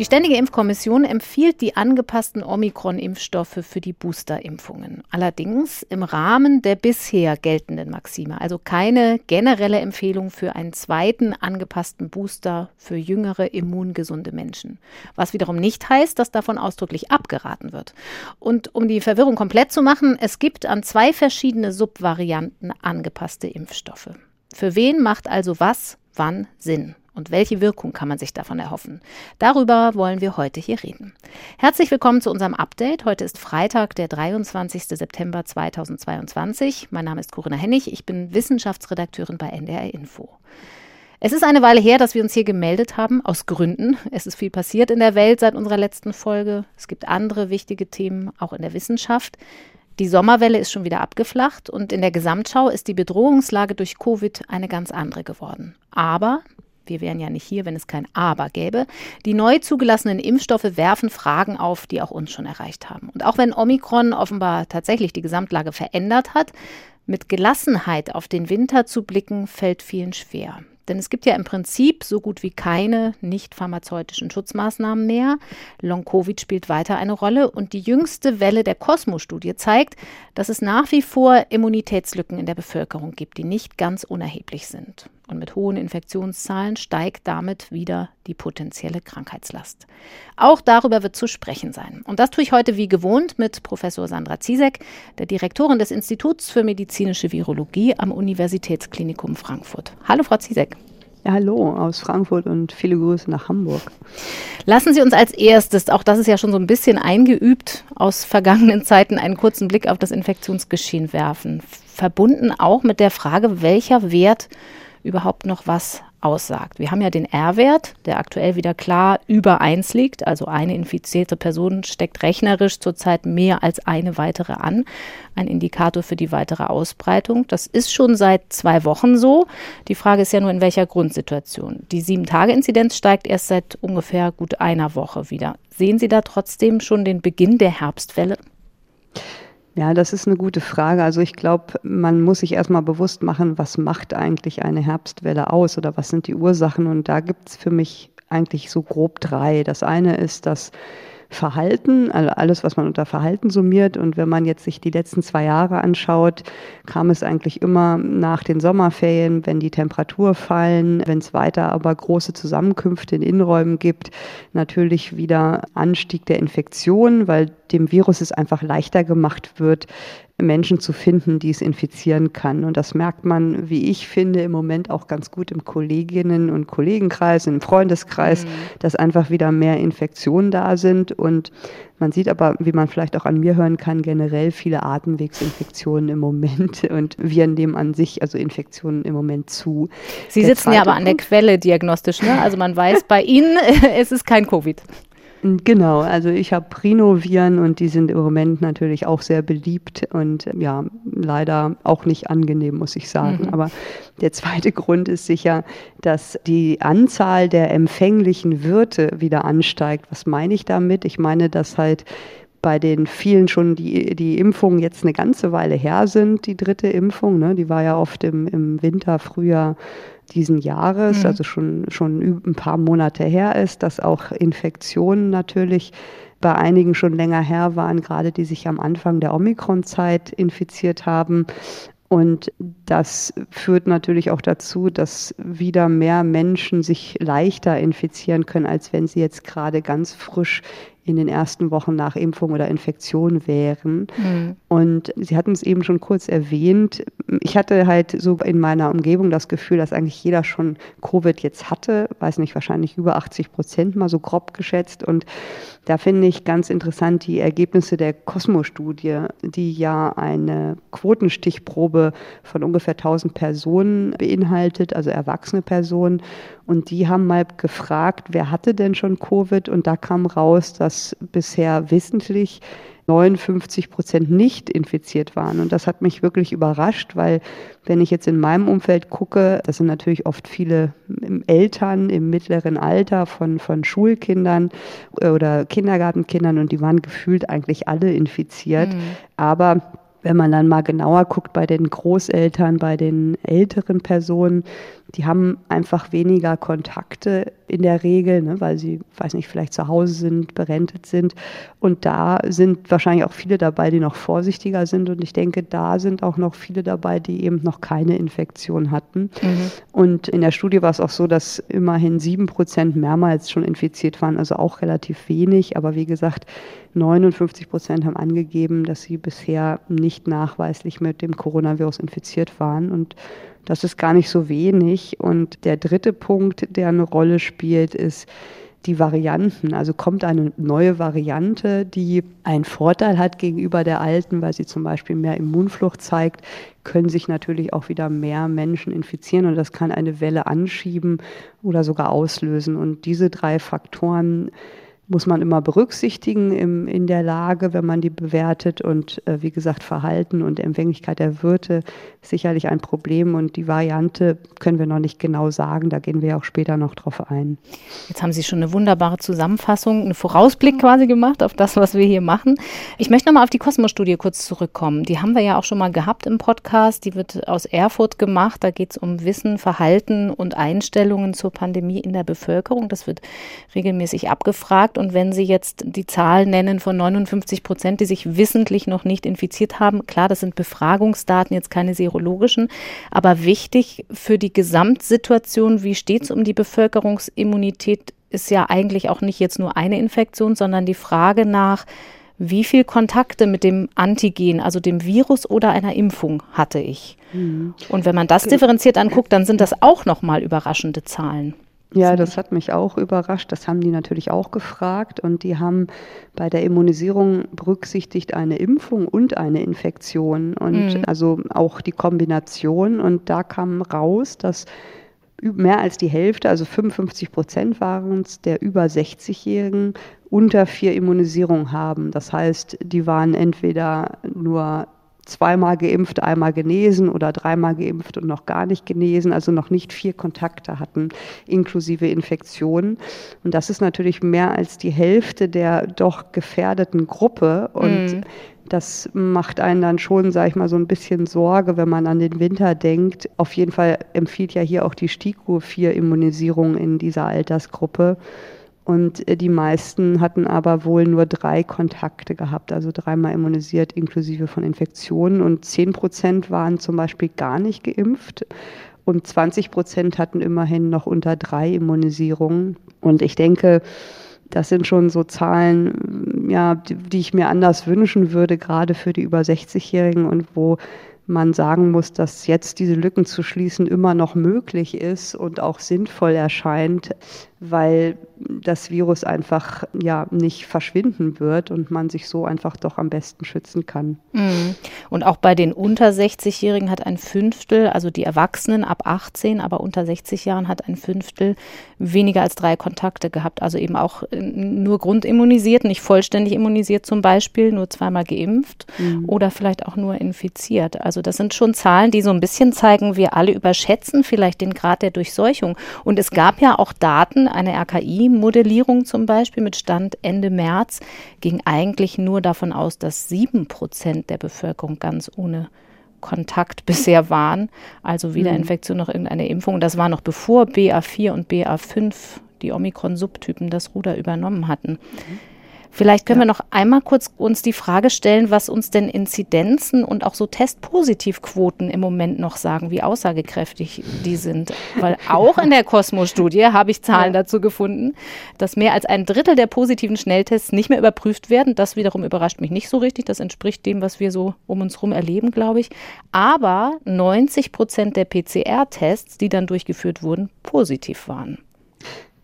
Die Ständige Impfkommission empfiehlt die angepassten Omikron-Impfstoffe für die Boosterimpfungen. Allerdings im Rahmen der bisher geltenden Maxime. Also keine generelle Empfehlung für einen zweiten angepassten Booster für jüngere, immungesunde Menschen. Was wiederum nicht heißt, dass davon ausdrücklich abgeraten wird. Und um die Verwirrung komplett zu machen, es gibt an zwei verschiedene Subvarianten angepasste Impfstoffe. Für wen macht also was, wann Sinn? Und welche Wirkung kann man sich davon erhoffen? Darüber wollen wir heute hier reden. Herzlich willkommen zu unserem Update. Heute ist Freitag, der 23. September 2022. Mein Name ist Corinna Hennig. Ich bin Wissenschaftsredakteurin bei NDR Info. Es ist eine Weile her, dass wir uns hier gemeldet haben, aus Gründen. Es ist viel passiert in der Welt seit unserer letzten Folge. Es gibt andere wichtige Themen, auch in der Wissenschaft. Die Sommerwelle ist schon wieder abgeflacht und in der Gesamtschau ist die Bedrohungslage durch Covid eine ganz andere geworden. Aber wir wären ja nicht hier, wenn es kein Aber gäbe. Die neu zugelassenen Impfstoffe werfen Fragen auf, die auch uns schon erreicht haben. Und auch wenn Omikron offenbar tatsächlich die Gesamtlage verändert hat, mit Gelassenheit auf den Winter zu blicken, fällt vielen schwer. Denn es gibt ja im Prinzip so gut wie keine nicht pharmazeutischen Schutzmaßnahmen mehr. Long-Covid spielt weiter eine Rolle und die jüngste Welle der Cosmo-Studie zeigt, dass es nach wie vor Immunitätslücken in der Bevölkerung gibt, die nicht ganz unerheblich sind. Und mit hohen Infektionszahlen steigt damit wieder die potenzielle Krankheitslast. Auch darüber wird zu sprechen sein. Und das tue ich heute wie gewohnt mit Professor Sandra Ziesek, der Direktorin des Instituts für medizinische Virologie am Universitätsklinikum Frankfurt. Hallo, Frau Ziesek. Ja, hallo aus Frankfurt und viele Grüße nach Hamburg. Lassen Sie uns als erstes, auch das ist ja schon so ein bisschen eingeübt, aus vergangenen Zeiten einen kurzen Blick auf das Infektionsgeschehen werfen. Verbunden auch mit der Frage, welcher Wert überhaupt noch was aussagt. Wir haben ja den R-Wert, der aktuell wieder klar über 1 liegt. Also eine infizierte Person steckt rechnerisch zurzeit mehr als eine weitere an. Ein Indikator für die weitere Ausbreitung. Das ist schon seit zwei Wochen so. Die Frage ist ja nur, in welcher Grundsituation. Die Sieben-Tage-Inzidenz steigt erst seit ungefähr gut einer Woche wieder. Sehen Sie da trotzdem schon den Beginn der Herbstwelle? Ja, das ist eine gute Frage. Also ich glaube, man muss sich erstmal bewusst machen, was macht eigentlich eine Herbstwelle aus oder was sind die Ursachen. Und da gibt es für mich eigentlich so grob drei. Das eine ist, dass Verhalten, also alles, was man unter Verhalten summiert. Und wenn man jetzt sich die letzten zwei Jahre anschaut, kam es eigentlich immer nach den Sommerferien, wenn die Temperatur fallen, wenn es weiter aber große Zusammenkünfte in Innenräumen gibt, natürlich wieder Anstieg der Infektion, weil dem Virus es einfach leichter gemacht wird, Menschen zu finden, die es infizieren kann. Und das merkt man, wie ich finde, im Moment auch ganz gut im Kolleginnen- und Kollegenkreis, im Freundeskreis, mhm. dass einfach wieder mehr Infektionen da sind. Und man sieht aber, wie man vielleicht auch an mir hören kann, generell viele Atemwegsinfektionen im Moment und Viren nehmen an sich, also Infektionen im Moment zu. Sie der sitzen ja aber an der Quelle diagnostisch, ne? Also man weiß bei Ihnen, es ist kein Covid. Genau, also ich habe Rhinoviren und die sind im Moment natürlich auch sehr beliebt und ja, leider auch nicht angenehm, muss ich sagen. Mhm. Aber der zweite Grund ist sicher, dass die Anzahl der empfänglichen Wirte wieder ansteigt. Was meine ich damit? Ich meine, dass halt bei den vielen schon die, die Impfungen jetzt eine ganze Weile her sind, die dritte Impfung. Ne? Die war ja oft im, im Winter, Frühjahr diesen Jahres, mhm. also schon, schon ein paar Monate her ist, dass auch Infektionen natürlich bei einigen schon länger her waren, gerade die sich am Anfang der Omikron-Zeit infiziert haben. Und das führt natürlich auch dazu, dass wieder mehr Menschen sich leichter infizieren können, als wenn sie jetzt gerade ganz frisch in den ersten Wochen nach Impfung oder Infektion wären. Mhm. Und Sie hatten es eben schon kurz erwähnt. Ich hatte halt so in meiner Umgebung das Gefühl, dass eigentlich jeder schon Covid jetzt hatte. Weiß nicht, wahrscheinlich über 80 Prozent mal so grob geschätzt. Und da finde ich ganz interessant die Ergebnisse der Cosmo-Studie, die ja eine Quotenstichprobe von ungefähr 1000 Personen beinhaltet, also erwachsene Personen. Und die haben mal gefragt, wer hatte denn schon Covid? Und da kam raus, dass bisher wissentlich 59 Prozent nicht infiziert waren. Und das hat mich wirklich überrascht, weil wenn ich jetzt in meinem Umfeld gucke, das sind natürlich oft viele Eltern im mittleren Alter von, von Schulkindern oder Kindergartenkindern und die waren gefühlt eigentlich alle infiziert. Mhm. Aber wenn man dann mal genauer guckt bei den Großeltern, bei den älteren Personen, die haben einfach weniger Kontakte in der Regel, ne, weil sie, weiß nicht, vielleicht zu Hause sind, berentet sind. Und da sind wahrscheinlich auch viele dabei, die noch vorsichtiger sind. Und ich denke, da sind auch noch viele dabei, die eben noch keine Infektion hatten. Mhm. Und in der Studie war es auch so, dass immerhin sieben Prozent mehrmals schon infiziert waren, also auch relativ wenig. Aber wie gesagt, 59 Prozent haben angegeben, dass sie bisher nicht nachweislich mit dem Coronavirus infiziert waren. Und das ist gar nicht so wenig. Und der dritte Punkt, der eine Rolle spielt, ist, die Varianten. Also kommt eine neue Variante, die einen Vorteil hat gegenüber der alten, weil sie zum Beispiel mehr Immunflucht zeigt, können sich natürlich auch wieder mehr Menschen infizieren und das kann eine Welle anschieben oder sogar auslösen. Und diese drei Faktoren muss man immer berücksichtigen im, in der Lage, wenn man die bewertet. Und äh, wie gesagt, Verhalten und Empfänglichkeit der Wirte ist sicherlich ein Problem. Und die Variante können wir noch nicht genau sagen. Da gehen wir auch später noch drauf ein. Jetzt haben Sie schon eine wunderbare Zusammenfassung, einen Vorausblick quasi gemacht auf das, was wir hier machen. Ich möchte nochmal auf die Kosmos-Studie kurz zurückkommen. Die haben wir ja auch schon mal gehabt im Podcast. Die wird aus Erfurt gemacht. Da geht es um Wissen, Verhalten und Einstellungen zur Pandemie in der Bevölkerung. Das wird regelmäßig abgefragt. Und wenn Sie jetzt die Zahl nennen von 59 Prozent, die sich wissentlich noch nicht infiziert haben, klar, das sind Befragungsdaten, jetzt keine serologischen, aber wichtig für die Gesamtsituation, wie steht es um die Bevölkerungsimmunität, ist ja eigentlich auch nicht jetzt nur eine Infektion, sondern die Frage nach, wie viel Kontakte mit dem Antigen, also dem Virus oder einer Impfung hatte ich? Mhm. Und wenn man das differenziert anguckt, dann sind das auch nochmal überraschende Zahlen. Ja, das hat mich auch überrascht. Das haben die natürlich auch gefragt. Und die haben bei der Immunisierung berücksichtigt eine Impfung und eine Infektion. Und mhm. also auch die Kombination. Und da kam raus, dass mehr als die Hälfte, also 55 Prozent waren es, der über 60-Jährigen unter vier Immunisierungen haben. Das heißt, die waren entweder nur zweimal geimpft, einmal genesen oder dreimal geimpft und noch gar nicht genesen, also noch nicht vier Kontakte hatten, inklusive Infektionen. Und das ist natürlich mehr als die Hälfte der doch gefährdeten Gruppe. Und mm. Das macht einen dann schon, sage ich mal, so ein bisschen Sorge, wenn man an den Winter denkt. Auf jeden Fall empfiehlt ja hier auch die STIKO-4-Immunisierung in dieser Altersgruppe. Und äh, die meisten hatten aber wohl nur drei Kontakte gehabt, also dreimal immunisiert inklusive von Infektionen. Und zehn Prozent waren zum Beispiel gar nicht geimpft. Und 20 Prozent hatten immerhin noch unter drei Immunisierungen. Und ich denke, das sind schon so Zahlen, ja, die, die ich mir anders wünschen würde, gerade für die über 60-Jährigen und wo man sagen muss, dass jetzt diese Lücken zu schließen immer noch möglich ist und auch sinnvoll erscheint, weil das Virus einfach ja nicht verschwinden wird und man sich so einfach doch am besten schützen kann. Mhm. Und auch bei den unter 60-Jährigen hat ein Fünftel, also die Erwachsenen ab 18, aber unter 60 Jahren hat ein Fünftel weniger als drei Kontakte gehabt. Also eben auch äh, nur grundimmunisiert, nicht vollständig immunisiert zum Beispiel, nur zweimal geimpft mhm. oder vielleicht auch nur infiziert. Also das sind schon Zahlen, die so ein bisschen zeigen, wir alle überschätzen vielleicht den Grad der Durchseuchung. Und es gab ja auch Daten, eine RKI-Modellierung zum Beispiel mit Stand Ende März ging eigentlich nur davon aus, dass sieben Prozent der Bevölkerung ganz ohne Kontakt bisher waren, also weder mhm. Infektion noch irgendeine Impfung. Das war noch bevor BA4 und BA5 die Omikron-Subtypen das Ruder übernommen hatten. Mhm. Vielleicht können ja. wir noch einmal kurz uns die Frage stellen, was uns denn Inzidenzen und auch so Testpositivquoten im Moment noch sagen, wie aussagekräftig die sind. Weil auch in der Cosmo-Studie habe ich Zahlen ja. dazu gefunden, dass mehr als ein Drittel der positiven Schnelltests nicht mehr überprüft werden. Das wiederum überrascht mich nicht so richtig. Das entspricht dem, was wir so um uns herum erleben, glaube ich. Aber 90 Prozent der PCR-Tests, die dann durchgeführt wurden, positiv waren.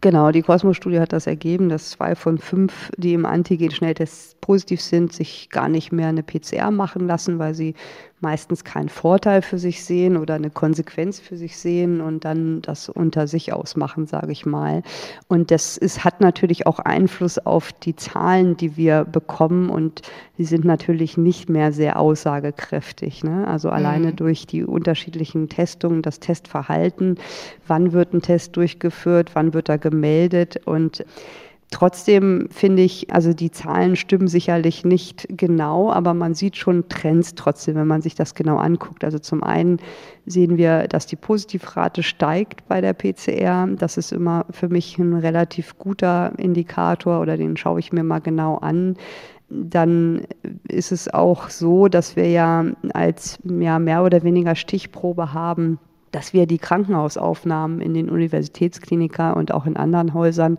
Genau, die Cosmos-Studie hat das ergeben, dass zwei von fünf, die im Antigen-Schnelltest positiv sind, sich gar nicht mehr eine PCR machen lassen, weil sie meistens keinen Vorteil für sich sehen oder eine Konsequenz für sich sehen und dann das unter sich ausmachen, sage ich mal. Und das ist, hat natürlich auch Einfluss auf die Zahlen, die wir bekommen und die sind natürlich nicht mehr sehr aussagekräftig. Ne? Also alleine mhm. durch die unterschiedlichen Testungen, das Testverhalten, wann wird ein Test durchgeführt, wann wird er gemeldet und Trotzdem finde ich, also die Zahlen stimmen sicherlich nicht genau, aber man sieht schon Trends trotzdem, wenn man sich das genau anguckt. Also zum einen sehen wir, dass die Positivrate steigt bei der PCR. Das ist immer für mich ein relativ guter Indikator oder den schaue ich mir mal genau an dann ist es auch so, dass wir ja als ja, mehr oder weniger Stichprobe haben, dass wir die Krankenhausaufnahmen in den Universitätsklinika und auch in anderen Häusern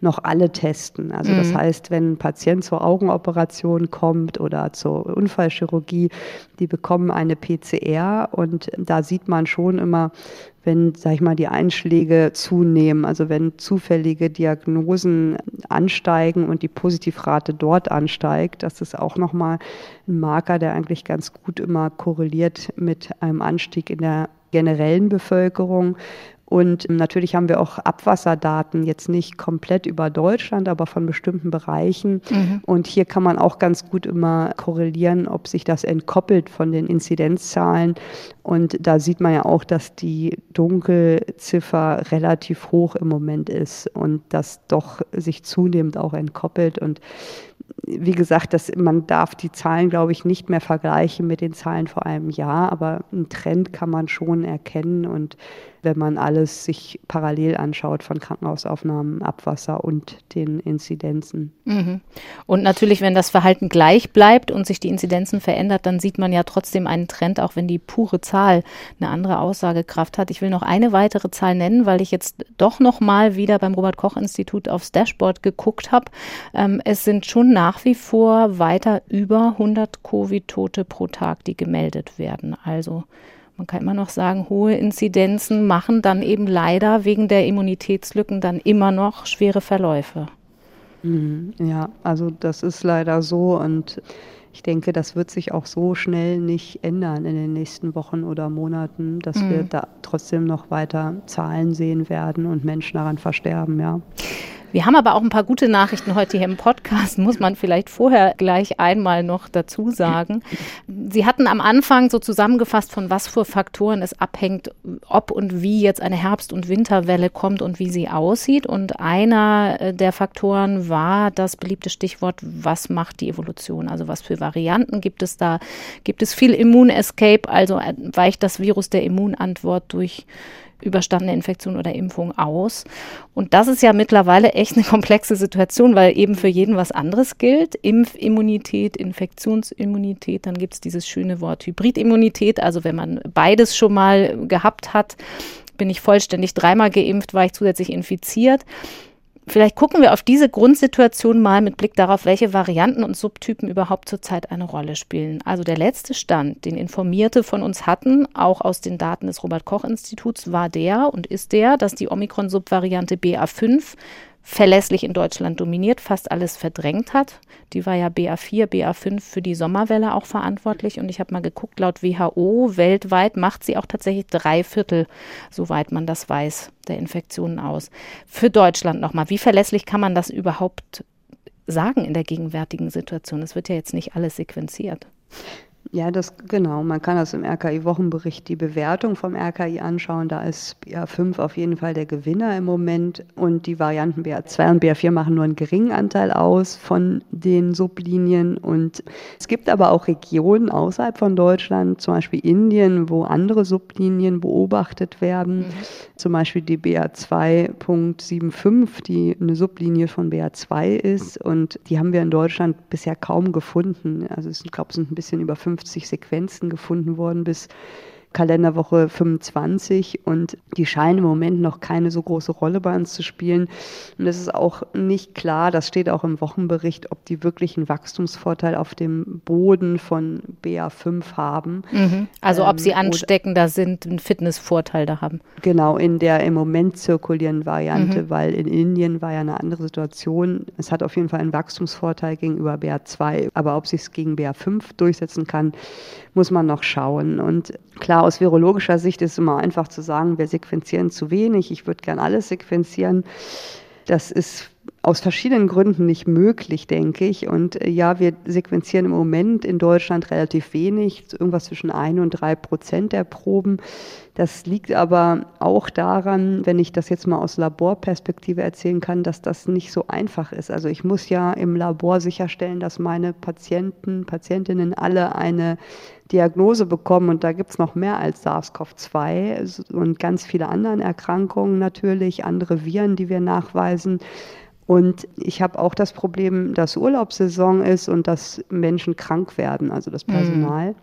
noch alle testen. Also mhm. das heißt, wenn ein Patient zur Augenoperation kommt oder zur Unfallchirurgie, die bekommen eine PCR und da sieht man schon immer, wenn, sag ich mal, die Einschläge zunehmen, also wenn zufällige Diagnosen ansteigen und die Positivrate dort ansteigt, das ist auch nochmal ein Marker, der eigentlich ganz gut immer korreliert mit einem Anstieg in der generellen Bevölkerung. Und natürlich haben wir auch Abwasserdaten, jetzt nicht komplett über Deutschland, aber von bestimmten Bereichen. Mhm. Und hier kann man auch ganz gut immer korrelieren, ob sich das entkoppelt von den Inzidenzzahlen. Und da sieht man ja auch, dass die Dunkelziffer relativ hoch im Moment ist und das doch sich zunehmend auch entkoppelt. Und wie gesagt, das, man darf die Zahlen, glaube ich, nicht mehr vergleichen mit den Zahlen vor einem Jahr, aber einen Trend kann man schon erkennen und wenn man alles sich parallel anschaut von Krankenhausaufnahmen, Abwasser und den Inzidenzen. Mhm. Und natürlich, wenn das Verhalten gleich bleibt und sich die Inzidenzen verändert, dann sieht man ja trotzdem einen Trend, auch wenn die pure Zahl eine andere Aussagekraft hat. Ich will noch eine weitere Zahl nennen, weil ich jetzt doch noch mal wieder beim Robert Koch Institut aufs Dashboard geguckt habe. Ähm, es sind schon nach wie vor weiter über 100 Covid-Tote pro Tag, die gemeldet werden. Also man kann immer noch sagen, hohe Inzidenzen machen dann eben leider wegen der Immunitätslücken dann immer noch schwere Verläufe. Mhm, ja, also das ist leider so und ich denke, das wird sich auch so schnell nicht ändern in den nächsten Wochen oder Monaten, dass mhm. wir da trotzdem noch weiter Zahlen sehen werden und Menschen daran versterben, ja. Wir haben aber auch ein paar gute Nachrichten heute hier im Podcast, muss man vielleicht vorher gleich einmal noch dazu sagen. Sie hatten am Anfang so zusammengefasst, von was für Faktoren es abhängt, ob und wie jetzt eine Herbst- und Winterwelle kommt und wie sie aussieht. Und einer äh, der Faktoren war das beliebte Stichwort, was macht die Evolution? Also was für Varianten gibt es da? Gibt es viel Immunescape? Also äh, weicht das Virus der Immunantwort durch überstandene Infektion oder Impfung aus. Und das ist ja mittlerweile echt eine komplexe Situation, weil eben für jeden was anderes gilt. Impfimmunität, Infektionsimmunität, dann gibt es dieses schöne Wort Hybridimmunität. Also wenn man beides schon mal gehabt hat, bin ich vollständig dreimal geimpft, war ich zusätzlich infiziert. Vielleicht gucken wir auf diese Grundsituation mal mit Blick darauf, welche Varianten und Subtypen überhaupt zurzeit eine Rolle spielen. Also der letzte Stand, den Informierte von uns hatten, auch aus den Daten des Robert Koch Instituts, war der und ist der, dass die Omikron-Subvariante BA5 verlässlich in Deutschland dominiert, fast alles verdrängt hat. Die war ja BA4, BA5 für die Sommerwelle auch verantwortlich. Und ich habe mal geguckt, laut WHO weltweit macht sie auch tatsächlich drei Viertel, soweit man das weiß, der Infektionen aus. Für Deutschland nochmal, wie verlässlich kann man das überhaupt sagen in der gegenwärtigen Situation? Es wird ja jetzt nicht alles sequenziert. Ja, das genau. Man kann das im RKI-Wochenbericht die Bewertung vom RKI anschauen. Da ist BA5 auf jeden Fall der Gewinner im Moment und die Varianten BA2 und BA4 machen nur einen geringen Anteil aus von den Sublinien. Und es gibt aber auch Regionen außerhalb von Deutschland, zum Beispiel Indien, wo andere Sublinien beobachtet werden. Mhm. Zum Beispiel die BA2.75, die eine Sublinie von BA2 ist. Und die haben wir in Deutschland bisher kaum gefunden. Also ich glaube, es sind ein bisschen über 50 50 Sequenzen gefunden worden bis Kalenderwoche 25 und die scheinen im Moment noch keine so große Rolle bei uns zu spielen. Und es ist auch nicht klar, das steht auch im Wochenbericht, ob die wirklich einen Wachstumsvorteil auf dem Boden von BA5 haben. Mhm. Also ähm, ob sie ansteckender sind, einen Fitnessvorteil da haben. Genau, in der im Moment zirkulierenden Variante, mhm. weil in Indien war ja eine andere Situation. Es hat auf jeden Fall einen Wachstumsvorteil gegenüber BA2, aber ob sich es gegen BA5 durchsetzen kann, muss man noch schauen. Und klar, aus virologischer Sicht ist es immer einfach zu sagen, wir sequenzieren zu wenig, ich würde gern alles sequenzieren. Das ist aus verschiedenen Gründen nicht möglich, denke ich. Und äh, ja, wir sequenzieren im Moment in Deutschland relativ wenig, irgendwas zwischen ein und drei Prozent der Proben. Das liegt aber auch daran, wenn ich das jetzt mal aus Laborperspektive erzählen kann, dass das nicht so einfach ist. Also ich muss ja im Labor sicherstellen, dass meine Patienten, Patientinnen alle eine Diagnose bekommen. Und da gibt es noch mehr als SARS-CoV-2 und ganz viele andere Erkrankungen natürlich, andere Viren, die wir nachweisen. Und ich habe auch das Problem, dass Urlaubssaison ist und dass Menschen krank werden, also das mhm. Personal. Mhm.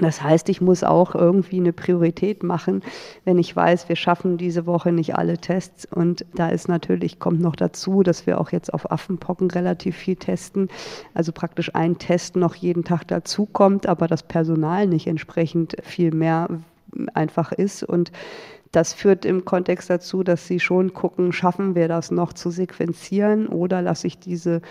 Das heißt, ich muss auch irgendwie eine Priorität machen, wenn ich weiß, wir schaffen diese Woche nicht alle Tests. Und da ist natürlich, kommt noch dazu, dass wir auch jetzt auf Affenpocken relativ viel testen. Also praktisch ein Test noch jeden Tag dazukommt, aber das Personal nicht entsprechend viel mehr einfach ist. Und das führt im Kontext dazu, dass sie schon gucken, schaffen wir das noch zu sequenzieren oder lasse ich diese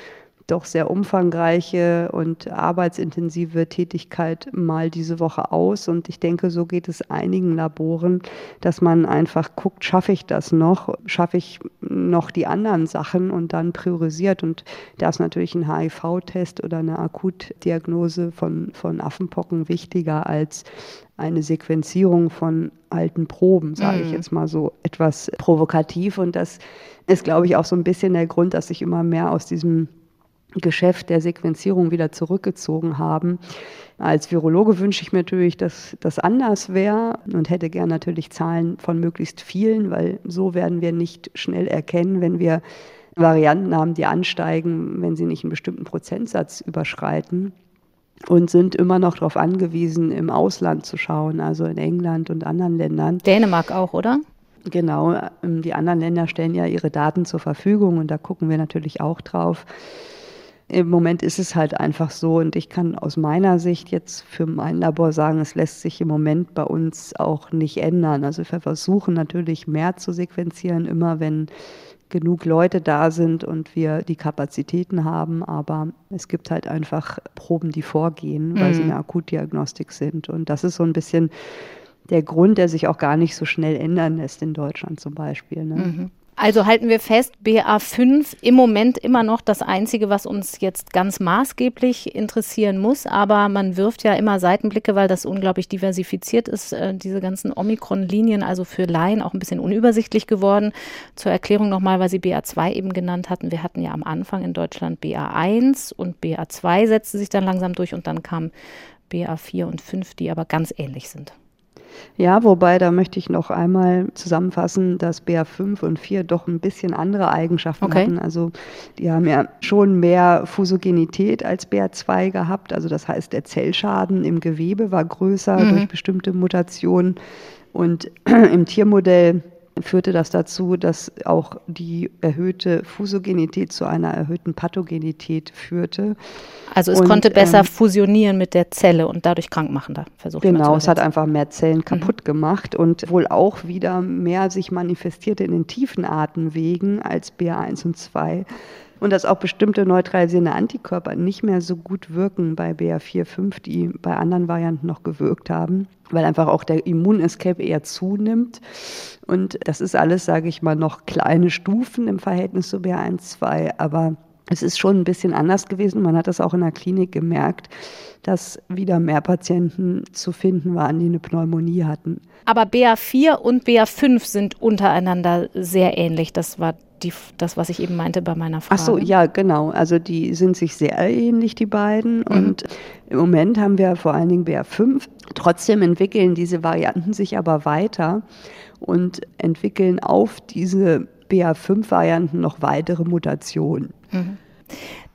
doch sehr umfangreiche und arbeitsintensive Tätigkeit mal diese Woche aus. Und ich denke, so geht es einigen Laboren, dass man einfach guckt, schaffe ich das noch, schaffe ich noch die anderen Sachen und dann priorisiert. Und da ist natürlich ein HIV-Test oder eine Akutdiagnose von, von Affenpocken wichtiger als eine Sequenzierung von alten Proben, sage ich mhm. jetzt mal so etwas provokativ. Und das ist, glaube ich, auch so ein bisschen der Grund, dass ich immer mehr aus diesem Geschäft der Sequenzierung wieder zurückgezogen haben. Als Virologe wünsche ich mir natürlich, dass das anders wäre und hätte gern natürlich Zahlen von möglichst vielen, weil so werden wir nicht schnell erkennen, wenn wir Varianten haben, die ansteigen, wenn sie nicht einen bestimmten Prozentsatz überschreiten und sind immer noch darauf angewiesen, im Ausland zu schauen, also in England und anderen Ländern. Dänemark auch, oder? Genau, ähm, die anderen Länder stellen ja ihre Daten zur Verfügung und da gucken wir natürlich auch drauf. Im Moment ist es halt einfach so und ich kann aus meiner Sicht jetzt für mein Labor sagen, es lässt sich im Moment bei uns auch nicht ändern. Also wir versuchen natürlich mehr zu sequenzieren, immer wenn genug Leute da sind und wir die Kapazitäten haben, aber es gibt halt einfach Proben, die vorgehen, weil mhm. sie eine Akutdiagnostik sind. Und das ist so ein bisschen der Grund, der sich auch gar nicht so schnell ändern lässt in Deutschland zum Beispiel. Ne? Mhm. Also halten wir fest, BA5 im Moment immer noch das Einzige, was uns jetzt ganz maßgeblich interessieren muss. Aber man wirft ja immer Seitenblicke, weil das unglaublich diversifiziert ist, äh, diese ganzen Omikron-Linien, also für Laien auch ein bisschen unübersichtlich geworden. Zur Erklärung nochmal, weil Sie BA2 eben genannt hatten. Wir hatten ja am Anfang in Deutschland BA1 und BA2 setzte sich dann langsam durch und dann kam BA4 und 5, die aber ganz ähnlich sind. Ja, wobei da möchte ich noch einmal zusammenfassen, dass BA5 und 4 doch ein bisschen andere Eigenschaften okay. hatten. Also die haben ja schon mehr Fusogenität als BA2 gehabt. Also das heißt, der Zellschaden im Gewebe war größer mhm. durch bestimmte Mutationen. Und im Tiermodell führte das dazu, dass auch die erhöhte Fusogenität zu einer erhöhten Pathogenität führte. Also es und, konnte besser ähm, fusionieren mit der Zelle und dadurch krankmachender versucht. Genau, es hat einfach mehr Zellen mhm. kaputt mhm. gemacht und wohl auch wieder mehr sich manifestierte in den tiefen Atemwegen als BA1 und 2 und dass auch bestimmte neutralisierende Antikörper nicht mehr so gut wirken bei BA4, 5, die bei anderen Varianten noch gewirkt haben, weil einfach auch der Immunescape eher zunimmt. Und das ist alles, sage ich mal, noch kleine Stufen im Verhältnis zu BA1, 2, aber es ist schon ein bisschen anders gewesen. Man hat das auch in der Klinik gemerkt, dass wieder mehr Patienten zu finden waren, die eine Pneumonie hatten. Aber BA4 und BA5 sind untereinander sehr ähnlich. Das war die, das, was ich eben meinte bei meiner Frage. Ach so, ja, genau. Also die sind sich sehr ähnlich, die beiden. Mhm. Und im Moment haben wir vor allen Dingen BR5. Trotzdem entwickeln diese Varianten sich aber weiter und entwickeln auf diese BA5-Varianten noch weitere Mutationen. Mhm.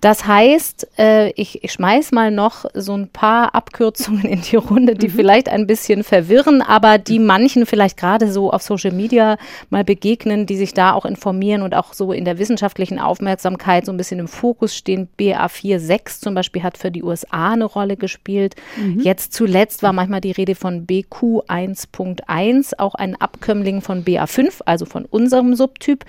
Das heißt, äh, ich, ich schmeiß mal noch so ein paar Abkürzungen in die Runde, die mhm. vielleicht ein bisschen verwirren, aber die manchen vielleicht gerade so auf Social Media mal begegnen, die sich da auch informieren und auch so in der wissenschaftlichen Aufmerksamkeit so ein bisschen im Fokus stehen. BA46 zum Beispiel hat für die USA eine Rolle gespielt. Mhm. Jetzt zuletzt war manchmal die Rede von BQ1.1, auch ein Abkömmling von BA5, also von unserem Subtyp.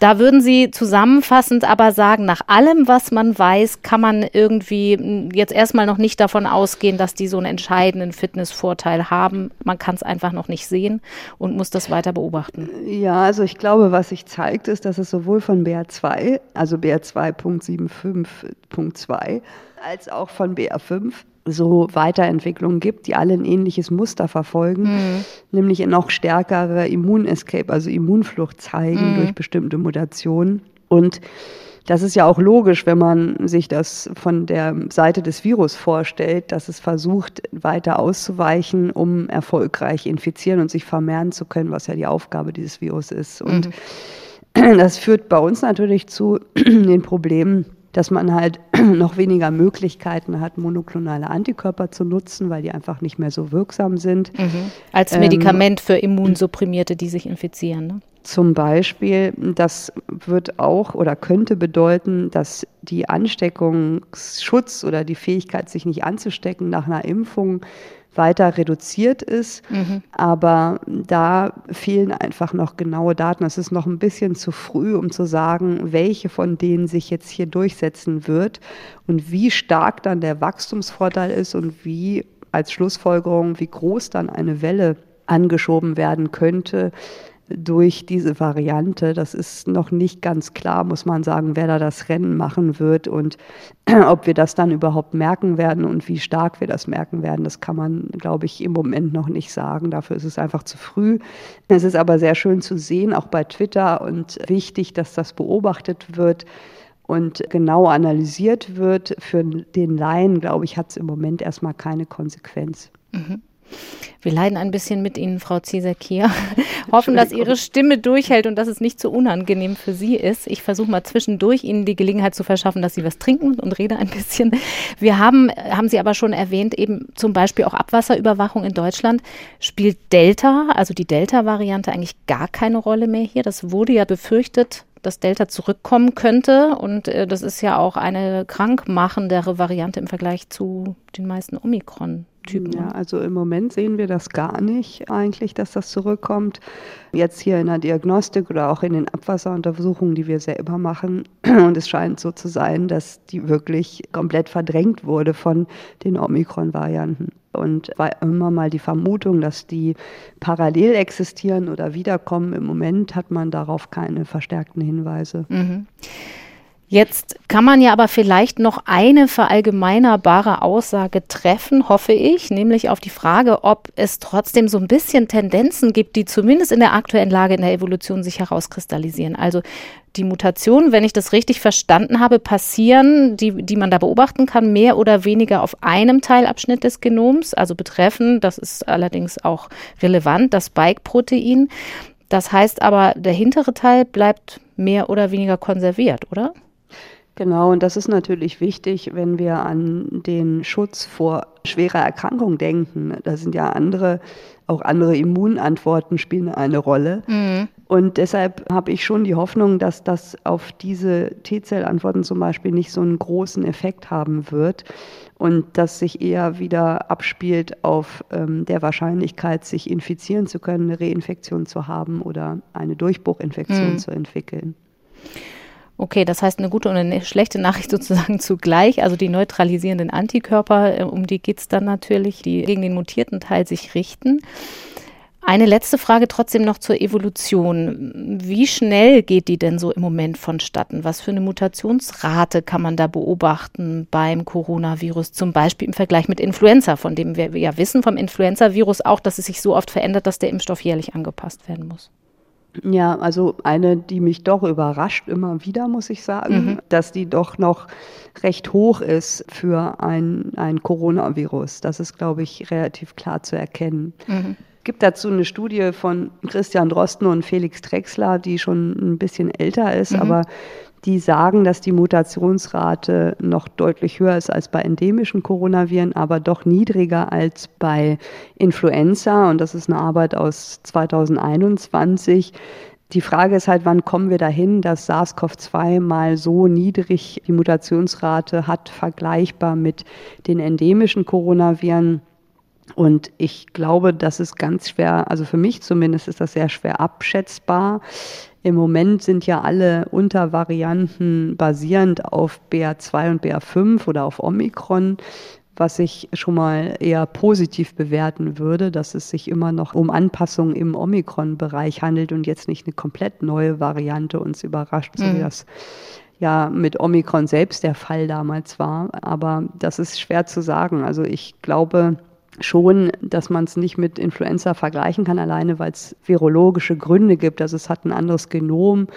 Da würden Sie zusammenfassend aber sagen, nach allem, was man weiß, kann man irgendwie hm, jetzt erstmal noch nicht davon ausgehen, dass die so einen entscheidenden Fitnessvorteil haben. Man kann es einfach noch nicht sehen und muss das weiter beobachten. Ja, also ich glaube, was sich zeigt, ist, dass es sowohl von BR2, also BR2.75.2, als auch von BR5 so Weiterentwicklungen gibt, die alle ein ähnliches Muster verfolgen, mhm. nämlich noch stärkere Immunescape, also Immunflucht zeigen mhm. durch bestimmte Mutationen. Und das ist ja auch logisch, wenn man sich das von der Seite des Virus vorstellt, dass es versucht, weiter auszuweichen, um erfolgreich infizieren und sich vermehren zu können, was ja die Aufgabe dieses Virus ist. Und mhm. das führt bei uns natürlich zu den Problemen, dass man halt noch weniger Möglichkeiten hat, monoklonale Antikörper zu nutzen, weil die einfach nicht mehr so wirksam sind. Mhm. Als ähm, Medikament ähm, für Immunsupprimierte, die sich infizieren. Ne? Zum Beispiel, das wird auch oder könnte bedeuten, dass die Ansteckungsschutz oder die Fähigkeit, sich nicht anzustecken nach einer Impfung weiter reduziert ist. Mhm. Aber da fehlen einfach noch genaue Daten. Es ist noch ein bisschen zu früh, um zu sagen, welche von denen sich jetzt hier durchsetzen wird und wie stark dann der Wachstumsvorteil ist und wie als Schlussfolgerung, wie groß dann eine Welle angeschoben werden könnte, durch diese Variante. Das ist noch nicht ganz klar, muss man sagen, wer da das Rennen machen wird und ob wir das dann überhaupt merken werden und wie stark wir das merken werden. Das kann man, glaube ich, im Moment noch nicht sagen. Dafür ist es einfach zu früh. Es ist aber sehr schön zu sehen, auch bei Twitter und wichtig, dass das beobachtet wird und genau analysiert wird. Für den Laien, glaube ich, hat es im Moment erstmal keine Konsequenz. Mhm. Wir leiden ein bisschen mit Ihnen, Frau hier. Hoffen, dass Ihre Stimme durchhält und dass es nicht zu so unangenehm für Sie ist. Ich versuche mal zwischendurch Ihnen die Gelegenheit zu verschaffen, dass Sie was trinken und rede ein bisschen. Wir haben, haben Sie aber schon erwähnt, eben zum Beispiel auch Abwasserüberwachung in Deutschland. Spielt Delta, also die Delta-Variante, eigentlich gar keine Rolle mehr hier? Das wurde ja befürchtet, dass Delta zurückkommen könnte. Und äh, das ist ja auch eine krankmachendere Variante im Vergleich zu den meisten Omikron. Typen. Ja, also im Moment sehen wir das gar nicht eigentlich, dass das zurückkommt. Jetzt hier in der Diagnostik oder auch in den Abwasseruntersuchungen, die wir selber machen. Und es scheint so zu sein, dass die wirklich komplett verdrängt wurde von den Omikron-Varianten. Und war immer mal die Vermutung, dass die parallel existieren oder wiederkommen. Im Moment hat man darauf keine verstärkten Hinweise. Mhm. Jetzt kann man ja aber vielleicht noch eine verallgemeinerbare Aussage treffen, hoffe ich, nämlich auf die Frage, ob es trotzdem so ein bisschen Tendenzen gibt, die zumindest in der aktuellen Lage in der Evolution sich herauskristallisieren. Also die Mutationen, wenn ich das richtig verstanden habe, passieren, die, die man da beobachten kann, mehr oder weniger auf einem Teilabschnitt des Genoms, also betreffen, das ist allerdings auch relevant, das Spike-Protein. Das heißt aber, der hintere Teil bleibt mehr oder weniger konserviert, oder? Genau, und das ist natürlich wichtig, wenn wir an den Schutz vor schwerer Erkrankung denken. Da sind ja andere, auch andere Immunantworten spielen eine Rolle. Mhm. Und deshalb habe ich schon die Hoffnung, dass das auf diese T-Zell-Antworten zum Beispiel nicht so einen großen Effekt haben wird und das sich eher wieder abspielt auf ähm, der Wahrscheinlichkeit, sich infizieren zu können, eine Reinfektion zu haben oder eine Durchbruchinfektion mhm. zu entwickeln. Okay, das heißt eine gute und eine schlechte Nachricht sozusagen zugleich. Also die neutralisierenden Antikörper, äh, um die geht es dann natürlich, die gegen den mutierten Teil sich richten. Eine letzte Frage trotzdem noch zur Evolution. Wie schnell geht die denn so im Moment vonstatten? Was für eine Mutationsrate kann man da beobachten beim Coronavirus, zum Beispiel im Vergleich mit Influenza, von dem wir ja wissen vom Influenza-Virus auch, dass es sich so oft verändert, dass der Impfstoff jährlich angepasst werden muss? Ja, also eine, die mich doch überrascht immer wieder, muss ich sagen, mhm. dass die doch noch recht hoch ist für ein, ein Coronavirus. Das ist, glaube ich, relativ klar zu erkennen. Mhm. Es gibt dazu eine Studie von Christian Drosten und Felix Drexler, die schon ein bisschen älter ist, mhm. aber die sagen, dass die Mutationsrate noch deutlich höher ist als bei endemischen Coronaviren, aber doch niedriger als bei Influenza. Und das ist eine Arbeit aus 2021. Die Frage ist halt, wann kommen wir dahin, dass SARS-CoV-2 mal so niedrig die Mutationsrate hat, vergleichbar mit den endemischen Coronaviren. Und ich glaube, das ist ganz schwer, also für mich zumindest ist das sehr schwer abschätzbar. Im Moment sind ja alle Untervarianten basierend auf BA2 und BA5 oder auf Omikron was ich schon mal eher positiv bewerten würde, dass es sich immer noch um Anpassungen im Omikron-Bereich handelt und jetzt nicht eine komplett neue Variante uns überrascht, so mhm. wie das ja mit Omikron selbst der Fall damals war. Aber das ist schwer zu sagen. Also ich glaube, schon, dass man es nicht mit Influenza vergleichen kann, alleine weil es virologische Gründe gibt. Also es hat ein anderes Genom.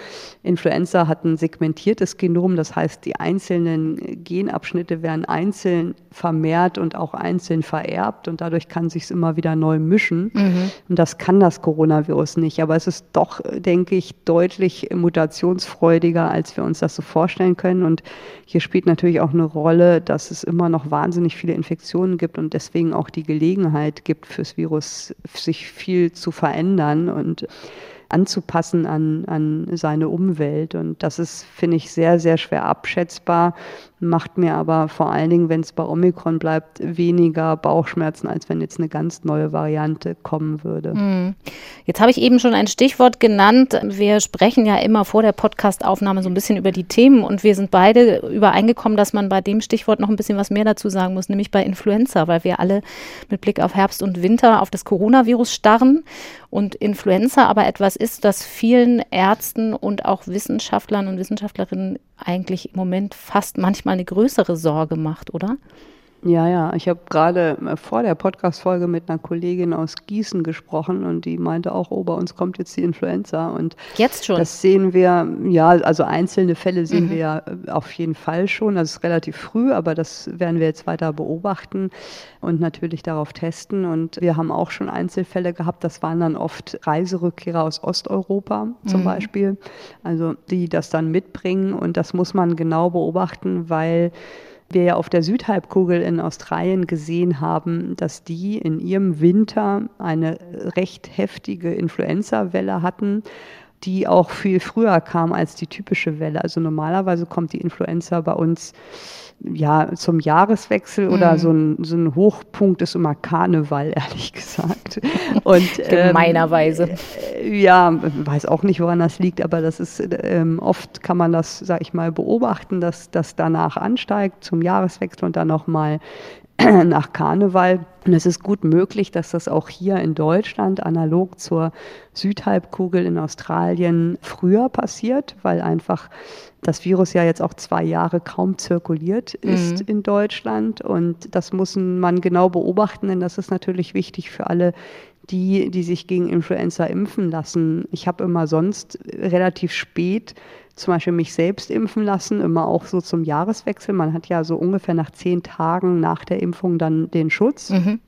Influenza hat ein segmentiertes Genom, das heißt, die einzelnen Genabschnitte werden einzeln vermehrt und auch einzeln vererbt und dadurch kann sich immer wieder neu mischen. Mhm. Und das kann das Coronavirus nicht. Aber es ist doch, denke ich, deutlich mutationsfreudiger, als wir uns das so vorstellen können. Und hier spielt natürlich auch eine Rolle, dass es immer noch wahnsinnig viele Infektionen gibt und deswegen auch die Gelegenheit gibt, fürs Virus sich viel zu verändern und anzupassen an, an seine Umwelt. Und das ist, finde ich, sehr, sehr schwer abschätzbar macht mir aber vor allen Dingen, wenn es bei Omikron bleibt, weniger Bauchschmerzen, als wenn jetzt eine ganz neue Variante kommen würde. Hm. Jetzt habe ich eben schon ein Stichwort genannt. Wir sprechen ja immer vor der Podcastaufnahme so ein bisschen über die Themen und wir sind beide übereingekommen, dass man bei dem Stichwort noch ein bisschen was mehr dazu sagen muss, nämlich bei Influenza, weil wir alle mit Blick auf Herbst und Winter auf das Coronavirus starren und Influenza aber etwas ist, das vielen Ärzten und auch Wissenschaftlern und Wissenschaftlerinnen eigentlich im Moment fast manchmal eine größere Sorge macht, oder? Ja, ja, ich habe gerade äh, vor der Podcast-Folge mit einer Kollegin aus Gießen gesprochen und die meinte auch, oh, bei uns kommt jetzt die Influenza. Und jetzt schon? Das sehen wir, ja, also einzelne Fälle sehen mhm. wir ja äh, auf jeden Fall schon. Das ist relativ früh, aber das werden wir jetzt weiter beobachten und natürlich darauf testen. Und wir haben auch schon Einzelfälle gehabt, das waren dann oft Reiserückkehrer aus Osteuropa zum mhm. Beispiel, also die das dann mitbringen. Und das muss man genau beobachten, weil wir ja auf der Südhalbkugel in Australien gesehen haben, dass die in ihrem Winter eine recht heftige Influenza-Welle hatten, die auch viel früher kam als die typische Welle. Also normalerweise kommt die Influenza bei uns ja, zum Jahreswechsel oder mhm. so, ein, so ein Hochpunkt ist immer Karneval, ehrlich gesagt. Und, Gemeinerweise. Ähm, ja, weiß auch nicht, woran das liegt, aber das ist, ähm, oft kann man das, sag ich mal, beobachten, dass das danach ansteigt zum Jahreswechsel und dann nochmal nach Karneval. Und es ist gut möglich, dass das auch hier in Deutschland analog zur Südhalbkugel in Australien früher passiert, weil einfach das Virus ja jetzt auch zwei Jahre kaum zirkuliert ist mhm. in Deutschland. Und das muss man genau beobachten, denn das ist natürlich wichtig für alle, die, die sich gegen Influenza impfen lassen. Ich habe immer sonst relativ spät zum Beispiel mich selbst impfen lassen, immer auch so zum Jahreswechsel. Man hat ja so ungefähr nach zehn Tagen nach der Impfung dann den Schutz. Mhm.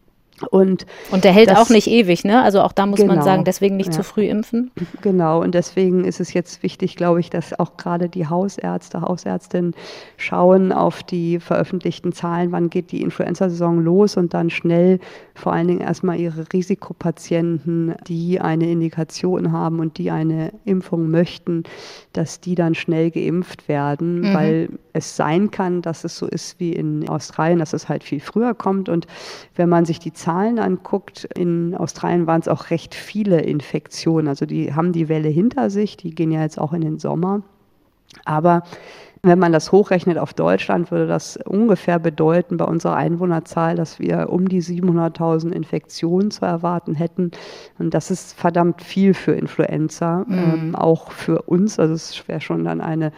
Und, und der hält das, auch nicht ewig, ne? Also auch da muss genau, man sagen, deswegen nicht ja. zu früh impfen. Genau, und deswegen ist es jetzt wichtig, glaube ich, dass auch gerade die Hausärzte, Hausärztinnen schauen auf die veröffentlichten Zahlen, wann geht die Influenza-Saison los und dann schnell vor allen Dingen erstmal ihre Risikopatienten, die eine Indikation haben und die eine Impfung möchten, dass die dann schnell geimpft werden, mhm. weil es sein kann, dass es so ist wie in Australien, dass es halt viel früher kommt. Und wenn man sich die Zahlen anguckt, in Australien waren es auch recht viele Infektionen. Also die haben die Welle hinter sich, die gehen ja jetzt auch in den Sommer. Aber wenn man das hochrechnet auf Deutschland, würde das ungefähr bedeuten bei unserer Einwohnerzahl, dass wir um die 700.000 Infektionen zu erwarten hätten. Und das ist verdammt viel für Influenza, mhm. ähm, auch für uns. Also es wäre schon dann eine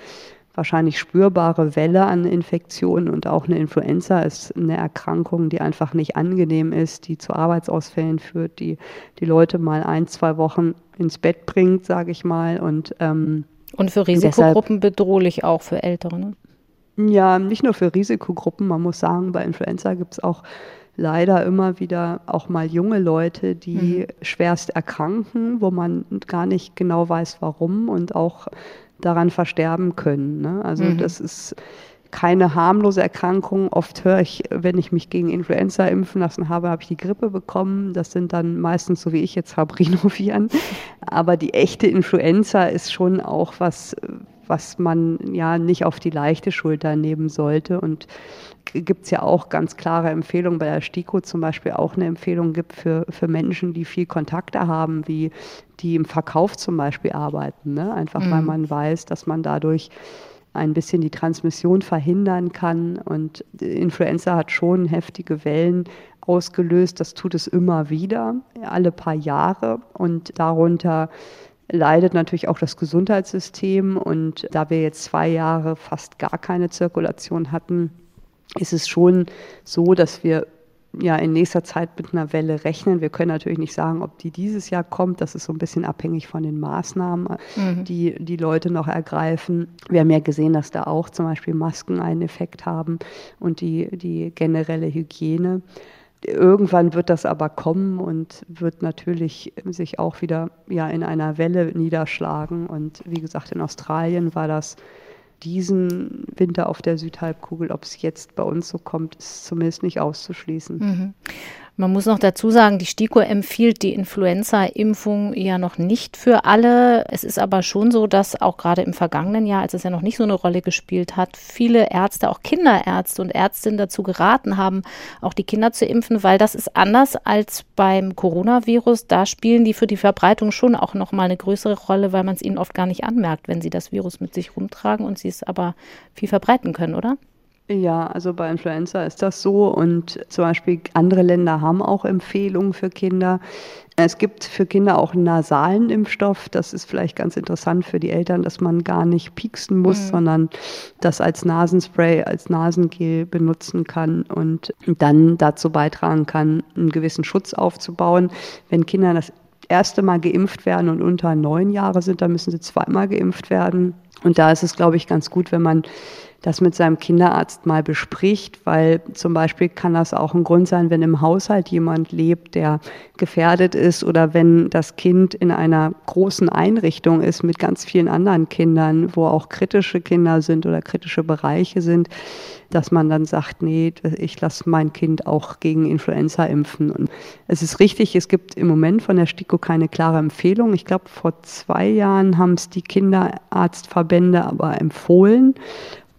wahrscheinlich spürbare Welle an Infektionen und auch eine Influenza ist eine Erkrankung, die einfach nicht angenehm ist, die zu Arbeitsausfällen führt, die die Leute mal ein, zwei Wochen ins Bett bringt, sage ich mal. Und, ähm, und für Risikogruppen deshalb, bedrohlich auch für Ältere, ne? Ja, nicht nur für Risikogruppen. Man muss sagen, bei Influenza gibt es auch leider immer wieder auch mal junge Leute, die mhm. schwerst erkranken, wo man gar nicht genau weiß, warum und auch daran versterben können. Ne? Also mhm. das ist keine harmlose Erkrankung. Oft höre ich, wenn ich mich gegen Influenza impfen lassen habe, habe ich die Grippe bekommen. Das sind dann meistens, so wie ich jetzt habe, Rhinoviren. Aber die echte Influenza ist schon auch was, was man ja nicht auf die leichte Schulter nehmen sollte. Und gibt es ja auch ganz klare Empfehlungen, bei der STIKO zum Beispiel auch eine Empfehlung gibt für, für Menschen, die viel Kontakte haben, wie die im Verkauf zum Beispiel arbeiten. Ne? Einfach mhm. weil man weiß, dass man dadurch ein bisschen die Transmission verhindern kann. Und Influenza hat schon heftige Wellen ausgelöst. Das tut es immer wieder, alle paar Jahre. Und darunter leidet natürlich auch das Gesundheitssystem. Und da wir jetzt zwei Jahre fast gar keine Zirkulation hatten, ist es schon so, dass wir ja in nächster Zeit mit einer Welle rechnen. Wir können natürlich nicht sagen, ob die dieses Jahr kommt. Das ist so ein bisschen abhängig von den Maßnahmen, mhm. die die Leute noch ergreifen. Wir haben ja gesehen, dass da auch zum Beispiel Masken einen Effekt haben und die, die generelle Hygiene. Irgendwann wird das aber kommen und wird natürlich sich auch wieder ja, in einer Welle niederschlagen. Und wie gesagt, in Australien war das diesen Winter auf der Südhalbkugel. Ob es jetzt bei uns so kommt, ist zumindest nicht auszuschließen. Mhm. Man muss noch dazu sagen, die STIKO empfiehlt die Influenza-Impfung ja noch nicht für alle. Es ist aber schon so, dass auch gerade im vergangenen Jahr, als es ja noch nicht so eine Rolle gespielt hat, viele Ärzte, auch Kinderärzte und Ärztinnen dazu geraten haben, auch die Kinder zu impfen, weil das ist anders als beim Coronavirus. Da spielen die für die Verbreitung schon auch noch mal eine größere Rolle, weil man es ihnen oft gar nicht anmerkt, wenn sie das Virus mit sich rumtragen und sie es aber viel verbreiten können, oder? Ja, also bei Influenza ist das so und zum Beispiel andere Länder haben auch Empfehlungen für Kinder. Es gibt für Kinder auch einen nasalen Impfstoff. Das ist vielleicht ganz interessant für die Eltern, dass man gar nicht pieksen muss, mhm. sondern das als Nasenspray, als Nasengel benutzen kann und dann dazu beitragen kann, einen gewissen Schutz aufzubauen. Wenn Kinder das erste Mal geimpft werden und unter neun Jahre sind, dann müssen sie zweimal geimpft werden. Und da ist es, glaube ich, ganz gut, wenn man das mit seinem Kinderarzt mal bespricht, weil zum Beispiel kann das auch ein Grund sein, wenn im Haushalt jemand lebt, der gefährdet ist oder wenn das Kind in einer großen Einrichtung ist mit ganz vielen anderen Kindern, wo auch kritische Kinder sind oder kritische Bereiche sind, dass man dann sagt, nee, ich lasse mein Kind auch gegen Influenza impfen. Und es ist richtig, es gibt im Moment von der STIKO keine klare Empfehlung. Ich glaube, vor zwei Jahren haben es die Kinderarztverbände aber empfohlen.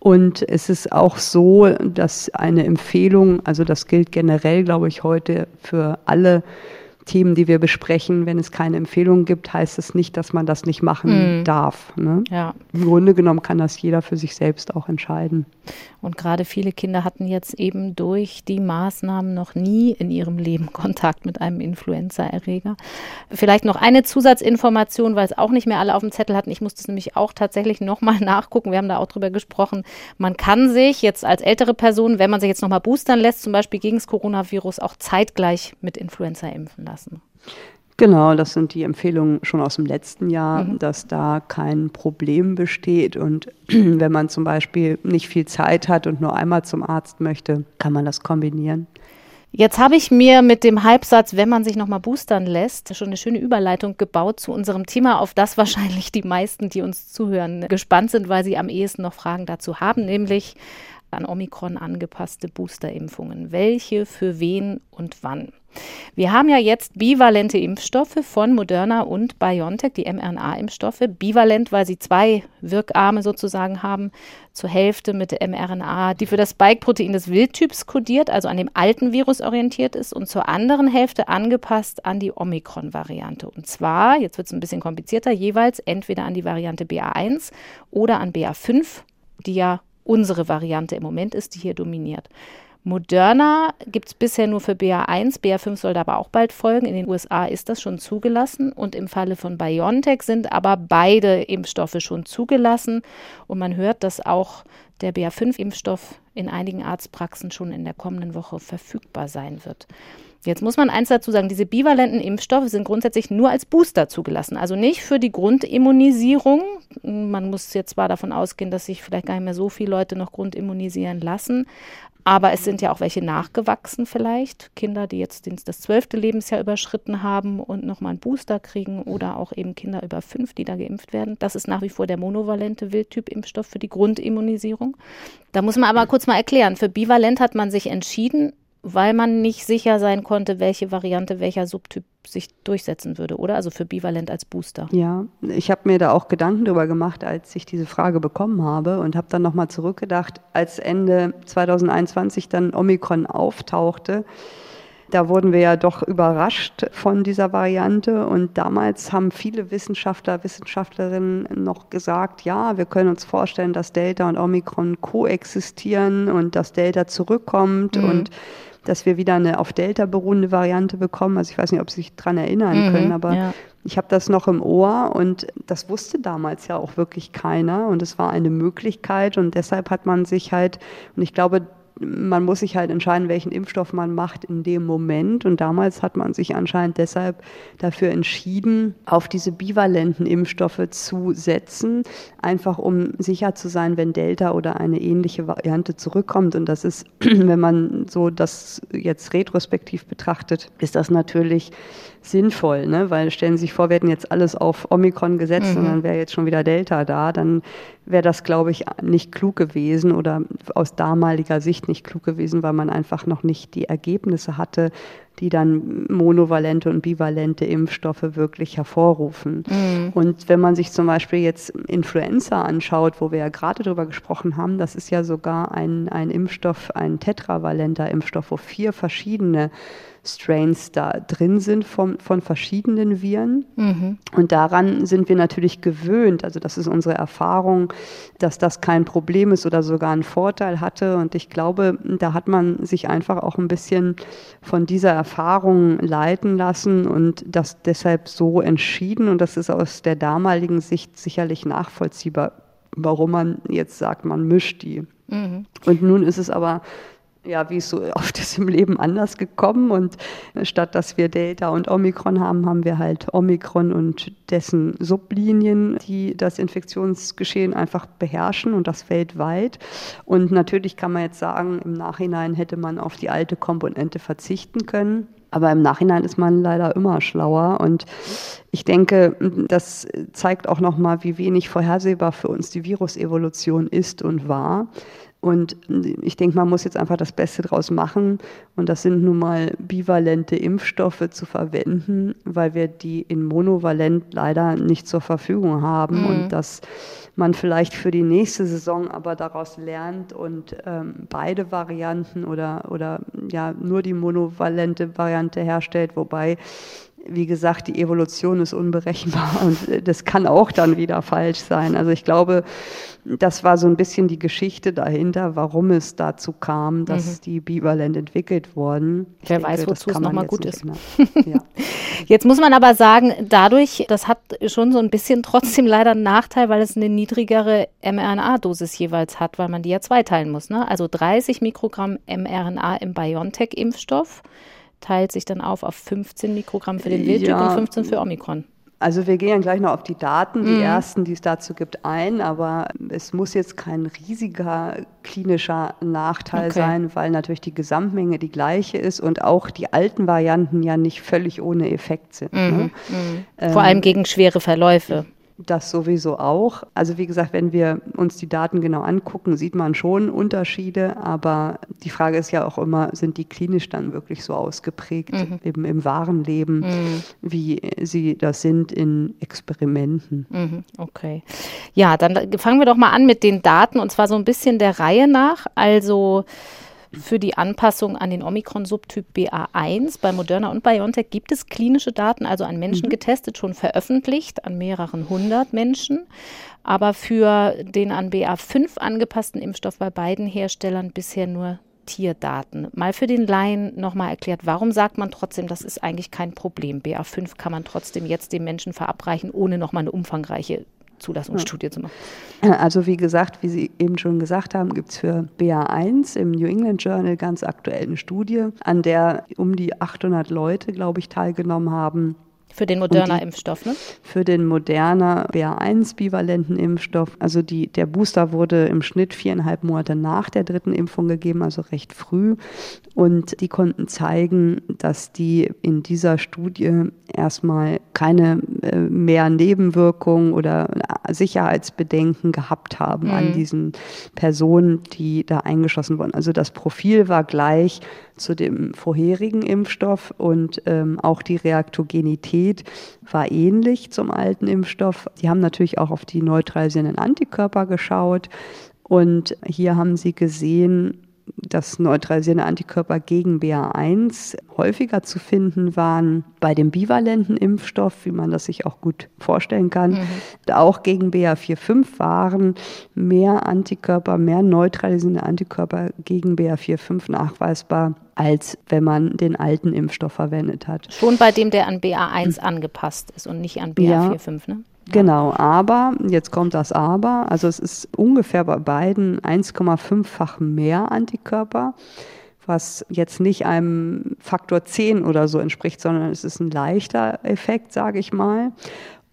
Und es ist auch so, dass eine Empfehlung, also das gilt generell, glaube ich, heute für alle Themen, die wir besprechen, wenn es keine Empfehlung gibt, heißt es nicht, dass man das nicht machen mhm. darf. Ne? Ja. Im Grunde genommen kann das jeder für sich selbst auch entscheiden. Und gerade viele Kinder hatten jetzt eben durch die Maßnahmen noch nie in ihrem Leben Kontakt mit einem Influenza-Erreger. Vielleicht noch eine Zusatzinformation, weil es auch nicht mehr alle auf dem Zettel hatten. Ich musste es nämlich auch tatsächlich nochmal nachgucken. Wir haben da auch drüber gesprochen. Man kann sich jetzt als ältere Person, wenn man sich jetzt nochmal boostern lässt, zum Beispiel gegen das Coronavirus, auch zeitgleich mit Influenza impfen lassen. Genau, das sind die Empfehlungen schon aus dem letzten Jahr, mhm. dass da kein Problem besteht. Und wenn man zum Beispiel nicht viel Zeit hat und nur einmal zum Arzt möchte, kann man das kombinieren. Jetzt habe ich mir mit dem Halbsatz, wenn man sich nochmal boostern lässt, schon eine schöne Überleitung gebaut zu unserem Thema, auf das wahrscheinlich die meisten, die uns zuhören, gespannt sind, weil sie am ehesten noch Fragen dazu haben, nämlich an Omikron angepasste Boosterimpfungen. Welche, für wen und wann? Wir haben ja jetzt bivalente Impfstoffe von Moderna und BioNTech, die mRNA-Impfstoffe. Bivalent, weil sie zwei Wirkarme sozusagen haben, zur Hälfte mit der mRNA, die für das Spike-Protein des Wildtyps kodiert, also an dem alten Virus orientiert ist, und zur anderen Hälfte angepasst an die Omikron-Variante. Und zwar, jetzt wird es ein bisschen komplizierter, jeweils entweder an die Variante BA1 oder an BA5, die ja unsere Variante im Moment ist, die hier dominiert. Moderna gibt es bisher nur für BA1, BA5 soll da aber auch bald folgen. In den USA ist das schon zugelassen und im Falle von BioNTech sind aber beide Impfstoffe schon zugelassen und man hört, dass auch der BA5-Impfstoff in einigen Arztpraxen schon in der kommenden Woche verfügbar sein wird. Jetzt muss man eins dazu sagen, diese bivalenten Impfstoffe sind grundsätzlich nur als Booster zugelassen, also nicht für die Grundimmunisierung. Man muss jetzt zwar davon ausgehen, dass sich vielleicht gar nicht mehr so viele Leute noch grundimmunisieren lassen, aber es sind ja auch welche nachgewachsen vielleicht. Kinder, die jetzt das zwölfte Lebensjahr überschritten haben und nochmal einen Booster kriegen oder auch eben Kinder über fünf, die da geimpft werden. Das ist nach wie vor der monovalente Wildtyp-Impfstoff für die Grundimmunisierung. Da muss man aber kurz mal erklären. Für bivalent hat man sich entschieden, weil man nicht sicher sein konnte, welche Variante, welcher Subtyp sich durchsetzen würde, oder? Also für bivalent als Booster. Ja, ich habe mir da auch Gedanken darüber gemacht, als ich diese Frage bekommen habe und habe dann nochmal zurückgedacht, als Ende 2021 dann Omikron auftauchte da wurden wir ja doch überrascht von dieser Variante und damals haben viele Wissenschaftler, Wissenschaftlerinnen noch gesagt, ja, wir können uns vorstellen, dass Delta und Omikron koexistieren und dass Delta zurückkommt mhm. und dass wir wieder eine auf Delta beruhende Variante bekommen. Also ich weiß nicht, ob Sie sich daran erinnern mhm, können, aber ja. ich habe das noch im Ohr und das wusste damals ja auch wirklich keiner und es war eine Möglichkeit und deshalb hat man sich halt, und ich glaube, man muss sich halt entscheiden, welchen Impfstoff man macht in dem Moment. Und damals hat man sich anscheinend deshalb dafür entschieden, auf diese bivalenten Impfstoffe zu setzen, einfach um sicher zu sein, wenn Delta oder eine ähnliche Variante zurückkommt. Und das ist, wenn man so das jetzt retrospektiv betrachtet, ist das natürlich sinnvoll, ne? weil stellen Sie sich vor, wir hätten jetzt alles auf Omikron gesetzt mhm. und dann wäre jetzt schon wieder Delta da, dann wäre das, glaube ich, nicht klug gewesen oder aus damaliger Sicht nicht klug gewesen, weil man einfach noch nicht die Ergebnisse hatte, die dann monovalente und bivalente Impfstoffe wirklich hervorrufen. Mhm. Und wenn man sich zum Beispiel jetzt Influenza anschaut, wo wir ja gerade darüber gesprochen haben, das ist ja sogar ein, ein Impfstoff, ein tetravalenter Impfstoff, wo vier verschiedene Strains da drin sind von, von verschiedenen Viren. Mhm. Und daran sind wir natürlich gewöhnt. Also das ist unsere Erfahrung, dass das kein Problem ist oder sogar einen Vorteil hatte. Und ich glaube, da hat man sich einfach auch ein bisschen von dieser Erfahrung leiten lassen und das deshalb so entschieden. Und das ist aus der damaligen Sicht sicherlich nachvollziehbar, warum man jetzt sagt, man mischt die. Mhm. Und nun ist es aber ja, wie so oft ist im Leben anders gekommen. Und statt dass wir Delta und Omikron haben, haben wir halt Omikron und dessen Sublinien, die das Infektionsgeschehen einfach beherrschen und das weltweit. Und natürlich kann man jetzt sagen, im Nachhinein hätte man auf die alte Komponente verzichten können. Aber im Nachhinein ist man leider immer schlauer. Und ich denke, das zeigt auch nochmal, wie wenig vorhersehbar für uns die Virusevolution ist und war. Und ich denke, man muss jetzt einfach das Beste draus machen. Und das sind nun mal bivalente Impfstoffe zu verwenden, weil wir die in monovalent leider nicht zur Verfügung haben. Mhm. Und dass man vielleicht für die nächste Saison aber daraus lernt und ähm, beide Varianten oder, oder ja nur die monovalente Variante herstellt, wobei wie gesagt, die Evolution ist unberechenbar und äh, das kann auch dann wieder falsch sein. Also ich glaube, das war so ein bisschen die Geschichte dahinter, warum es dazu kam, dass mhm. die Bivalent entwickelt wurden. Ich Wer denke, weiß, wozu es nochmal gut ist. ja. Jetzt muss man aber sagen, dadurch, das hat schon so ein bisschen trotzdem leider einen Nachteil, weil es eine niedrigere mRNA-Dosis jeweils hat, weil man die ja zweiteilen muss. Ne? Also 30 Mikrogramm mRNA im BioNTech-Impfstoff teilt sich dann auf auf 15 Mikrogramm für den Wildtyp ja, und 15 für Omikron. Also wir gehen gleich noch auf die Daten, die mhm. ersten, die es dazu gibt, ein, aber es muss jetzt kein riesiger klinischer Nachteil okay. sein, weil natürlich die Gesamtmenge die gleiche ist und auch die alten Varianten ja nicht völlig ohne Effekt sind. Mhm. Ne? Mhm. Vor ähm, allem gegen schwere Verläufe. Das sowieso auch. Also wie gesagt, wenn wir uns die Daten genau angucken, sieht man schon Unterschiede, aber die Frage ist ja auch immer, sind die klinisch dann wirklich so ausgeprägt mhm. im, im wahren Leben, mhm. wie sie das sind in Experimenten? Mhm. Okay. Ja, dann fangen wir doch mal an mit den Daten und zwar so ein bisschen der Reihe nach. Also für die Anpassung an den Omikron-Subtyp BA1 bei Moderna und BioNTech gibt es klinische Daten, also an Menschen mhm. getestet, schon veröffentlicht, an mehreren hundert Menschen. Aber für den an BA5 angepassten Impfstoff bei beiden Herstellern bisher nur Tierdaten. Mal für den Laien nochmal erklärt, warum sagt man trotzdem, das ist eigentlich kein Problem. BA5 kann man trotzdem jetzt dem Menschen verabreichen, ohne nochmal eine umfangreiche Zulassungsstudie zu machen. Also wie gesagt, wie Sie eben schon gesagt haben, gibt es für BA1 im New England Journal ganz aktuell eine Studie, an der um die 800 Leute, glaube ich, teilgenommen haben. Für den Moderna-Impfstoff, ne? Für den Moderna BA1-bivalenten Impfstoff. Also die, der Booster wurde im Schnitt viereinhalb Monate nach der dritten Impfung gegeben, also recht früh. Und die konnten zeigen, dass die in dieser Studie erstmal keine äh, mehr Nebenwirkungen oder Sicherheitsbedenken gehabt haben mhm. an diesen Personen, die da eingeschossen wurden. Also das Profil war gleich zu dem vorherigen Impfstoff und ähm, auch die Reaktogenität war ähnlich zum alten Impfstoff. Die haben natürlich auch auf die neutralisierenden Antikörper geschaut und hier haben sie gesehen, dass neutralisierende Antikörper gegen BA1 häufiger zu finden waren bei dem bivalenten Impfstoff, wie man das sich auch gut vorstellen kann. Mhm. Auch gegen BA45 waren mehr Antikörper, mehr neutralisierende Antikörper gegen BA45 nachweisbar als wenn man den alten Impfstoff verwendet hat. Schon bei dem, der an BA1 angepasst ist und nicht an BA45, ja. ne? Genau, aber, jetzt kommt das Aber, also es ist ungefähr bei beiden 1,5-fach mehr Antikörper, was jetzt nicht einem Faktor 10 oder so entspricht, sondern es ist ein leichter Effekt, sage ich mal.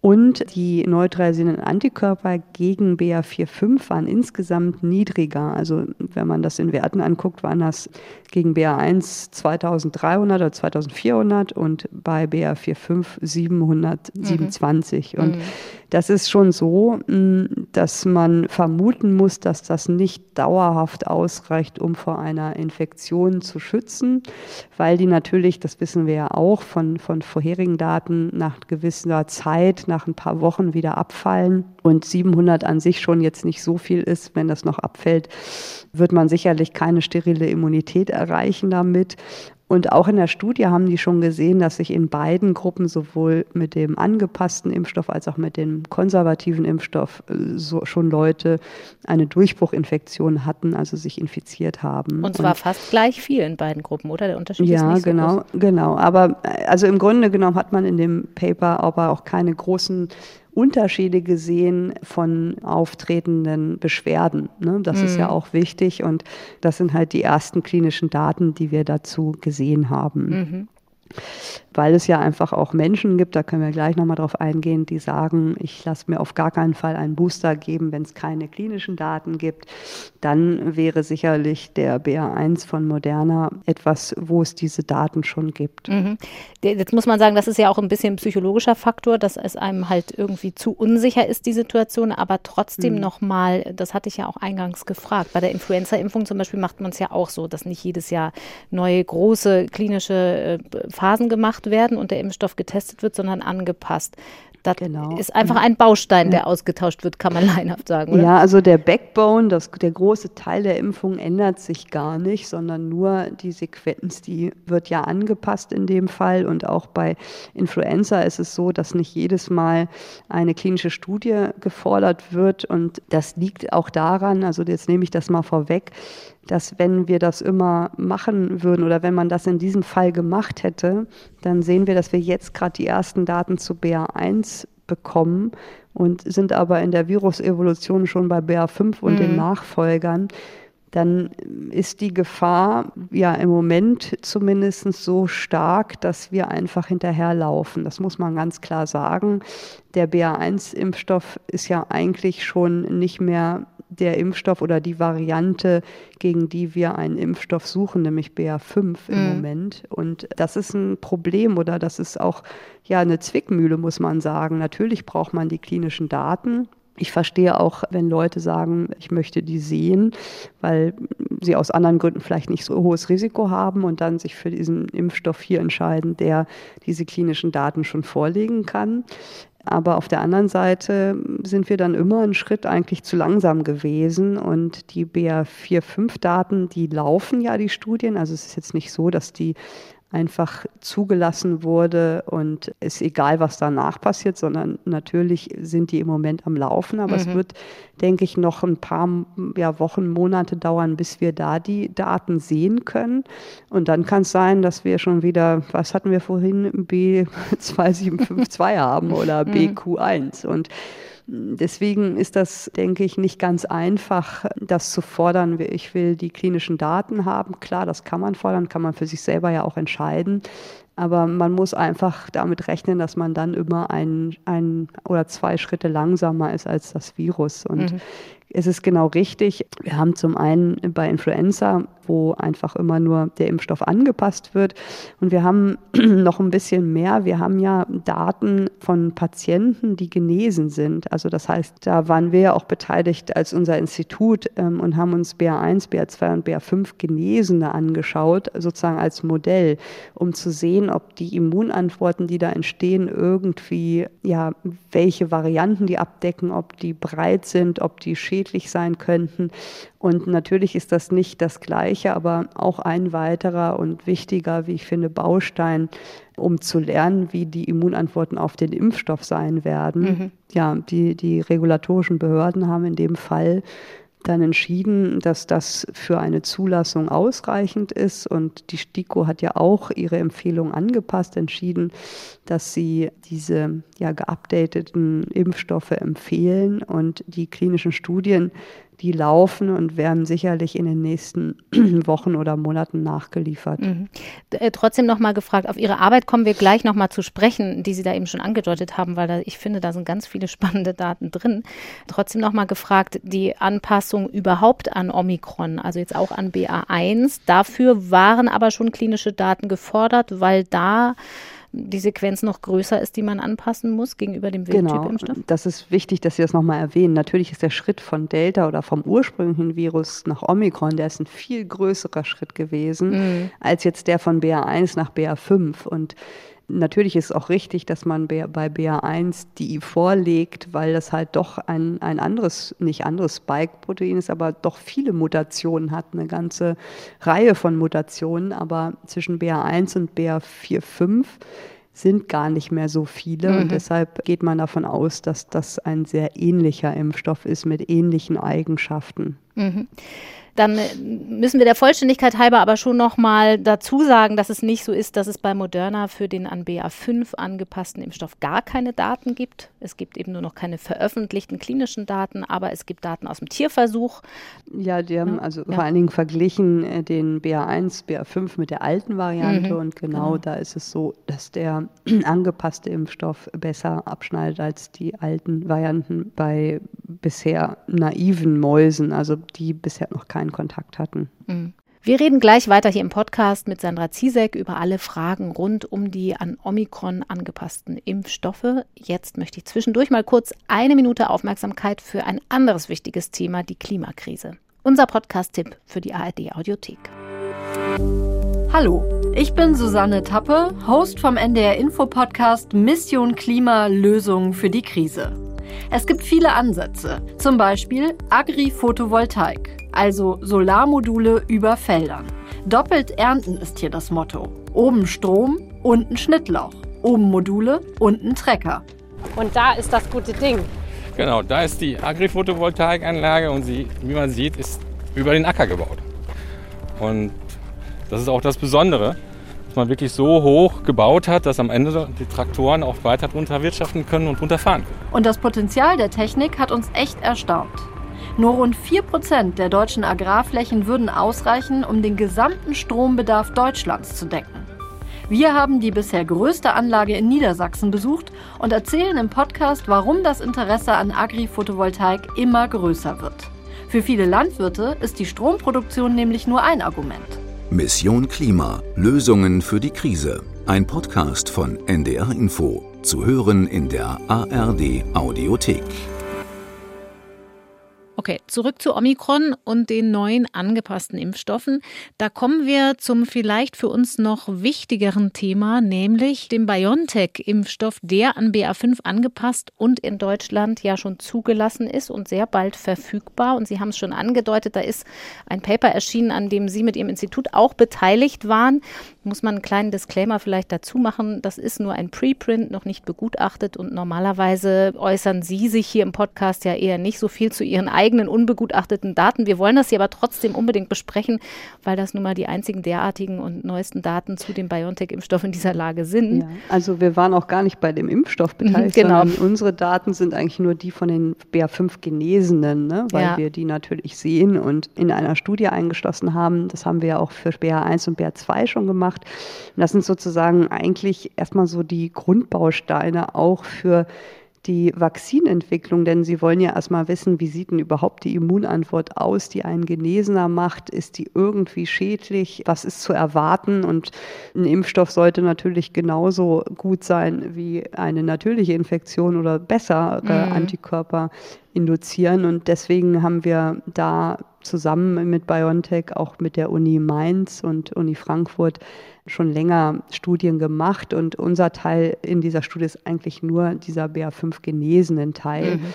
Und die neutralisierenden Antikörper gegen BA4-5 waren insgesamt niedriger. Also wenn man das in Werten anguckt, waren das gegen BA1 2300 oder 2400 und bei BA4-5 727. Mhm. Und mhm. Das ist schon so, mm, dass man vermuten muss, dass das nicht dauerhaft ausreicht, um vor einer Infektion zu schützen, weil die natürlich, das wissen wir ja auch von, von vorherigen Daten, nach gewisser Zeit, nach ein paar Wochen wieder abfallen und 700 an sich schon jetzt nicht so viel ist, wenn das noch abfällt, wird man sicherlich keine sterile Immunität erreichen damit. Und auch in der Studie haben die schon gesehen, dass sich in beiden Gruppen sowohl mit dem angepassten Impfstoff als auch mit dem konservativen Impfstoff äh, so schon Leute eine Durchbruchinfektion hatten, also sich infiziert haben. Und zwar Und, fast gleich viel in beiden Gruppen, oder? Der Unterschied ja, ist nicht so genau, groß. genau. Aber äh, also im Grunde genommen hat man in dem Paper aber auch keine großen Unterschiede gesehen von auftretenden Beschwerden. Ne? Das mhm. ist ja mhm. auch wichtig und das sind halt die ersten klinischen Daten, die wir dazu gesehen haben. Mhm weil es ja einfach auch Menschen gibt, da können wir gleich nochmal drauf eingehen, die sagen, ich lasse mir auf gar keinen Fall einen Booster geben, wenn es keine klinischen Daten gibt. Dann wäre sicherlich der BA1 von Moderna etwas, wo es diese Daten schon gibt. Mhm. Jetzt muss man sagen, das ist ja auch ein bisschen ein psychologischer Faktor, dass es einem halt irgendwie zu unsicher ist, die Situation, aber trotzdem mhm. nochmal, das hatte ich ja auch eingangs gefragt, bei der Influenza-Impfung zum Beispiel macht man es ja auch so, dass nicht jedes Jahr neue große klinische äh, Phasen gemacht werden und der Impfstoff getestet wird, sondern angepasst. Das genau. ist einfach ein Baustein, der ausgetauscht wird, kann man leinhaft sagen. Oder? Ja, also der Backbone, das, der große Teil der Impfung ändert sich gar nicht, sondern nur die Sequenz, die wird ja angepasst in dem Fall. Und auch bei Influenza ist es so, dass nicht jedes Mal eine klinische Studie gefordert wird. Und das liegt auch daran, also jetzt nehme ich das mal vorweg, dass wenn wir das immer machen würden oder wenn man das in diesem Fall gemacht hätte, dann sehen wir, dass wir jetzt gerade die ersten Daten zu BA1 bekommen und sind aber in der Virusevolution schon bei BA5 und mhm. den Nachfolgern dann ist die Gefahr ja im Moment zumindest so stark, dass wir einfach hinterherlaufen. Das muss man ganz klar sagen. Der BA1-Impfstoff ist ja eigentlich schon nicht mehr der Impfstoff oder die Variante, gegen die wir einen Impfstoff suchen, nämlich BA5 im mhm. Moment. Und das ist ein Problem oder das ist auch ja eine Zwickmühle, muss man sagen. Natürlich braucht man die klinischen Daten. Ich verstehe auch, wenn Leute sagen, ich möchte die sehen, weil sie aus anderen Gründen vielleicht nicht so hohes Risiko haben und dann sich für diesen Impfstoff hier entscheiden, der diese klinischen Daten schon vorlegen kann. Aber auf der anderen Seite sind wir dann immer einen Schritt eigentlich zu langsam gewesen. Und die BA4-5-Daten, die laufen ja, die Studien. Also es ist jetzt nicht so, dass die einfach zugelassen wurde und ist egal, was danach passiert, sondern natürlich sind die im Moment am Laufen. Aber mhm. es wird, denke ich, noch ein paar ja, Wochen, Monate dauern, bis wir da die Daten sehen können. Und dann kann es sein, dass wir schon wieder, was hatten wir vorhin, B2752 haben oder mhm. BQ1. Und Deswegen ist das, denke ich, nicht ganz einfach, das zu fordern. Ich will die klinischen Daten haben. Klar, das kann man fordern, kann man für sich selber ja auch entscheiden. Aber man muss einfach damit rechnen, dass man dann immer ein, ein oder zwei Schritte langsamer ist als das Virus. Und mhm. Es ist genau richtig. Wir haben zum einen bei Influenza, wo einfach immer nur der Impfstoff angepasst wird. Und wir haben noch ein bisschen mehr. Wir haben ja Daten von Patienten, die genesen sind. Also das heißt, da waren wir ja auch beteiligt als unser Institut ähm, und haben uns BA1, BA2 und BA5 Genesene angeschaut, sozusagen als Modell, um zu sehen, ob die Immunantworten, die da entstehen, irgendwie, ja, welche Varianten die abdecken, ob die breit sind, ob die schädlich schädlich sein könnten. Und natürlich ist das nicht das Gleiche, aber auch ein weiterer und wichtiger, wie ich finde, Baustein, um zu lernen, wie die Immunantworten auf den Impfstoff sein werden. Mhm. Ja, die, die regulatorischen Behörden haben in dem Fall dann entschieden, dass das für eine Zulassung ausreichend ist. Und die STIKO hat ja auch ihre Empfehlung angepasst, entschieden, dass sie diese ja geupdateten Impfstoffe empfehlen und die klinischen Studien die laufen und werden sicherlich in den nächsten Wochen oder Monaten nachgeliefert. Mhm. Äh, trotzdem noch mal gefragt, auf Ihre Arbeit kommen wir gleich noch mal zu sprechen, die Sie da eben schon angedeutet haben, weil da, ich finde, da sind ganz viele spannende Daten drin. Trotzdem noch mal gefragt, die Anpassung überhaupt an Omikron, also jetzt auch an BA1, dafür waren aber schon klinische Daten gefordert, weil da die Sequenz noch größer ist, die man anpassen muss gegenüber dem Wildtyp-Impfstoff? Genau. Das ist wichtig, dass Sie das nochmal erwähnen. Natürlich ist der Schritt von Delta oder vom ursprünglichen Virus nach Omikron, der ist ein viel größerer Schritt gewesen, mhm. als jetzt der von BA1 nach BA5. Und Natürlich ist es auch richtig, dass man bei BA1 die vorlegt, weil das halt doch ein, ein anderes, nicht anderes Spike-Protein ist, aber doch viele Mutationen hat, eine ganze Reihe von Mutationen. Aber zwischen BA1 und BA45 sind gar nicht mehr so viele. Mhm. Und deshalb geht man davon aus, dass das ein sehr ähnlicher Impfstoff ist mit ähnlichen Eigenschaften. Mhm. Dann müssen wir der Vollständigkeit halber aber schon noch mal dazu sagen, dass es nicht so ist, dass es bei Moderna für den an BA5 angepassten Impfstoff gar keine Daten gibt. Es gibt eben nur noch keine veröffentlichten klinischen Daten, aber es gibt Daten aus dem Tierversuch. Ja, die haben also ja. vor allen Dingen verglichen äh, den BA1, BA5 mit der alten Variante mhm. und genau, genau, da ist es so, dass der angepasste Impfstoff besser abschneidet als die alten Varianten bei bisher naiven Mäusen, also die bisher noch keine keinen Kontakt hatten. Mhm. Wir reden gleich weiter hier im Podcast mit Sandra Ziesek über alle Fragen rund um die an Omikron angepassten Impfstoffe. Jetzt möchte ich zwischendurch mal kurz eine Minute Aufmerksamkeit für ein anderes wichtiges Thema, die Klimakrise. Unser Podcast-Tipp für die ARD Audiothek. Hallo, ich bin Susanne Tappe, Host vom NDR Info Podcast Mission Klima Lösungen für die Krise. Es gibt viele Ansätze, zum Beispiel Agri-Photovoltaik also Solarmodule über Feldern. Doppelt ernten ist hier das Motto. Oben Strom, unten Schnittlauch. Oben Module, unten Trecker. Und da ist das gute Ding. Genau, da ist die Agri-Photovoltaikanlage und sie, wie man sieht, ist über den Acker gebaut. Und das ist auch das Besondere, dass man wirklich so hoch gebaut hat, dass am Ende die Traktoren auch weiter drunter wirtschaften können und drunter fahren können. Und das Potenzial der Technik hat uns echt erstaunt. Nur rund 4% der deutschen Agrarflächen würden ausreichen, um den gesamten Strombedarf Deutschlands zu decken. Wir haben die bisher größte Anlage in Niedersachsen besucht und erzählen im Podcast, warum das Interesse an Agri-Photovoltaik immer größer wird. Für viele Landwirte ist die Stromproduktion nämlich nur ein Argument. Mission Klima. Lösungen für die Krise. Ein Podcast von NDR Info. Zu hören in der ARD Audiothek. Okay, zurück zu Omikron und den neuen angepassten Impfstoffen. Da kommen wir zum vielleicht für uns noch wichtigeren Thema, nämlich dem BioNTech-Impfstoff, der an BA5 angepasst und in Deutschland ja schon zugelassen ist und sehr bald verfügbar. Und Sie haben es schon angedeutet, da ist ein Paper erschienen, an dem Sie mit Ihrem Institut auch beteiligt waren. Muss man einen kleinen Disclaimer vielleicht dazu machen. Das ist nur ein Preprint, noch nicht begutachtet und normalerweise äußern Sie sich hier im Podcast ja eher nicht so viel zu Ihren eigenen eigenen unbegutachteten Daten. Wir wollen das hier aber trotzdem unbedingt besprechen, weil das nun mal die einzigen derartigen und neuesten Daten zu dem BioNTech-Impfstoff in dieser Lage sind. Ja, also wir waren auch gar nicht bei dem Impfstoff mhm, beteiligt, genau. sondern unsere Daten sind eigentlich nur die von den BA5-Genesenen, ne? weil ja. wir die natürlich sehen und in einer Studie eingeschlossen haben. Das haben wir ja auch für BA1 und BA2 schon gemacht. Und das sind sozusagen eigentlich erstmal so die Grundbausteine auch für die Vakzinentwicklung, denn Sie wollen ja erstmal wissen, wie sieht denn überhaupt die Immunantwort aus, die einen Genesener macht? Ist die irgendwie schädlich? Was ist zu erwarten? Und ein Impfstoff sollte natürlich genauso gut sein wie eine natürliche Infektion oder bessere mhm. Antikörper induzieren. Und deswegen haben wir da zusammen mit BioNTech, auch mit der Uni Mainz und Uni Frankfurt, schon länger Studien gemacht und unser Teil in dieser Studie ist eigentlich nur dieser BA5 genesenen Teil. Mhm.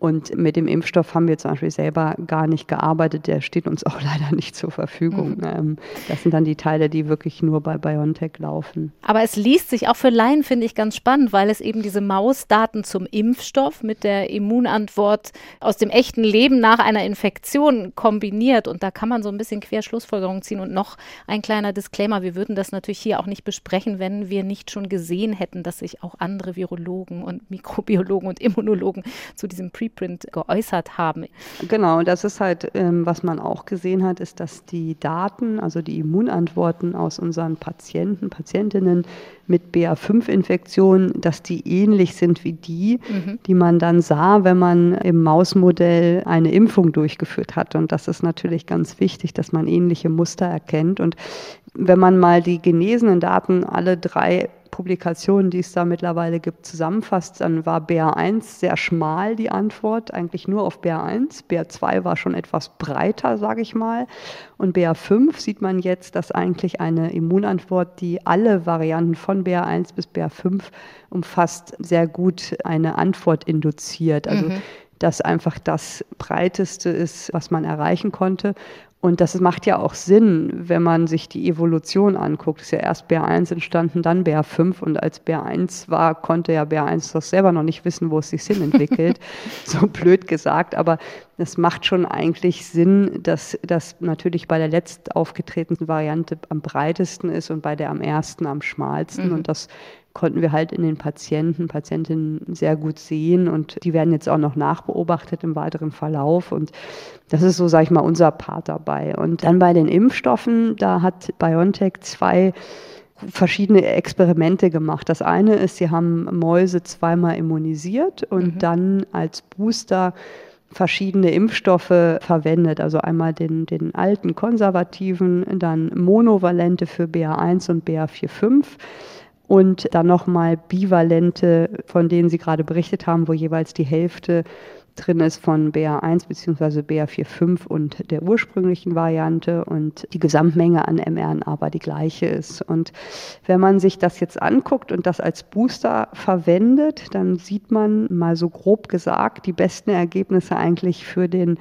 Und mit dem Impfstoff haben wir zum Beispiel selber gar nicht gearbeitet. Der steht uns auch leider nicht zur Verfügung. Mhm. Ähm, das sind dann die Teile, die wirklich nur bei BioNTech laufen. Aber es liest sich auch für Laien, finde ich, ganz spannend, weil es eben diese Mausdaten zum Impfstoff mit der Immunantwort aus dem echten Leben nach einer Infektion kombiniert. Und da kann man so ein bisschen Querschlussfolgerungen ziehen. Und noch ein kleiner Disclaimer. Wir würden das natürlich hier auch nicht besprechen, wenn wir nicht schon gesehen hätten, dass sich auch andere Virologen und Mikrobiologen und Immunologen zu diesem Pre Preprint geäußert haben. Genau, und das ist halt, ähm, was man auch gesehen hat, ist, dass die Daten, also die Immunantworten aus unseren Patienten, Patientinnen mit BA5-Infektionen, dass die ähnlich sind wie die, mhm. die man dann sah, wenn man im Mausmodell eine Impfung durchgeführt hat. Und das ist natürlich ganz wichtig, dass man ähnliche Muster erkennt. Und wenn man mal die genesenen Daten alle drei Publikationen, die es da mittlerweile gibt, zusammenfasst, dann war BA1 sehr schmal die Antwort, eigentlich nur auf BA1. BA2 war schon etwas breiter, sage ich mal. Und BA5 sieht man jetzt, dass eigentlich eine Immunantwort, die alle Varianten von BA1 bis BA5 umfasst, sehr gut eine Antwort induziert. Also mhm das einfach das breiteste ist, was man erreichen konnte. Und das macht ja auch Sinn, wenn man sich die Evolution anguckt. Es ist ja erst BR1 entstanden, dann BR5 und als BR1 war, konnte ja BR1 doch selber noch nicht wissen, wo es sich Sinn entwickelt. so blöd gesagt, aber es macht schon eigentlich Sinn, dass das natürlich bei der letzt aufgetretenen Variante am breitesten ist und bei der am ersten am schmalsten. Mhm. Und das konnten wir halt in den Patienten, Patientinnen sehr gut sehen und die werden jetzt auch noch nachbeobachtet im weiteren Verlauf und das ist so, sage ich mal, unser Part dabei. Und dann bei den Impfstoffen, da hat BioNTech zwei verschiedene Experimente gemacht. Das eine ist, sie haben Mäuse zweimal immunisiert und mhm. dann als Booster verschiedene Impfstoffe verwendet. Also einmal den, den alten konservativen, dann monovalente für BA1 und BA45 und dann nochmal bivalente, von denen Sie gerade berichtet haben, wo jeweils die Hälfte drin ist von BA1 bzw. BA45 und der ursprünglichen Variante und die Gesamtmenge an mRNA aber die gleiche ist. Und wenn man sich das jetzt anguckt und das als Booster verwendet, dann sieht man mal so grob gesagt die besten Ergebnisse eigentlich für den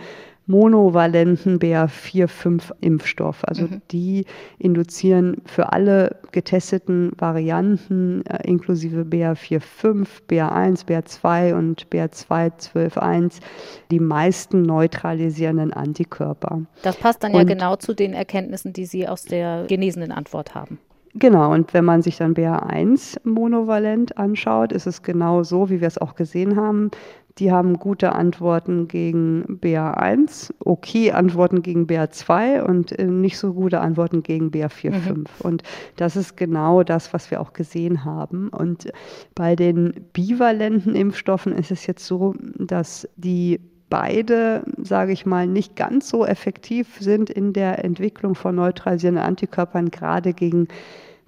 monovalenten BA4-5-Impfstoff. Also mhm. die induzieren für alle getesteten Varianten äh, inklusive BA4-5, BA1, BA2 und BA2-12-1 die meisten neutralisierenden Antikörper. Das passt dann und, ja genau zu den Erkenntnissen, die Sie aus der genesenen Antwort haben. Genau, und wenn man sich dann BA1 monovalent anschaut, ist es genau so, wie wir es auch gesehen haben. Die haben gute Antworten gegen BA1, okay Antworten gegen BA2 und äh, nicht so gute Antworten gegen BA4-5. Mhm. Und das ist genau das, was wir auch gesehen haben. Und bei den bivalenten Impfstoffen ist es jetzt so, dass die beide, sage ich mal, nicht ganz so effektiv sind in der Entwicklung von neutralisierenden Antikörpern, gerade gegen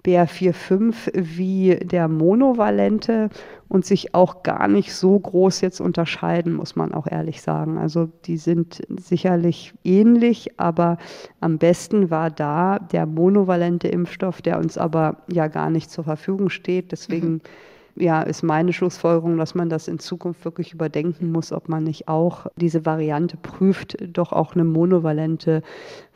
BR45 wie der monovalente und sich auch gar nicht so groß jetzt unterscheiden, muss man auch ehrlich sagen. Also die sind sicherlich ähnlich, aber am besten war da der monovalente Impfstoff, der uns aber ja gar nicht zur Verfügung steht. Deswegen mhm ja, ist meine Schlussfolgerung, dass man das in Zukunft wirklich überdenken muss, ob man nicht auch diese Variante prüft, doch auch eine monovalente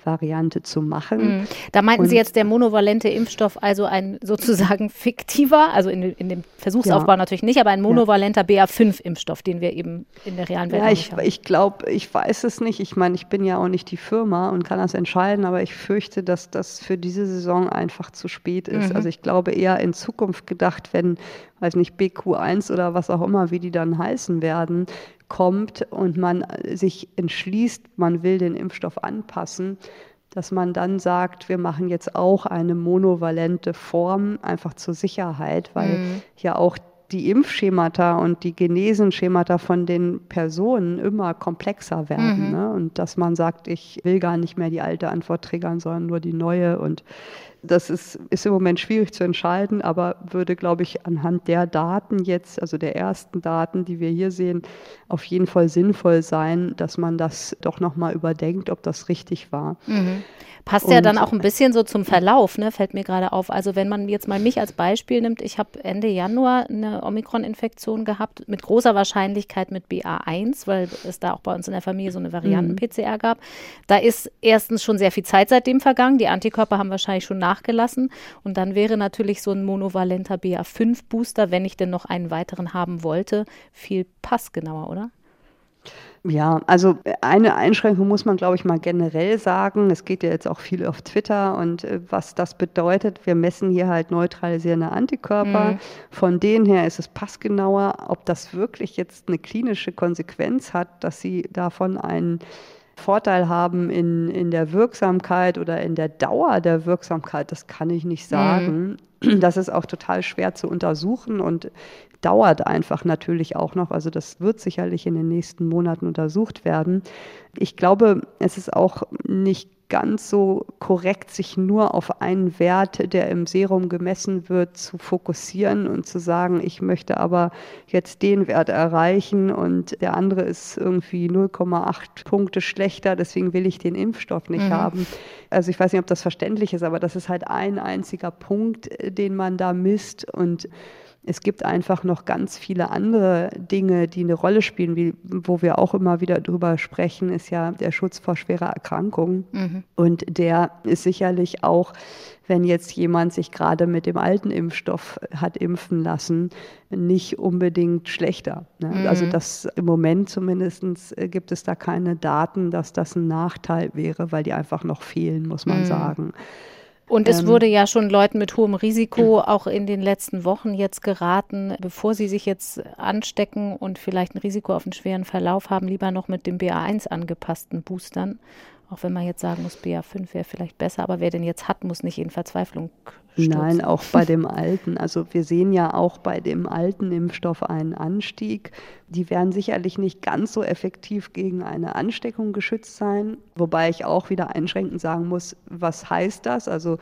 Variante zu machen. Mhm. Da meinten und, Sie jetzt der monovalente Impfstoff, also ein sozusagen fiktiver, also in, in dem Versuchsaufbau ja. natürlich nicht, aber ein monovalenter ja. BA5-Impfstoff, den wir eben in der realen Welt ja, ich, ich glaube, ich weiß es nicht. Ich meine, ich bin ja auch nicht die Firma und kann das entscheiden, aber ich fürchte, dass das für diese Saison einfach zu spät ist. Mhm. Also ich glaube eher in Zukunft gedacht, wenn, weiß nicht, BQ1 oder was auch immer, wie die dann heißen werden, kommt und man sich entschließt, man will den Impfstoff anpassen, dass man dann sagt, wir machen jetzt auch eine monovalente Form einfach zur Sicherheit, weil mhm. ja auch die Impfschemata und die Genesenschemata von den Personen immer komplexer werden. Mhm. Ne? Und dass man sagt, ich will gar nicht mehr die alte Antwort triggern, sondern nur die neue. Und das ist, ist im Moment schwierig zu entscheiden, aber würde, glaube ich, anhand der Daten jetzt, also der ersten Daten, die wir hier sehen, auf jeden Fall sinnvoll sein, dass man das doch nochmal überdenkt, ob das richtig war. Mhm. Passt und ja dann auch ein bisschen so zum Verlauf, ne? fällt mir gerade auf. Also wenn man jetzt mal mich als Beispiel nimmt, ich habe Ende Januar eine Omikron-Infektion gehabt, mit großer Wahrscheinlichkeit mit BA1, weil es da auch bei uns in der Familie so eine Varianten-PCR gab. Da ist erstens schon sehr viel Zeit seitdem vergangen. Die Antikörper haben wahrscheinlich schon nachgelassen. Und dann wäre natürlich so ein monovalenter BA5-Booster, wenn ich denn noch einen weiteren haben wollte, viel passgenauer, oder? Ja, also eine Einschränkung muss man, glaube ich, mal generell sagen. Es geht ja jetzt auch viel auf Twitter und äh, was das bedeutet, wir messen hier halt neutralisierende Antikörper. Mhm. Von denen her ist es passgenauer. Ob das wirklich jetzt eine klinische Konsequenz hat, dass sie davon einen Vorteil haben in, in der Wirksamkeit oder in der Dauer der Wirksamkeit, das kann ich nicht sagen. Mhm. Das ist auch total schwer zu untersuchen und dauert einfach natürlich auch noch. Also das wird sicherlich in den nächsten Monaten untersucht werden. Ich glaube, es ist auch nicht ganz so korrekt, sich nur auf einen Wert, der im Serum gemessen wird, zu fokussieren und zu sagen, ich möchte aber jetzt den Wert erreichen und der andere ist irgendwie 0,8 Punkte schlechter, deswegen will ich den Impfstoff nicht mhm. haben. Also ich weiß nicht, ob das verständlich ist, aber das ist halt ein einziger Punkt, den man da misst und es gibt einfach noch ganz viele andere Dinge, die eine Rolle spielen, wie, wo wir auch immer wieder drüber sprechen, ist ja der Schutz vor schwerer Erkrankung. Mhm. Und der ist sicherlich auch, wenn jetzt jemand sich gerade mit dem alten Impfstoff hat impfen lassen, nicht unbedingt schlechter. Ne? Mhm. Also das im Moment zumindest äh, gibt es da keine Daten, dass das ein Nachteil wäre, weil die einfach noch fehlen, muss man mhm. sagen. Und es ähm, wurde ja schon Leuten mit hohem Risiko auch in den letzten Wochen jetzt geraten, bevor sie sich jetzt anstecken und vielleicht ein Risiko auf einen schweren Verlauf haben, lieber noch mit dem BA1 angepassten Boostern auch wenn man jetzt sagen muss, BA5 wäre vielleicht besser, aber wer den jetzt hat, muss nicht in Verzweiflung stürzen. Nein, auch bei dem alten. Also wir sehen ja auch bei dem alten Impfstoff einen Anstieg. Die werden sicherlich nicht ganz so effektiv gegen eine Ansteckung geschützt sein, wobei ich auch wieder einschränkend sagen muss, was heißt das? Also,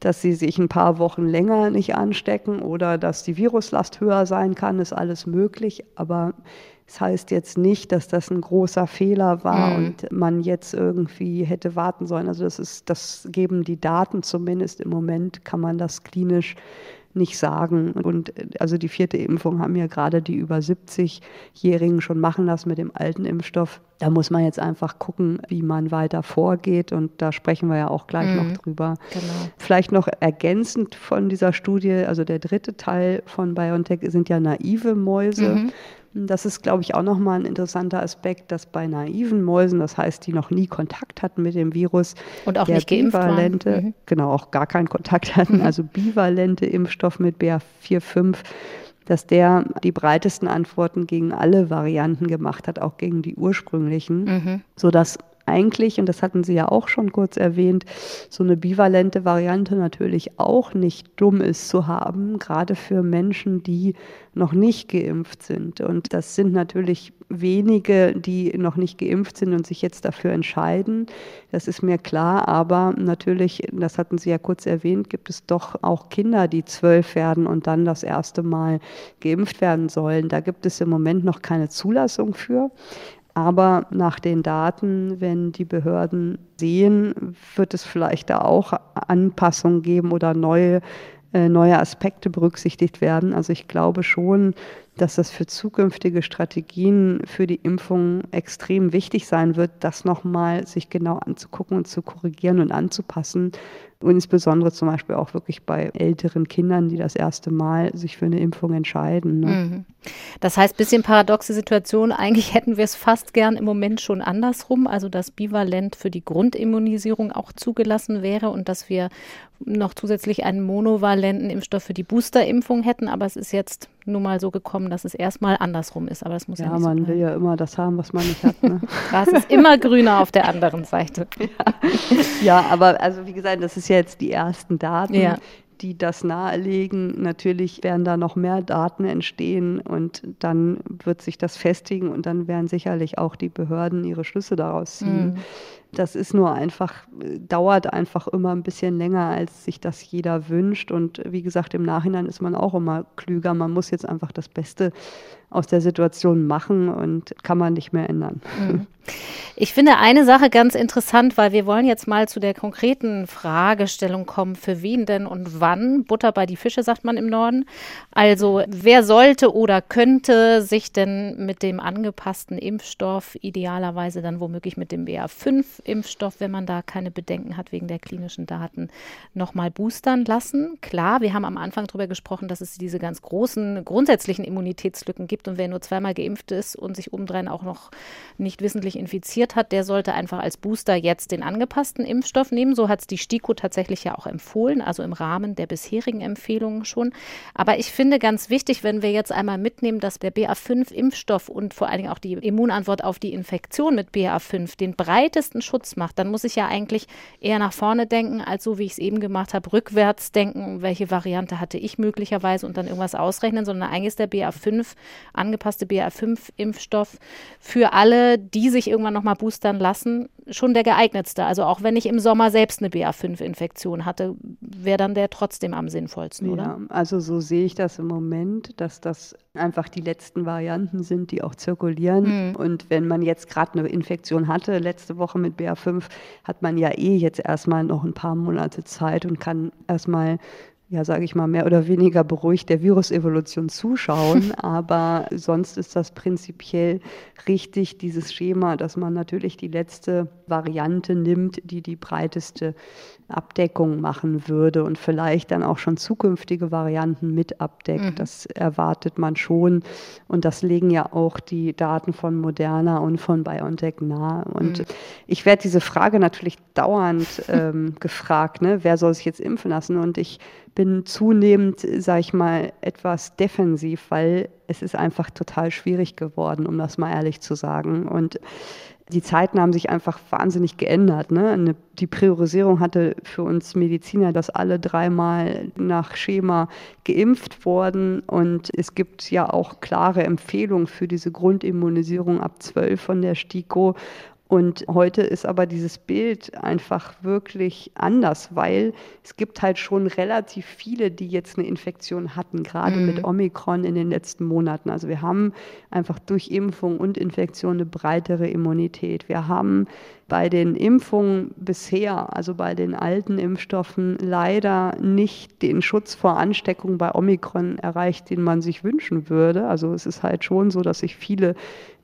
dass sie sich ein paar Wochen länger nicht anstecken oder dass die Viruslast höher sein kann, ist alles möglich, aber das heißt jetzt nicht, dass das ein großer Fehler war mhm. und man jetzt irgendwie hätte warten sollen. Also das ist, das geben die Daten zumindest im Moment, kann man das klinisch nicht sagen. Und also die vierte Impfung haben ja gerade die über 70-Jährigen schon machen lassen mit dem alten Impfstoff. Da muss man jetzt einfach gucken, wie man weiter vorgeht. Und da sprechen wir ja auch gleich mhm. noch drüber. Genau. Vielleicht noch ergänzend von dieser Studie, also der dritte Teil von BioNTech sind ja naive Mäuse. Mhm. Das ist, glaube ich, auch nochmal ein interessanter Aspekt, dass bei naiven Mäusen, das heißt, die noch nie Kontakt hatten mit dem Virus, und auch nicht geimpft bivalente, waren. Mhm. genau, auch gar keinen Kontakt hatten, mhm. also bivalente Impfstoff mit BA4-5, dass der die breitesten Antworten gegen alle Varianten gemacht hat, auch gegen die ursprünglichen, mhm. sodass eigentlich, und das hatten Sie ja auch schon kurz erwähnt, so eine bivalente Variante natürlich auch nicht dumm ist zu haben, gerade für Menschen, die noch nicht geimpft sind. Und das sind natürlich wenige, die noch nicht geimpft sind und sich jetzt dafür entscheiden. Das ist mir klar. Aber natürlich, das hatten Sie ja kurz erwähnt, gibt es doch auch Kinder, die zwölf werden und dann das erste Mal geimpft werden sollen. Da gibt es im Moment noch keine Zulassung für. Aber nach den Daten, wenn die Behörden sehen, wird es vielleicht da auch Anpassungen geben oder neue, neue Aspekte berücksichtigt werden. Also ich glaube schon, dass das für zukünftige Strategien für die Impfung extrem wichtig sein wird, das nochmal sich genau anzugucken und zu korrigieren und anzupassen, und insbesondere zum Beispiel auch wirklich bei älteren Kindern, die das erste Mal sich für eine Impfung entscheiden. Ne? Mhm. Das heißt, bisschen paradoxe Situation. Eigentlich hätten wir es fast gern im Moment schon andersrum, also dass bivalent für die Grundimmunisierung auch zugelassen wäre und dass wir noch zusätzlich einen monovalenten Impfstoff für die Boosterimpfung hätten. Aber es ist jetzt nun mal so gekommen, dass es erstmal andersrum ist. Aber das muss ja, ja nicht man so will ja immer das haben, was man nicht hat. Ne? Gras ist immer grüner auf der anderen Seite. Ja. ja, aber also wie gesagt, das ist ja jetzt die ersten Daten. Ja die das nahelegen. Natürlich werden da noch mehr Daten entstehen und dann wird sich das festigen und dann werden sicherlich auch die Behörden ihre Schlüsse daraus ziehen. Mhm. Das ist nur einfach, dauert einfach immer ein bisschen länger, als sich das jeder wünscht. Und wie gesagt, im Nachhinein ist man auch immer klüger. Man muss jetzt einfach das Beste aus der Situation machen und kann man nicht mehr ändern. Mhm. Ich finde eine Sache ganz interessant, weil wir wollen jetzt mal zu der konkreten Fragestellung kommen, für wen denn und wann. Butter bei die Fische, sagt man im Norden. Also wer sollte oder könnte sich denn mit dem angepassten Impfstoff, idealerweise dann womöglich mit dem BA5-Impfstoff, wenn man da keine Bedenken hat wegen der klinischen Daten, nochmal boostern lassen? Klar, wir haben am Anfang darüber gesprochen, dass es diese ganz großen grundsätzlichen Immunitätslücken gibt und wer nur zweimal geimpft ist und sich obendrein auch noch nicht wissentlich infiziert hat, der sollte einfach als Booster jetzt den angepassten Impfstoff nehmen. So hat es die STIKO tatsächlich ja auch empfohlen, also im Rahmen der bisherigen Empfehlungen schon. Aber ich finde ganz wichtig, wenn wir jetzt einmal mitnehmen, dass der BA5-Impfstoff und vor allen Dingen auch die Immunantwort auf die Infektion mit BA5 den breitesten Schutz macht, dann muss ich ja eigentlich eher nach vorne denken, als so wie ich es eben gemacht habe, rückwärts denken, welche Variante hatte ich möglicherweise und dann irgendwas ausrechnen, sondern eigentlich ist der BA5 angepasste BA5-Impfstoff für alle, die sich irgendwann nochmal boostern lassen, schon der geeignetste. Also auch wenn ich im Sommer selbst eine BA5-Infektion hatte, wäre dann der trotzdem am sinnvollsten, oder? Ja, also so sehe ich das im Moment, dass das einfach die letzten Varianten sind, die auch zirkulieren. Mhm. Und wenn man jetzt gerade eine Infektion hatte, letzte Woche mit BA5, hat man ja eh jetzt erstmal noch ein paar Monate Zeit und kann erstmal ja, sage ich mal, mehr oder weniger beruhigt der Virusevolution zuschauen. Aber sonst ist das prinzipiell richtig, dieses Schema, dass man natürlich die letzte Variante nimmt, die die breiteste Abdeckung machen würde und vielleicht dann auch schon zukünftige Varianten mit abdeckt. Mhm. Das erwartet man schon. Und das legen ja auch die Daten von Moderna und von BioNTech nahe. Und mhm. ich werde diese Frage natürlich dauernd ähm, gefragt, ne? wer soll sich jetzt impfen lassen? Und ich bin zunehmend, sage ich mal, etwas defensiv, weil es ist einfach total schwierig geworden, um das mal ehrlich zu sagen. Und die Zeiten haben sich einfach wahnsinnig geändert. Ne? Die Priorisierung hatte für uns Mediziner, dass alle dreimal nach Schema geimpft wurden. Und es gibt ja auch klare Empfehlungen für diese Grundimmunisierung ab 12 von der STIKO. Und heute ist aber dieses Bild einfach wirklich anders, weil es gibt halt schon relativ viele, die jetzt eine Infektion hatten, gerade mhm. mit Omikron in den letzten Monaten. Also wir haben einfach durch Impfung und Infektion eine breitere Immunität. Wir haben bei den Impfungen bisher, also bei den alten Impfstoffen, leider nicht den Schutz vor Ansteckung bei Omikron erreicht, den man sich wünschen würde. Also es ist halt schon so, dass sich viele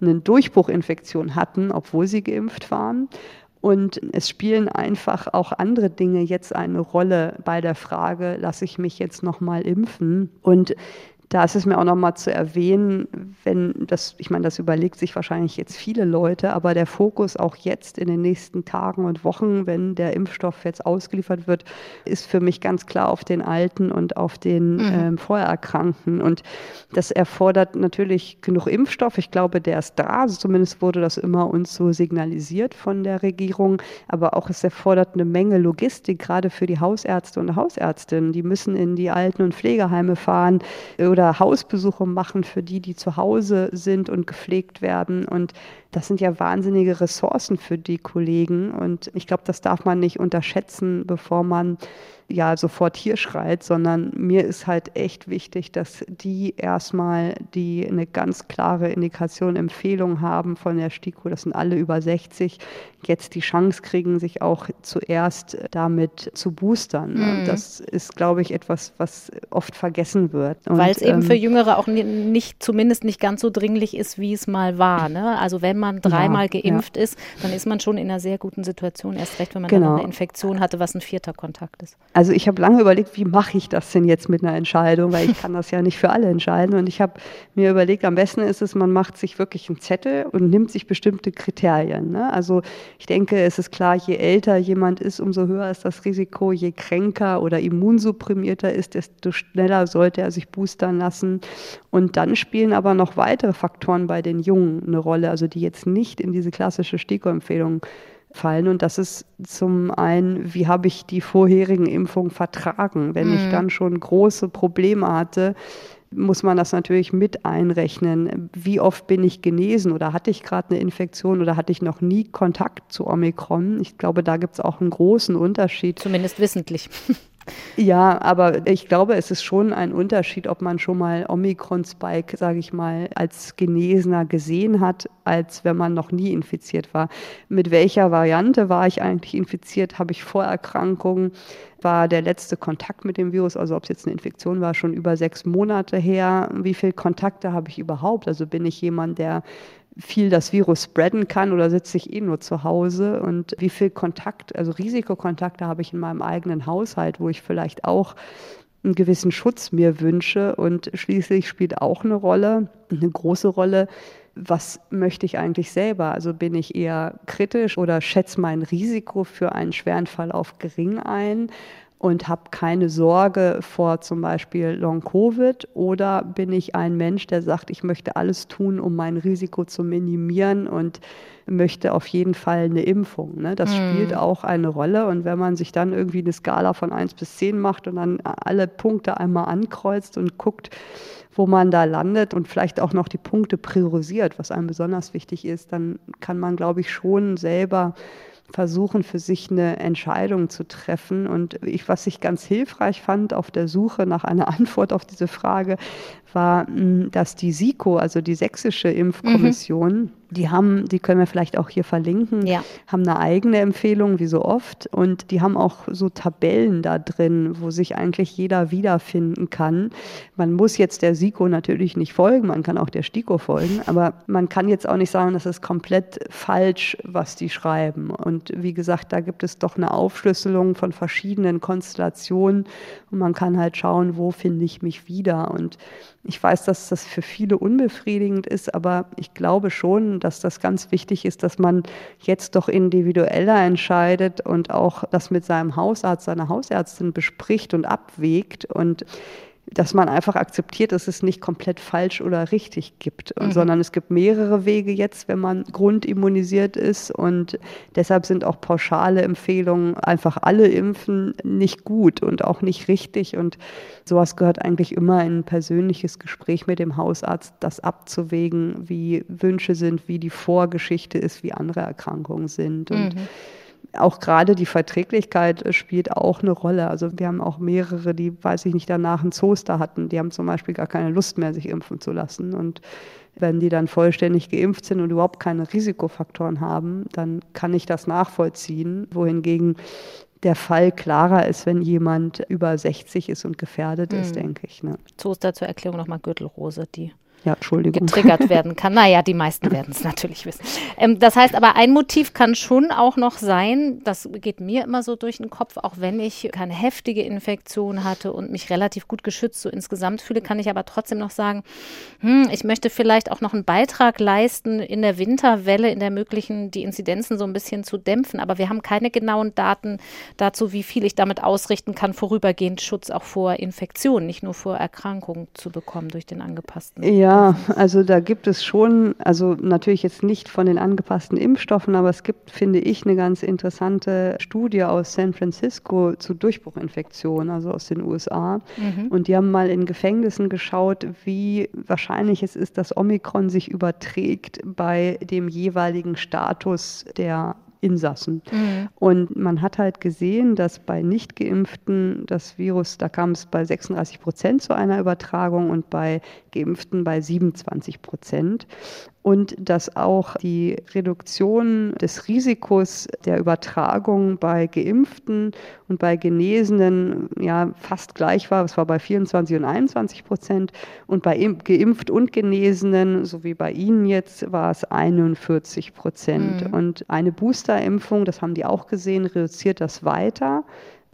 eine Durchbruchinfektion hatten, obwohl sie geimpft waren. Und es spielen einfach auch andere Dinge jetzt eine Rolle bei der Frage, lasse ich mich jetzt nochmal impfen? Und da ist es mir auch nochmal zu erwähnen, wenn das, ich meine, das überlegt sich wahrscheinlich jetzt viele Leute, aber der Fokus auch jetzt in den nächsten Tagen und Wochen, wenn der Impfstoff jetzt ausgeliefert wird, ist für mich ganz klar auf den Alten und auf den mhm. ähm, Vorerkrankten. Und das erfordert natürlich genug Impfstoff. Ich glaube, der ist da. Also zumindest wurde das immer uns so signalisiert von der Regierung. Aber auch es erfordert eine Menge Logistik, gerade für die Hausärzte und Hausärztinnen. Die müssen in die Alten- und Pflegeheime fahren oder oder Hausbesuche machen für die, die zu Hause sind und gepflegt werden. Und das sind ja wahnsinnige Ressourcen für die Kollegen. Und ich glaube, das darf man nicht unterschätzen, bevor man ja sofort hier schreit, sondern mir ist halt echt wichtig, dass die erstmal die eine ganz klare Indikation, Empfehlung haben von der STIKO, das sind alle über 60, jetzt die Chance kriegen, sich auch zuerst damit zu boostern. Mhm. Das ist, glaube ich, etwas, was oft vergessen wird. Weil es eben ähm, für Jüngere auch nicht, zumindest nicht ganz so dringlich ist, wie es mal war. Ne? Also wenn man dreimal ja, geimpft ja. ist, dann ist man schon in einer sehr guten Situation, erst recht, wenn man genau. dann eine Infektion hatte, was ein vierter Kontakt ist. Also ich habe lange überlegt, wie mache ich das denn jetzt mit einer Entscheidung, weil ich kann das ja nicht für alle entscheiden. Und ich habe mir überlegt, am besten ist es, man macht sich wirklich einen Zettel und nimmt sich bestimmte Kriterien. Ne? Also ich denke, es ist klar, je älter jemand ist, umso höher ist das Risiko, je kränker oder immunsupprimierter ist, desto schneller sollte er sich boostern lassen. Und dann spielen aber noch weitere Faktoren bei den Jungen eine Rolle, also die jetzt nicht in diese klassische STIKO-Empfehlung fallen. Und das ist zum einen, wie habe ich die vorherigen Impfungen vertragen? Wenn mhm. ich dann schon große Probleme hatte, muss man das natürlich mit einrechnen. Wie oft bin ich genesen oder hatte ich gerade eine Infektion oder hatte ich noch nie Kontakt zu Omikron? Ich glaube, da gibt es auch einen großen Unterschied. Zumindest wissentlich. Ja, aber ich glaube, es ist schon ein Unterschied, ob man schon mal Omikron-Spike, sage ich mal, als Genesener gesehen hat, als wenn man noch nie infiziert war. Mit welcher Variante war ich eigentlich infiziert? Habe ich Vorerkrankungen? War der letzte Kontakt mit dem Virus, also ob es jetzt eine Infektion war, schon über sechs Monate her? Wie viele Kontakte habe ich überhaupt? Also bin ich jemand, der viel das Virus spreaden kann oder sitze ich eh nur zu Hause und wie viel Kontakt, also Risikokontakte habe ich in meinem eigenen Haushalt, wo ich vielleicht auch einen gewissen Schutz mir wünsche und schließlich spielt auch eine Rolle, eine große Rolle, was möchte ich eigentlich selber? Also bin ich eher kritisch oder schätze mein Risiko für einen schweren Fall auf gering ein? Und habe keine Sorge vor zum Beispiel Long-Covid oder bin ich ein Mensch, der sagt, ich möchte alles tun, um mein Risiko zu minimieren und möchte auf jeden Fall eine Impfung. Ne? Das mhm. spielt auch eine Rolle und wenn man sich dann irgendwie eine Skala von 1 bis 10 macht und dann alle Punkte einmal ankreuzt und guckt, wo man da landet und vielleicht auch noch die Punkte priorisiert, was einem besonders wichtig ist, dann kann man, glaube ich, schon selber versuchen, für sich eine Entscheidung zu treffen. Und ich, was ich ganz hilfreich fand auf der Suche nach einer Antwort auf diese Frage, war, hm, dass die SIKO, also die sächsische Impfkommission, mhm die haben, die können wir vielleicht auch hier verlinken, ja. haben eine eigene Empfehlung, wie so oft. Und die haben auch so Tabellen da drin, wo sich eigentlich jeder wiederfinden kann. Man muss jetzt der SIKO natürlich nicht folgen, man kann auch der STIKO folgen, aber man kann jetzt auch nicht sagen, das ist komplett falsch, was die schreiben. Und wie gesagt, da gibt es doch eine Aufschlüsselung von verschiedenen Konstellationen und man kann halt schauen, wo finde ich mich wieder. Und ich weiß, dass das für viele unbefriedigend ist, aber ich glaube schon, dass das ganz wichtig ist, dass man jetzt doch individueller entscheidet und auch das mit seinem Hausarzt, seiner Hausärztin bespricht und abwägt. Und dass man einfach akzeptiert, dass es nicht komplett falsch oder richtig gibt, mhm. sondern es gibt mehrere Wege jetzt, wenn man grundimmunisiert ist. Und deshalb sind auch pauschale Empfehlungen, einfach alle impfen, nicht gut und auch nicht richtig. Und sowas gehört eigentlich immer in ein persönliches Gespräch mit dem Hausarzt, das abzuwägen, wie Wünsche sind, wie die Vorgeschichte ist, wie andere Erkrankungen sind. Und mhm auch gerade die Verträglichkeit spielt auch eine Rolle. Also wir haben auch mehrere, die, weiß ich nicht, danach ein Zoster hatten. Die haben zum Beispiel gar keine Lust mehr, sich impfen zu lassen. Und wenn die dann vollständig geimpft sind und überhaupt keine Risikofaktoren haben, dann kann ich das nachvollziehen. Wohingegen der Fall klarer ist, wenn jemand über 60 ist und gefährdet mhm. ist, denke ich. Ne? Zoster zur Erklärung nochmal Gürtelrose, die ja, Entschuldigung. getriggert werden kann. Naja, die meisten werden es natürlich wissen. Ähm, das heißt aber, ein Motiv kann schon auch noch sein, das geht mir immer so durch den Kopf, auch wenn ich keine heftige Infektion hatte und mich relativ gut geschützt so insgesamt fühle, kann ich aber trotzdem noch sagen, hm, ich möchte vielleicht auch noch einen Beitrag leisten in der Winterwelle, in der möglichen, die Inzidenzen so ein bisschen zu dämpfen. Aber wir haben keine genauen Daten dazu, wie viel ich damit ausrichten kann, vorübergehend Schutz auch vor Infektionen, nicht nur vor Erkrankungen zu bekommen durch den angepassten. Ja, ja, also da gibt es schon, also natürlich jetzt nicht von den angepassten Impfstoffen, aber es gibt, finde ich, eine ganz interessante Studie aus San Francisco zu Durchbruchinfektionen, also aus den USA. Mhm. Und die haben mal in Gefängnissen geschaut, wie wahrscheinlich es ist, dass Omikron sich überträgt bei dem jeweiligen Status der Insassen. Mhm. Und man hat halt gesehen, dass bei Nicht-Geimpften das Virus, da kam es bei 36 Prozent zu einer Übertragung und bei Geimpften bei 27 Prozent und dass auch die Reduktion des Risikos der Übertragung bei Geimpften und bei Genesenen ja fast gleich war. Es war bei 24 und 21 Prozent und bei Geimpft und Genesenen, so wie bei Ihnen jetzt, war es 41 Prozent. Mhm. Und eine Boosterimpfung, das haben die auch gesehen, reduziert das weiter.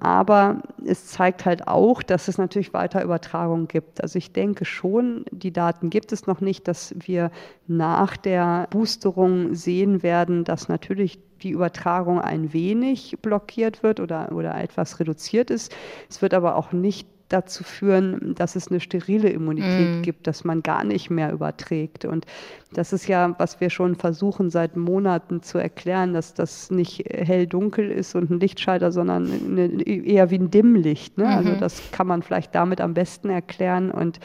Aber es zeigt halt auch, dass es natürlich weiter Übertragungen gibt. Also ich denke schon, die Daten gibt es noch nicht, dass wir nach der Boosterung sehen werden, dass natürlich die Übertragung ein wenig blockiert wird oder, oder etwas reduziert ist. Es wird aber auch nicht dazu führen, dass es eine sterile Immunität mm. gibt, dass man gar nicht mehr überträgt. Und das ist ja, was wir schon versuchen seit Monaten zu erklären, dass das nicht hell-dunkel ist und ein Lichtschalter, sondern eine, eher wie ein Dimmlicht. Ne? Also mhm. Also das kann man vielleicht damit am besten erklären. Und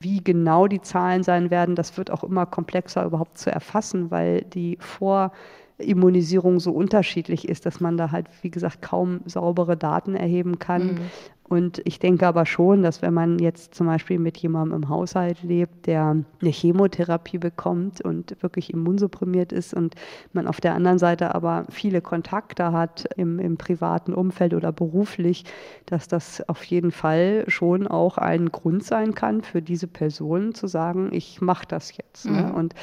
wie genau die Zahlen sein werden, das wird auch immer komplexer überhaupt zu erfassen, weil die Vor- Immunisierung so unterschiedlich ist, dass man da halt, wie gesagt, kaum saubere Daten erheben kann. Mhm. Und ich denke aber schon, dass wenn man jetzt zum Beispiel mit jemandem im Haushalt lebt, der eine Chemotherapie bekommt und wirklich immunsupprimiert ist und man auf der anderen Seite aber viele Kontakte hat im, im privaten Umfeld oder beruflich, dass das auf jeden Fall schon auch ein Grund sein kann für diese Person zu sagen, ich mache das jetzt. Ne? Mhm. Ne? Und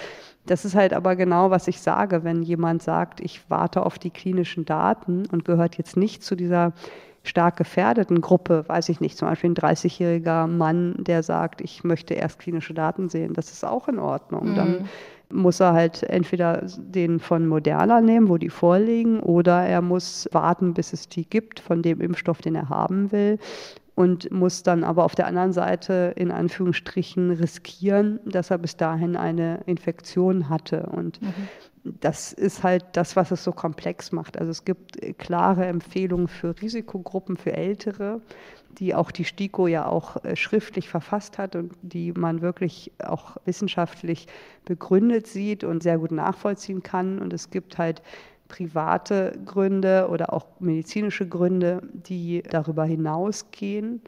das ist halt aber genau, was ich sage, wenn jemand sagt, ich warte auf die klinischen Daten und gehört jetzt nicht zu dieser stark gefährdeten Gruppe, weiß ich nicht, zum Beispiel ein 30-jähriger Mann, der sagt, ich möchte erst klinische Daten sehen, das ist auch in Ordnung. Mhm. Dann muss er halt entweder den von Moderna nehmen, wo die vorliegen, oder er muss warten, bis es die gibt, von dem Impfstoff, den er haben will und muss dann aber auf der anderen Seite in Anführungsstrichen riskieren, dass er bis dahin eine Infektion hatte. Und mhm das ist halt das, was es so komplex macht. Also es gibt klare Empfehlungen für Risikogruppen, für Ältere, die auch die STIKO ja auch äh, schriftlich verfasst hat und die man wirklich auch wissenschaftlich begründet sieht und sehr gut nachvollziehen kann. Und es gibt halt private Gründe oder auch medizinische Gründe, die darüber hinausgehen.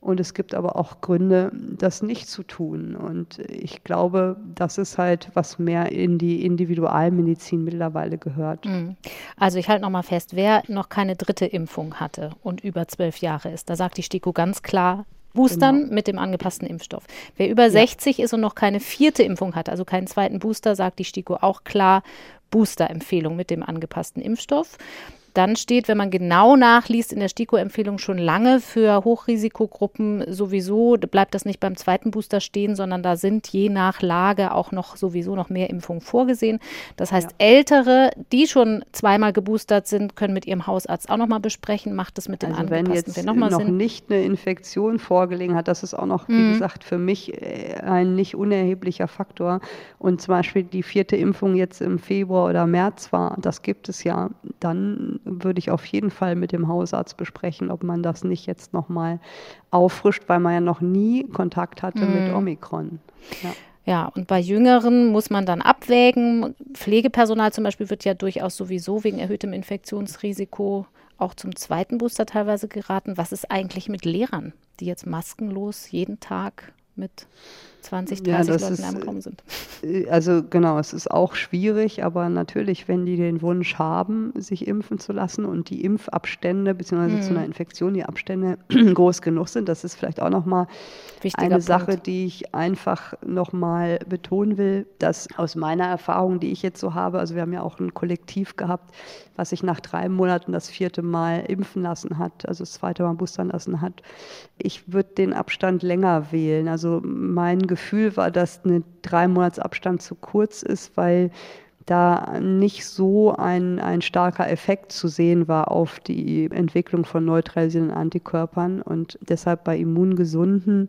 Und es gibt aber auch Gründe, das nicht zu tun. Und ich glaube, das ist halt, was mehr in die Individualmedizin mittlerweile gehört. Mhm. Also ich halte nochmal fest, wer noch keine dritte Impfung hatte und über zwölf Jahre ist, da sagt die STIKO ganz klar, Boostern genau. mit dem angepassten Impfstoff. Wer über ja. 60 ist und noch keine vierte Impfung hat, also keinen zweiten Booster, sagt die STIKO auch klar, Booster-Empfehlung mit dem angepassten Impfstoff. Dann steht, wenn man genau nachliest, in der STIKO-Empfehlung schon lange für Hochrisikogruppen sowieso, bleibt das nicht beim zweiten Booster stehen, sondern da sind je nach Lage auch noch sowieso noch mehr Impfungen vorgesehen. Das heißt, ja. Ältere, die schon zweimal geboostert sind, können mit ihrem Hausarzt auch nochmal besprechen, macht es mit den also angepassten wenn jetzt noch, noch nicht eine Infektion vorgelegen hat, das ist auch noch, wie mhm. gesagt, für mich äh, ein nicht unerheblicher Faktor. Und zum Beispiel die vierte Impfung jetzt im Februar oder März war, das gibt es ja, dann würde ich auf jeden Fall mit dem Hausarzt besprechen, ob man das nicht jetzt nochmal auffrischt, weil man ja noch nie Kontakt hatte mhm. mit Omikron. Ja. Ja, und bei Jüngeren muss man dann abwägen. Pflegepersonal zum Beispiel wird ja durchaus sowieso wegen erhöhtem Infektionsrisiko auch zum zweiten Booster teilweise geraten. Was ist eigentlich mit Lehrern, die jetzt maskenlos jeden Tag mit 20, 30 ja, Leuten am Raum sind. Äh, also genau, es ist auch schwierig, aber natürlich, wenn die den Wunsch haben, sich impfen zu lassen und die Impfabstände beziehungsweise mhm. zu einer Infektion die Abstände groß genug sind, das ist vielleicht auch nochmal eine Punkt. Sache, die ich einfach nochmal betonen will, dass aus meiner Erfahrung, die ich jetzt so habe, also wir haben ja auch ein Kollektiv gehabt, was sich nach drei Monaten das vierte Mal impfen lassen hat, also das zweite Mal boostern lassen hat. Ich würde den Abstand länger wählen. Also mein Gefühl war, dass ein drei Monats Abstand zu kurz ist, weil da nicht so ein, ein starker Effekt zu sehen war auf die Entwicklung von neutralisierenden Antikörpern. Und deshalb bei Immungesunden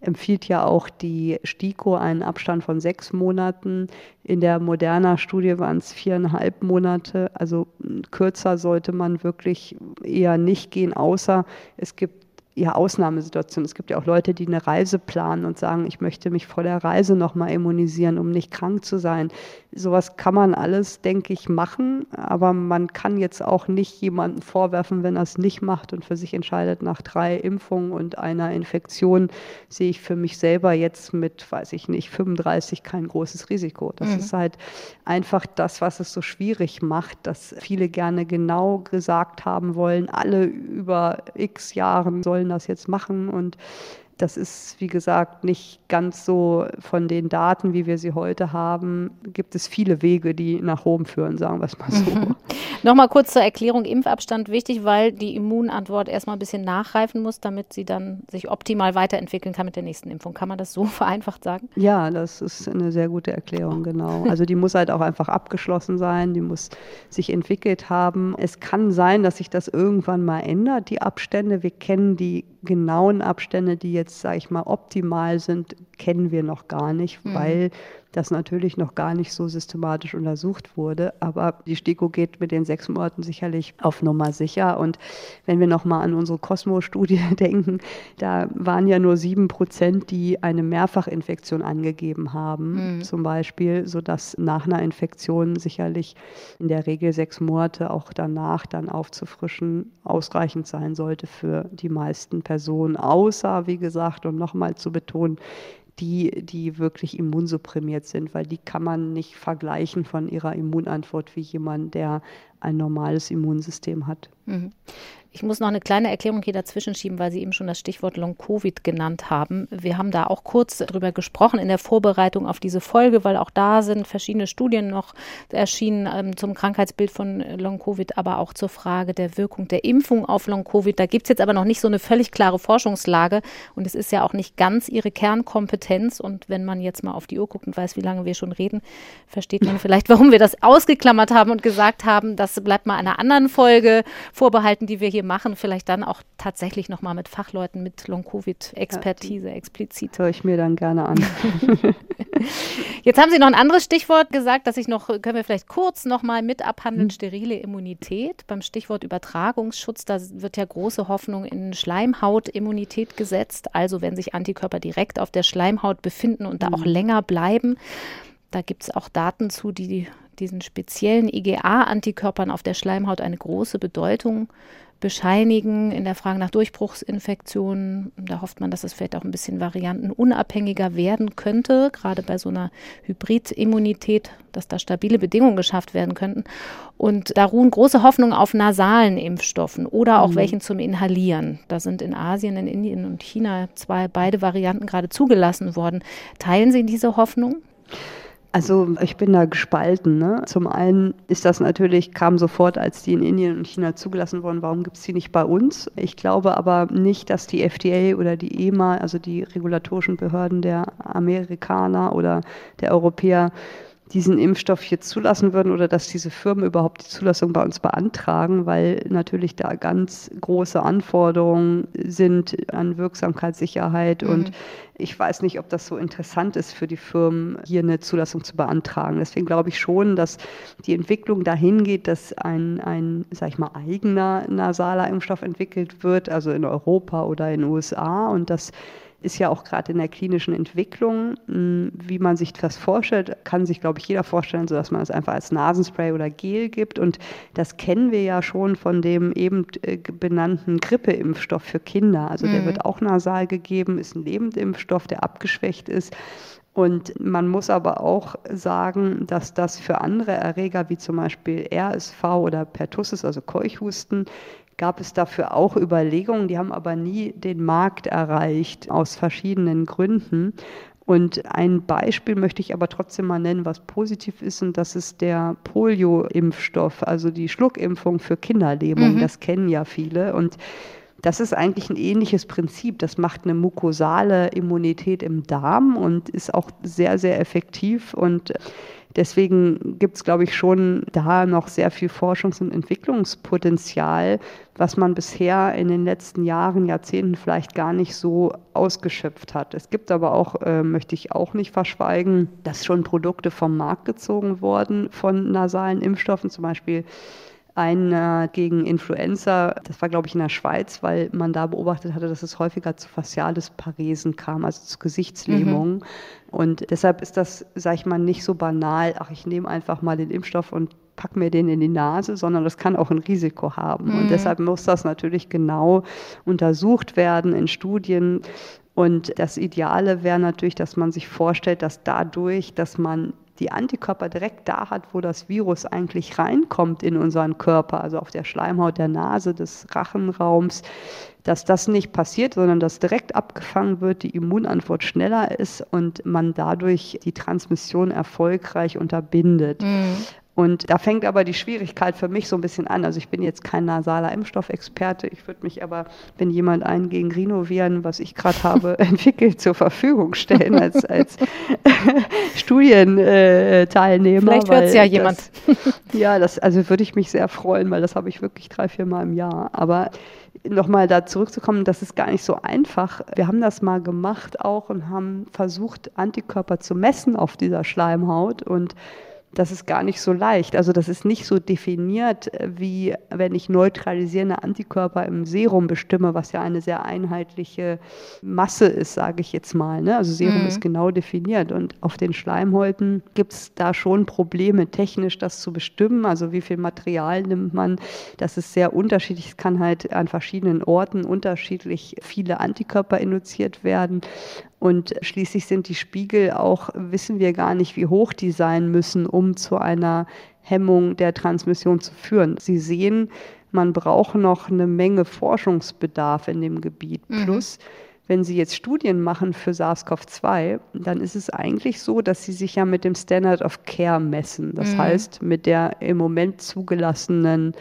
empfiehlt ja auch die STIKO einen Abstand von sechs Monaten. In der Moderna-Studie waren es viereinhalb Monate. Also kürzer sollte man wirklich eher nicht gehen, außer es gibt ja, Ausnahmesituation. Es gibt ja auch Leute, die eine Reise planen und sagen, ich möchte mich vor der Reise nochmal immunisieren, um nicht krank zu sein. Sowas kann man alles, denke ich, machen, aber man kann jetzt auch nicht jemanden vorwerfen, wenn er es nicht macht und für sich entscheidet, nach drei Impfungen und einer Infektion sehe ich für mich selber jetzt mit, weiß ich nicht, 35 kein großes Risiko. Das mhm. ist halt einfach das, was es so schwierig macht, dass viele gerne genau gesagt haben wollen, alle über x Jahren sollen das jetzt machen und Das ist, wie gesagt, nicht ganz so von den Daten, wie wir sie heute haben. Gibt es viele Wege, die nach oben führen, sagen wir es mal so. Mhm. Nochmal kurz zur Erklärung: Impfabstand wichtig, weil die Immunantwort erstmal ein bisschen nachreifen muss, damit sie dann sich optimal weiterentwickeln kann mit der nächsten Impfung. Kann man das so vereinfacht sagen? Ja, das ist eine sehr gute Erklärung, genau. Also die muss halt auch einfach abgeschlossen sein, die muss sich entwickelt haben. Es kann sein, dass sich das irgendwann mal ändert, die Abstände. Wir kennen die genauen Abstände, die jetzt, sage ich mal, optimal sind, kennen wir noch gar nicht, mhm. weil das natürlich noch gar nicht so systematisch untersucht wurde. Aber die STIKO geht mit den sechs Monaten sicherlich auf Nummer sicher. Und wenn wir nochmal an unsere Cosmo-Studie denken, da waren ja nur sieben Prozent, die eine Mehrfachinfektion angegeben haben, mhm. zum Beispiel, sodass nach einer Infektion sicherlich in der Regel sechs Monate auch danach dann aufzufrischen ausreichend sein sollte für die meisten Personen. Außer, wie gesagt, und nochmal zu betonen, die, die wirklich immunsupprimiert sind, weil die kann man nicht vergleichen von ihrer Immunantwort wie jemand, der ein normales Immunsystem hat. Mhm. Ich muss noch eine kleine Erklärung hier dazwischen schieben, weil Sie eben schon das Stichwort Long-Covid genannt haben. Wir haben da auch kurz drüber gesprochen in der Vorbereitung auf diese Folge, weil auch da sind verschiedene Studien noch erschienen ähm, zum Krankheitsbild von Long-Covid, aber auch zur Frage der Wirkung der Impfung auf Long-Covid. Da gibt es jetzt aber noch nicht so eine völlig klare Forschungslage und es ist ja auch nicht ganz Ihre Kernkompetenz. Und wenn man jetzt mal auf die Uhr guckt und weiß, wie lange wir schon reden, versteht man vielleicht, warum wir das ausgeklammert haben und gesagt haben, das bleibt mal einer anderen Folge vorbehalten, die wir hier machen, vielleicht dann auch tatsächlich nochmal mit Fachleuten mit Long-Covid-Expertise ja, explizit. Höre ich mir dann gerne an. Jetzt haben Sie noch ein anderes Stichwort gesagt, das ich noch, können wir vielleicht kurz nochmal mit abhandeln, hm. sterile Immunität. Beim Stichwort Übertragungsschutz, da wird ja große Hoffnung in Schleimhautimmunität gesetzt. Also wenn sich Antikörper direkt auf der Schleimhaut befinden und da auch hm. länger bleiben. Da gibt es auch Daten zu, die diesen speziellen IgA-Antikörpern auf der Schleimhaut eine große Bedeutung bescheinigen in der Frage nach Durchbruchsinfektionen. Da hofft man, dass es vielleicht auch ein bisschen variantenunabhängiger werden könnte, gerade bei so einer Hybridimmunität, dass da stabile Bedingungen geschafft werden könnten. Und da ruhen große Hoffnungen auf nasalen Impfstoffen oder auch mhm. welchen zum Inhalieren. Da sind in Asien, in Indien und China zwei, beide Varianten gerade zugelassen worden. Teilen Sie diese Hoffnung? Also ich bin da gespalten. Ne? Zum einen ist das natürlich, kam sofort, als die in Indien und China zugelassen wurden, warum gibt es die nicht bei uns? Ich glaube aber nicht, dass die FDA oder die EMA, also die regulatorischen Behörden der Amerikaner oder der Europäer, diesen Impfstoff hier zulassen würden oder dass diese Firmen überhaupt die Zulassung bei uns beantragen, weil natürlich da ganz große Anforderungen sind an Wirksamkeitssicherheit mhm. und ich weiß nicht, ob das so interessant ist für die Firmen, hier eine Zulassung zu beantragen. Deswegen glaube ich schon, dass die Entwicklung dahin geht, dass ein, ein sag ich mal, eigener nasaler Impfstoff entwickelt wird, also in Europa oder in den USA und dass ist ja auch gerade in der klinischen Entwicklung, hm, wie man sich das vorstellt, kann sich, glaube ich, jeder vorstellen, so dass man es einfach als Nasenspray oder Gel gibt. Und das kennen wir ja schon von dem eben äh, benannten Grippeimpfstoff für Kinder. Also mhm. der wird auch nasal gegeben, ist ein Lebendimpfstoff, der abgeschwächt ist. Und man muss aber auch sagen, dass das für andere Erreger wie zum Beispiel RSV oder Pertussis, also Keuchhusten, gab es dafür auch Überlegungen, die haben aber nie den Markt erreicht, aus verschiedenen Gründen. Und ein Beispiel möchte ich aber trotzdem mal nennen, was positiv ist, und das ist der Polio-Impfstoff, also die Schluckimpfung für Kinderlähmung. Mhm. Das kennen ja viele. Und das ist eigentlich ein ähnliches Prinzip. Das macht eine mukosale Immunität im Darm und ist auch sehr, sehr effektiv. Und Deswegen gibt es, glaube ich, schon da noch sehr viel Forschungs- und Entwicklungspotenzial, was man bisher in den letzten Jahren, Jahrzehnten vielleicht gar nicht so ausgeschöpft hat. Es gibt aber auch, äh, möchte ich auch nicht verschweigen, dass schon Produkte vom Markt gezogen wurden von nasalen Impfstoffen, zum Beispiel ein gegen Influenza, das war glaube ich in der Schweiz, weil man da beobachtet hatte, dass es häufiger zu Facialisparesen kam, also zu Gesichtslähmungen. Mhm. Und deshalb ist das, sage ich mal, nicht so banal, ach, ich nehme einfach mal den Impfstoff und pack mir den in die Nase, sondern das kann auch ein Risiko haben. Mhm. Und deshalb muss das natürlich genau untersucht werden in Studien. Und das Ideale wäre natürlich, dass man sich vorstellt, dass dadurch, dass man die Antikörper direkt da hat, wo das Virus eigentlich reinkommt in unseren Körper, also auf der Schleimhaut der Nase, des Rachenraums, dass das nicht passiert, sondern dass direkt abgefangen wird, die Immunantwort schneller ist und man dadurch die Transmission erfolgreich unterbindet. Mhm. Und da fängt aber die Schwierigkeit für mich so ein bisschen an. Also ich bin jetzt kein nasaler Impfstoffexperte. Ich würde mich aber, wenn jemand einen gegen Rhinoviren, was ich gerade habe, entwickelt, zur Verfügung stellen als, als Studienteilnehmer. Vielleicht hört es ja jemand. ja, das, also würde ich mich sehr freuen, weil das habe ich wirklich drei, vier Mal im Jahr. Aber nochmal da zurückzukommen, das ist gar nicht so einfach. Wir haben das mal gemacht auch und haben versucht, Antikörper zu messen auf dieser Schleimhaut und das ist gar nicht so leicht. Also das ist nicht so definiert, äh, wie wenn ich neutralisierende Antikörper im Serum bestimme, was ja eine sehr einheitliche Masse ist, sage ich jetzt mal. Ne? Also Serum mhm. ist genau definiert und auf den Schleimhäuten gibt es da schon Probleme, technisch das zu bestimmen. Also wie viel Material nimmt man? Das ist sehr unterschiedlich. Es kann halt an verschiedenen Orten unterschiedlich viele Antikörper induziert werden. Und schließlich sind die Spiegel auch, wissen wir gar nicht, wie hoch die sein müssen, um zu einer Hemmung der Transmission zu führen. Sie sehen, man braucht noch eine Menge Forschungsbedarf in dem Gebiet. Mhm. Plus, wenn Sie jetzt Studien machen für SARS-CoV-2, dann ist es eigentlich so, dass Sie sich ja mit dem Standard of Care messen. Das mhm. heißt, mit der im Moment zugelassenen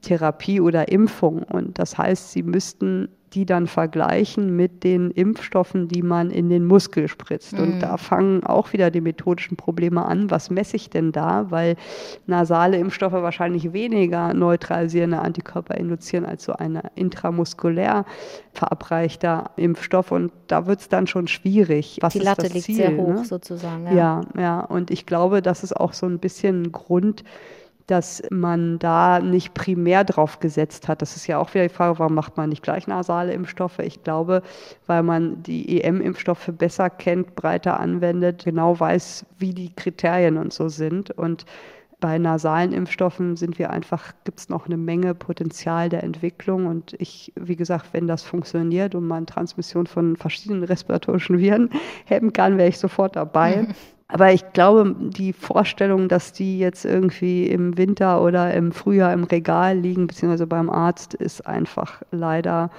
Therapie oder Impfung. Und das heißt, Sie müssten die dann vergleichen mit den Impfstoffen, die man in den Muskel spritzt. Mhm. Und da fangen auch wieder die methodischen Probleme an. Was messe ich denn da? Weil nasale Impfstoffe wahrscheinlich weniger neutralisierende Antikörper induzieren als so ein intramuskulär verabreichter Impfstoff. Und da wird es dann schon schwierig. Was die Latte liegt Ziel, sehr hoch ne? sozusagen. Ja. ja, ja. Und ich glaube, das ist auch so ein bisschen ein Grund, dass man da nicht primär drauf gesetzt hat. Das ist ja auch wieder die Frage, warum macht man nicht gleich nasale Impfstoffe? Ich glaube, weil man die EM-Impfstoffe besser kennt, breiter anwendet, genau weiß, wie die Kriterien und so sind. Und bei nasalen Impfstoffen sind wir einfach, gibt es noch eine Menge Potenzial der Entwicklung. Und ich, wie gesagt, wenn das funktioniert und man Transmission von verschiedenen respiratorischen Viren hemmen kann, wäre ich sofort dabei. Aber ich glaube, die Vorstellung, dass die jetzt irgendwie im Winter oder im Frühjahr im Regal liegen, beziehungsweise beim Arzt, ist einfach leider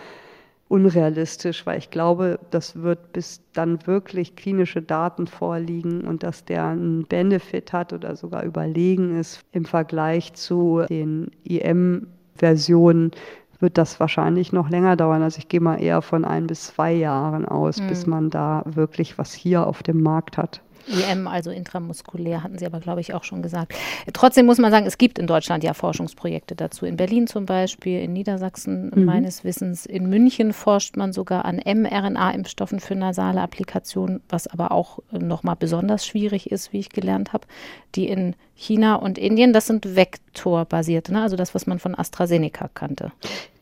unrealistisch, weil ich glaube, das wird bis dann wirklich klinische Daten vorliegen und dass der einen Benefit hat oder sogar überlegen ist im Vergleich zu den IM-Versionen, wird das wahrscheinlich noch länger dauern. Also ich gehe mal eher von ein bis zwei Jahren aus, mhm. bis man da wirklich was hier auf dem Markt hat. IM, also intramuskulär, hatten Sie aber, glaube ich, auch schon gesagt. Trotzdem muss man sagen, es gibt in Deutschland ja Forschungsprojekte dazu. In Berlin zum Beispiel, in Niedersachsen mhm. meines Wissens. In München forscht man sogar an mRNA-Impfstoffen für nasale Applikationen, was aber auch nochmal besonders schwierig ist, wie ich gelernt habe. Die in China und Indien, das sind vektorbasierte, ne? also das, was man von AstraZeneca kannte.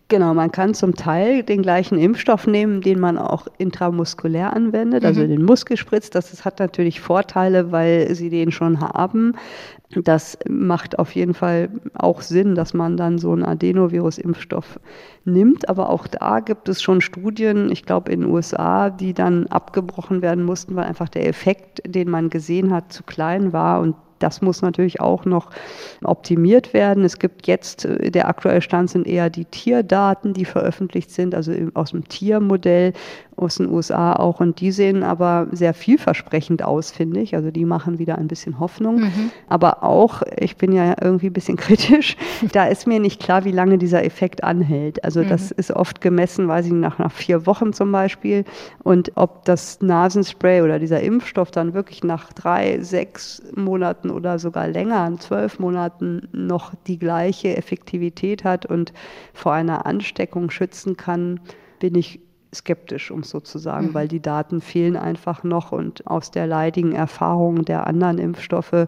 Genau, man kann zum Teil den gleichen Impfstoff nehmen, den man auch intramuskulär anwendet, also mhm. den Muskel spritzt. Das, das hat natürlich Vorteile, weil sie den schon haben. Das macht auf jeden Fall auch Sinn, dass man dann so einen Adenovirus-Impfstoff nimmt. Aber auch da gibt es schon Studien, ich glaube in den USA, die dann abgebrochen werden mussten, weil einfach der Effekt, den man gesehen hat, zu klein war. Und das muss natürlich auch noch optimiert werden. Es gibt jetzt, äh, der aktuelle Stand sind eher die Tierdaten, die veröffentlicht sind, also aus dem Tiermodell aus den USA auch. Und die sehen aber sehr vielversprechend aus, finde ich. Also die machen wieder ein bisschen Hoffnung. Mhm. Aber auch, ich bin ja irgendwie ein bisschen kritisch, da ist mir nicht klar, wie lange dieser Effekt anhält. Also mhm. das ist oft gemessen, weiß ich nach, nach vier Wochen zum Beispiel. Und ob das Nasenspray oder dieser Impfstoff dann wirklich nach drei, sechs Monaten oder sogar länger, zwölf Monaten noch die gleiche Effektivität hat und vor einer Ansteckung schützen kann, bin ich skeptisch, um es so zu sagen, mhm. weil die Daten fehlen einfach noch und aus der leidigen Erfahrung der anderen Impfstoffe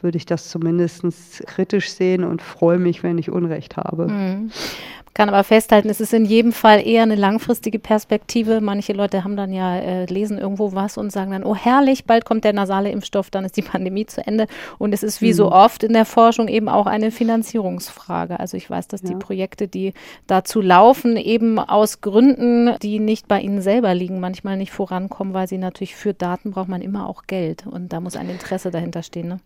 würde ich das zumindest kritisch sehen und freue mich, wenn ich Unrecht habe. Mhm kann aber festhalten, es ist in jedem Fall eher eine langfristige Perspektive. Manche Leute haben dann ja, äh, lesen irgendwo was und sagen dann, oh herrlich, bald kommt der nasale Impfstoff, dann ist die Pandemie zu Ende. Und es ist wie mhm. so oft in der Forschung eben auch eine Finanzierungsfrage. Also ich weiß, dass ja. die Projekte, die dazu laufen, eben aus Gründen, die nicht bei ihnen selber liegen, manchmal nicht vorankommen, weil sie natürlich für Daten braucht man immer auch Geld. Und da muss ein Interesse dahinter stehen. Ne?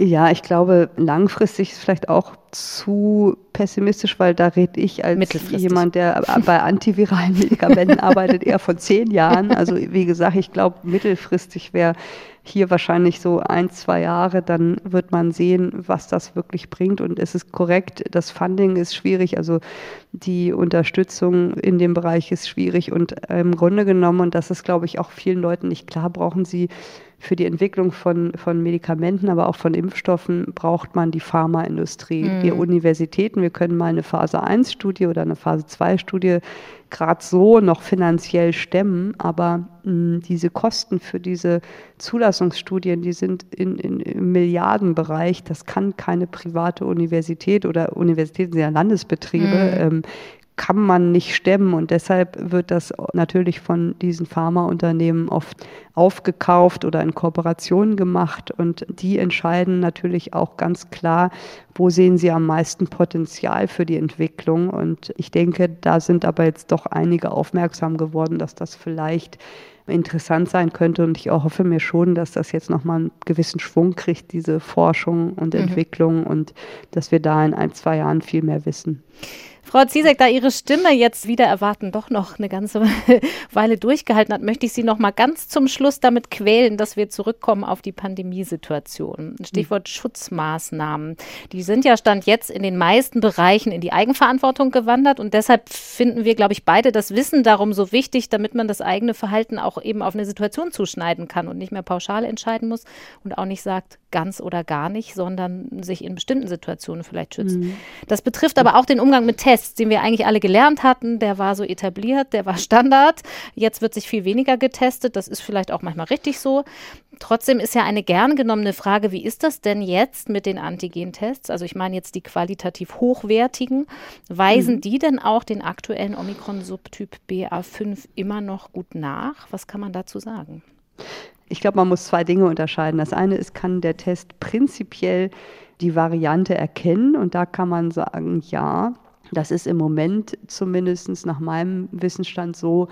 Ja, ich glaube, langfristig ist vielleicht auch zu pessimistisch, weil da rede ich als jemand, der bei antiviralen Medikamenten arbeitet, eher von zehn Jahren. Also wie gesagt, ich glaube, mittelfristig wäre hier wahrscheinlich so ein, zwei Jahre, dann wird man sehen, was das wirklich bringt. Und es ist korrekt, das Funding ist schwierig, also die Unterstützung in dem Bereich ist schwierig. Und im Grunde genommen, und das ist, glaube ich, auch vielen Leuten nicht klar, brauchen sie für die Entwicklung von, von Medikamenten, aber auch von Impfstoffen braucht man die Pharmaindustrie. Mhm. Wir Universitäten, wir können mal eine Phase 1-Studie oder eine Phase 2-Studie gerade so noch finanziell stemmen, aber mh, diese Kosten für diese Zulassungsstudien, die sind in, in, im Milliardenbereich. Das kann keine private Universität oder Universitäten sind ja Landesbetriebe mhm. ähm, kann man nicht stemmen. Und deshalb wird das natürlich von diesen Pharmaunternehmen oft aufgekauft oder in Kooperationen gemacht. Und die entscheiden natürlich auch ganz klar, wo sehen sie am meisten Potenzial für die Entwicklung. Und ich denke, da sind aber jetzt doch einige aufmerksam geworden, dass das vielleicht interessant sein könnte. Und ich hoffe mir schon, dass das jetzt nochmal einen gewissen Schwung kriegt, diese Forschung und mhm. Entwicklung. Und dass wir da in ein, zwei Jahren viel mehr wissen. Frau Ziesek, da Ihre Stimme jetzt wieder erwarten doch noch eine ganze Weile durchgehalten hat, möchte ich Sie noch mal ganz zum Schluss damit quälen, dass wir zurückkommen auf die Pandemiesituation. Stichwort mhm. Schutzmaßnahmen. Die sind ja Stand jetzt in den meisten Bereichen in die Eigenverantwortung gewandert und deshalb finden wir, glaube ich, beide das Wissen darum so wichtig, damit man das eigene Verhalten auch eben auf eine Situation zuschneiden kann und nicht mehr pauschal entscheiden muss und auch nicht sagt, ganz oder gar nicht, sondern sich in bestimmten Situationen vielleicht schützt. Mhm. Das betrifft aber auch den Umgang mit Tests, den wir eigentlich alle gelernt hatten. Der war so etabliert, der war Standard. Jetzt wird sich viel weniger getestet. Das ist vielleicht auch manchmal richtig so. Trotzdem ist ja eine gern genommene Frage, wie ist das denn jetzt mit den Antigentests? Also ich meine jetzt die qualitativ hochwertigen. Weisen mhm. die denn auch den aktuellen Omikron-Subtyp BA5 immer noch gut nach? Was kann man dazu sagen? Ich glaube, man muss zwei Dinge unterscheiden. Das eine ist, kann der Test prinzipiell die Variante erkennen und da kann man sagen, ja, das ist im Moment zumindest nach meinem Wissensstand so,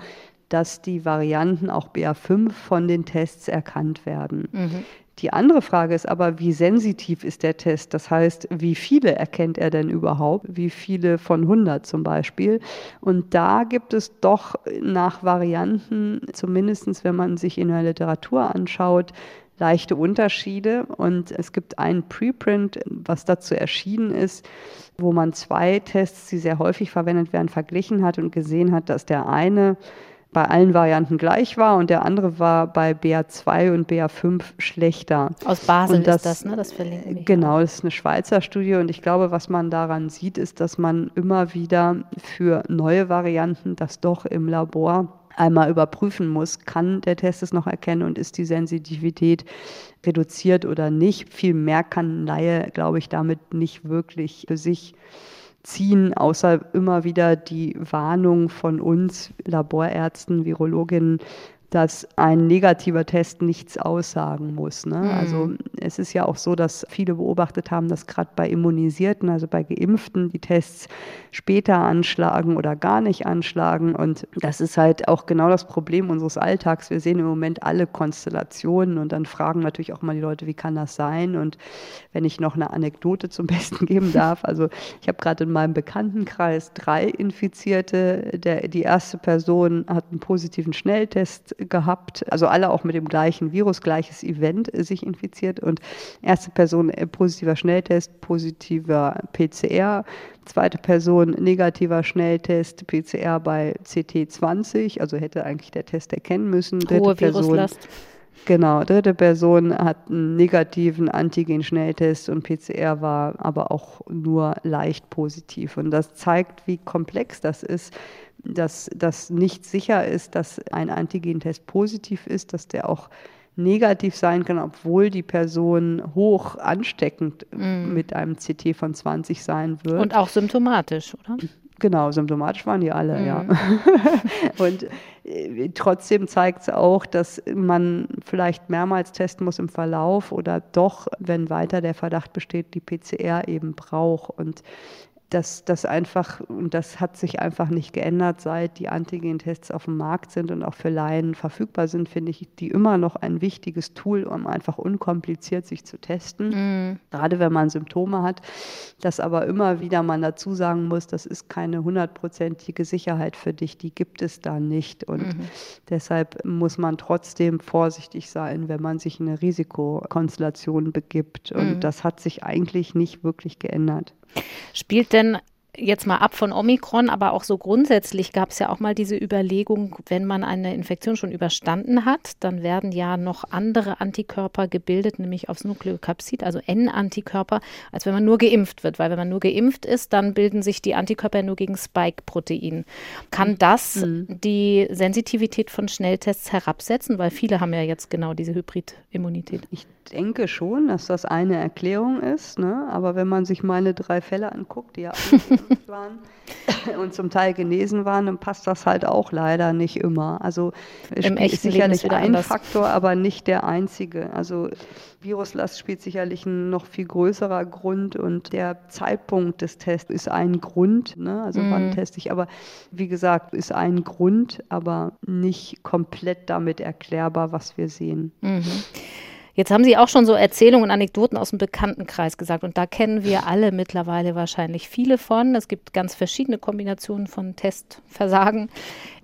dass die Varianten auch BA5 von den Tests erkannt werden. Mhm. Die andere Frage ist aber, wie sensitiv ist der Test? Das heißt, wie viele erkennt er denn überhaupt? Wie viele von 100 zum Beispiel? Und da gibt es doch nach Varianten, zumindest wenn man sich in der Literatur anschaut, leichte Unterschiede. Und es gibt einen Preprint, was dazu erschienen ist, wo man zwei Tests, die sehr häufig verwendet werden, verglichen hat und gesehen hat, dass der eine bei allen Varianten gleich war und der andere war bei BA2 und BA5 schlechter. Aus Basel das, ist das, ne? Das verlinken. Genau, das ist eine Schweizer Studie und ich glaube, was man daran sieht, ist, dass man immer wieder für neue Varianten das doch im Labor einmal überprüfen muss, kann der Test es noch erkennen und ist die Sensitivität reduziert oder nicht. Viel mehr kann Laie, glaube ich, damit nicht wirklich für sich ziehen, außer immer wieder die Warnung von uns Laborärzten, Virologinnen, dass ein negativer Test nichts aussagen muss. Ne? Mhm. Also es ist ja auch so, dass viele beobachtet haben, dass gerade bei Immunisierten, also bei Geimpften, die Tests später anschlagen oder gar nicht anschlagen. Und das ist halt auch genau das Problem unseres Alltags. Wir sehen im Moment alle Konstellationen und dann fragen natürlich auch mal die Leute, wie kann das sein? Und wenn ich noch eine Anekdote zum Besten geben darf, also ich habe gerade in meinem Bekanntenkreis drei Infizierte. Der, die erste Person hat einen positiven Schnelltest gehabt, also alle auch mit dem gleichen Virus, gleiches Event sich infiziert und erste Person äh, positiver Schnelltest, positiver PCR, zweite Person negativer Schnelltest, PCR bei CT20, also hätte eigentlich der Test erkennen müssen. Dritte Hohe Person, Viruslast. Genau, dritte Person hat einen negativen Antigen-Schnelltest und PCR war aber auch nur leicht positiv. Und das zeigt, wie komplex das ist, dass das nicht sicher ist, dass ein Antigentest positiv ist, dass der auch negativ sein kann, obwohl die Person hoch ansteckend Mhm. mit einem CT von 20 sein wird. Und auch symptomatisch, oder? Genau, symptomatisch waren die alle, ja. Mhm. Und äh, trotzdem zeigt es auch, dass man vielleicht mehrmals testen muss im Verlauf oder doch, wenn weiter der Verdacht besteht, die PCR eben braucht. Und dass das einfach, und das hat sich einfach nicht geändert, seit die Antigen-Tests auf dem Markt sind und auch für Laien verfügbar sind, finde ich die immer noch ein wichtiges Tool, um einfach unkompliziert sich zu testen. Mhm. Gerade wenn man Symptome hat, dass aber immer wieder man dazu sagen muss, das ist keine hundertprozentige Sicherheit für dich, die gibt es da nicht. Und deshalb muss man trotzdem vorsichtig sein, wenn man sich in eine Risikokonstellation begibt. Und Mhm. das hat sich eigentlich nicht wirklich geändert. Spielt denn jetzt mal ab von Omikron, aber auch so grundsätzlich gab es ja auch mal diese Überlegung, wenn man eine Infektion schon überstanden hat, dann werden ja noch andere Antikörper gebildet, nämlich aufs Nukleokapsid, also N-Antikörper, als wenn man nur geimpft wird. Weil wenn man nur geimpft ist, dann bilden sich die Antikörper nur gegen Spike-Protein. Kann das die Sensitivität von Schnelltests herabsetzen? Weil viele haben ja jetzt genau diese Hybridimmunität. Ich denke schon, dass das eine Erklärung ist, ne? aber wenn man sich meine drei Fälle anguckt, die ja waren und zum Teil genesen waren, dann passt das halt auch leider nicht immer. Also es Im ist sicherlich ist ein anders. Faktor, aber nicht der einzige. Also Viruslast spielt sicherlich ein noch viel größerer Grund und der Zeitpunkt des Tests ist ein Grund. Ne? Also wann teste ich, aber wie gesagt, ist ein Grund, aber nicht komplett damit erklärbar, was wir sehen. Jetzt haben Sie auch schon so Erzählungen und Anekdoten aus dem Bekanntenkreis gesagt und da kennen wir alle mittlerweile wahrscheinlich viele von. Es gibt ganz verschiedene Kombinationen von Testversagen.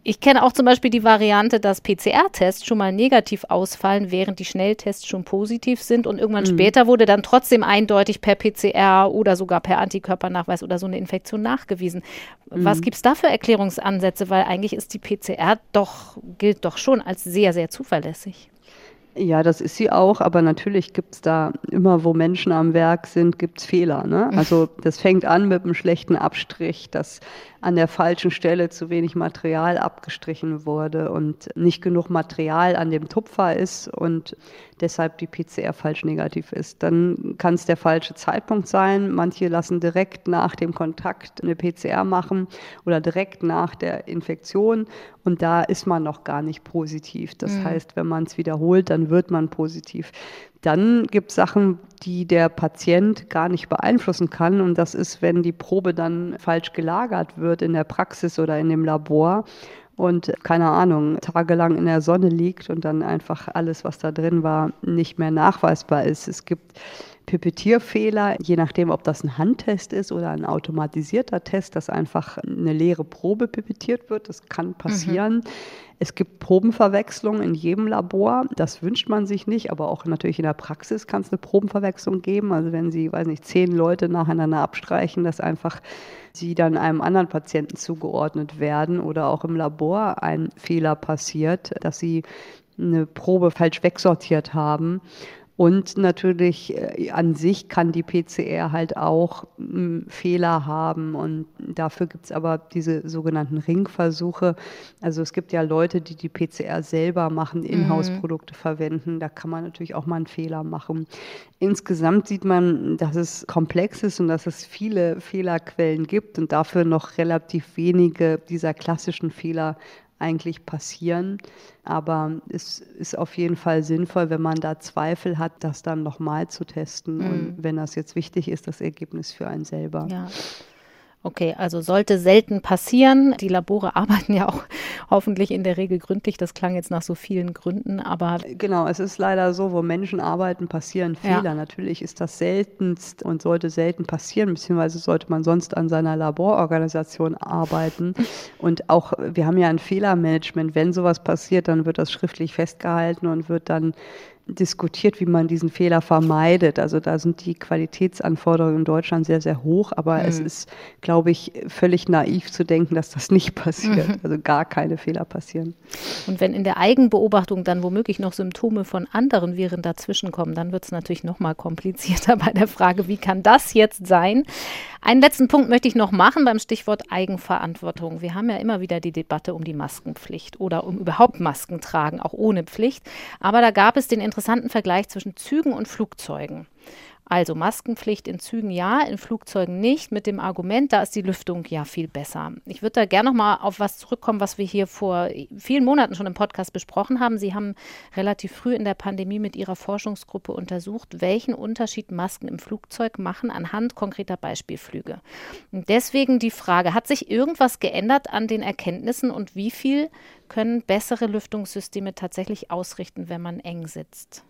Ich kenne auch zum Beispiel die Variante, dass PCR-Tests schon mal negativ ausfallen, während die Schnelltests schon positiv sind und irgendwann später wurde dann trotzdem eindeutig per PCR oder sogar per Antikörpernachweis oder so eine Infektion nachgewiesen. Was gibt es da für Erklärungsansätze? Weil eigentlich ist die PCR doch, gilt doch schon als sehr, sehr zuverlässig. Ja, das ist sie auch, aber natürlich gibt's da immer, wo Menschen am Werk sind, gibt's Fehler. Ne? Also das fängt an mit einem schlechten Abstrich, dass an der falschen Stelle zu wenig Material abgestrichen wurde und nicht genug Material an dem Tupfer ist und deshalb die PCR falsch negativ ist. Dann kann es der falsche Zeitpunkt sein. Manche lassen direkt nach dem Kontakt eine PCR machen oder direkt nach der Infektion und da ist man noch gar nicht positiv. Das heißt, wenn man es wiederholt, dann wird man positiv. Dann gibt es Sachen, die der Patient gar nicht beeinflussen kann. Und das ist, wenn die Probe dann falsch gelagert wird in der Praxis oder in dem Labor und keine Ahnung, tagelang in der Sonne liegt und dann einfach alles, was da drin war, nicht mehr nachweisbar ist. Es gibt Pipettierfehler, je nachdem, ob das ein Handtest ist oder ein automatisierter Test, dass einfach eine leere Probe pipettiert wird. Das kann passieren. Es gibt Probenverwechslung in jedem Labor. Das wünscht man sich nicht, aber auch natürlich in der Praxis kann es eine Probenverwechslung geben. Also wenn Sie, weiß nicht, zehn Leute nacheinander abstreichen, dass einfach sie dann einem anderen Patienten zugeordnet werden oder auch im Labor ein Fehler passiert, dass sie eine Probe falsch wegsortiert haben. Und natürlich äh, an sich kann die PCR halt auch m, Fehler haben. Und dafür gibt es aber diese sogenannten Ringversuche. Also es gibt ja Leute, die die PCR selber machen, Inhouse-Produkte verwenden. Da kann man natürlich auch mal einen Fehler machen. Insgesamt sieht man, dass es komplex ist und dass es viele Fehlerquellen gibt und dafür noch relativ wenige dieser klassischen Fehler eigentlich passieren. Aber es ist auf jeden Fall sinnvoll, wenn man da Zweifel hat, das dann nochmal zu testen. Und wenn das jetzt wichtig ist, das Ergebnis für einen selber. Ja. Okay, also sollte selten passieren. Die Labore arbeiten ja auch hoffentlich in der Regel gründlich. Das klang jetzt nach so vielen Gründen, aber Genau, es ist leider so, wo Menschen arbeiten, passieren Ja. Fehler. Natürlich ist das seltenst und sollte selten passieren, beziehungsweise sollte man sonst an seiner Labororganisation arbeiten. Und auch, wir haben ja ein Fehlermanagement. Wenn sowas passiert, dann wird das schriftlich festgehalten und wird dann diskutiert, wie man diesen Fehler vermeidet. Also da sind die Qualitätsanforderungen in Deutschland sehr, sehr hoch, aber mhm. es ist, glaube ich, völlig naiv zu denken, dass das nicht passiert. Mhm. Also gar keine Fehler passieren. Und wenn in der Eigenbeobachtung dann womöglich noch Symptome von anderen Viren dazwischenkommen, dann wird es natürlich noch mal komplizierter bei der Frage, wie kann das jetzt sein? Einen letzten Punkt möchte ich noch machen beim Stichwort Eigenverantwortung. Wir haben ja immer wieder die Debatte um die Maskenpflicht oder um überhaupt Masken tragen, auch ohne Pflicht. Aber da gab es den interessanten Vergleich zwischen Zügen und Flugzeugen. Also Maskenpflicht in Zügen ja, in Flugzeugen nicht, mit dem Argument, da ist die Lüftung ja viel besser. Ich würde da gerne noch mal auf was zurückkommen, was wir hier vor vielen Monaten schon im Podcast besprochen haben. Sie haben relativ früh in der Pandemie mit Ihrer Forschungsgruppe untersucht, welchen Unterschied Masken im Flugzeug machen anhand konkreter Beispielflüge. Und deswegen die Frage, hat sich irgendwas geändert an den Erkenntnissen und wie viel können bessere Lüftungssysteme tatsächlich ausrichten, wenn man eng sitzt?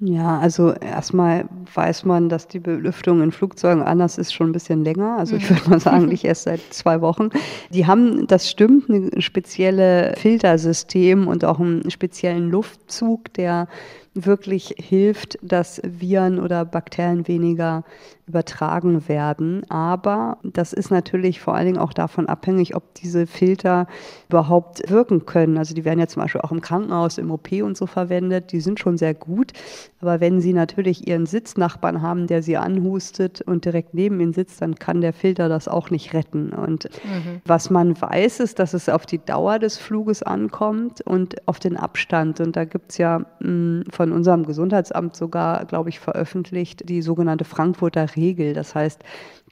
Ja, also erstmal weiß man, dass die Belüftung in Flugzeugen anders ist schon ein bisschen länger. Also ich mhm. würde mal sagen, nicht erst seit zwei Wochen. Die haben, das stimmt, ein spezielles Filtersystem und auch einen speziellen Luftzug, der wirklich hilft, dass Viren oder Bakterien weniger übertragen werden. Aber das ist natürlich vor allen Dingen auch davon abhängig, ob diese Filter überhaupt wirken können. Also die werden ja zum Beispiel auch im Krankenhaus, im OP und so verwendet. Die sind schon sehr gut. Aber wenn Sie natürlich Ihren Sitznachbarn haben, der Sie anhustet und direkt neben Ihnen sitzt, dann kann der Filter das auch nicht retten. Und mhm. was man weiß, ist, dass es auf die Dauer des Fluges ankommt und auf den Abstand. Und da gibt es ja mh, hm, von unserem Gesundheitsamt sogar, glaube ich, veröffentlicht die sogenannte Frankfurter Regel. Das heißt,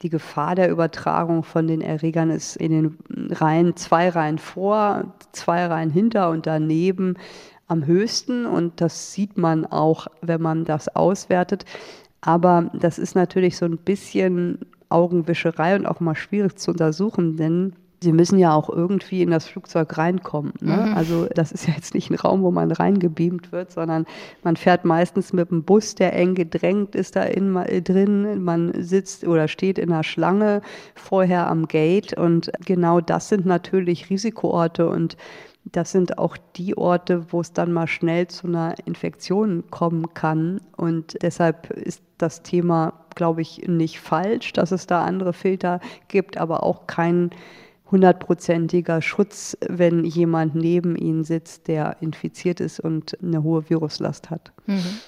die Gefahr der Übertragung von den Erregern ist in den Reihen zwei Reihen vor, zwei Reihen hinter und daneben am höchsten. Und das sieht man auch, wenn man das auswertet. Aber das ist natürlich so ein bisschen Augenwischerei und auch mal schwierig zu untersuchen, denn Sie müssen ja auch irgendwie in das Flugzeug reinkommen. Ne? Mhm. Also das ist ja jetzt nicht ein Raum, wo man reingebeamt wird, sondern man fährt meistens mit einem Bus, der eng gedrängt ist da in, äh, drin. Man sitzt oder steht in einer Schlange vorher am Gate und genau das sind natürlich Risikoorte und das sind auch die Orte, wo es dann mal schnell zu einer Infektion kommen kann. Und deshalb ist das Thema, glaube ich, nicht falsch, dass es da andere Filter gibt, aber auch kein hundertprozentiger Schutz, wenn jemand neben ihnen sitzt, der infiziert ist und eine hohe Viruslast hat. Mhm.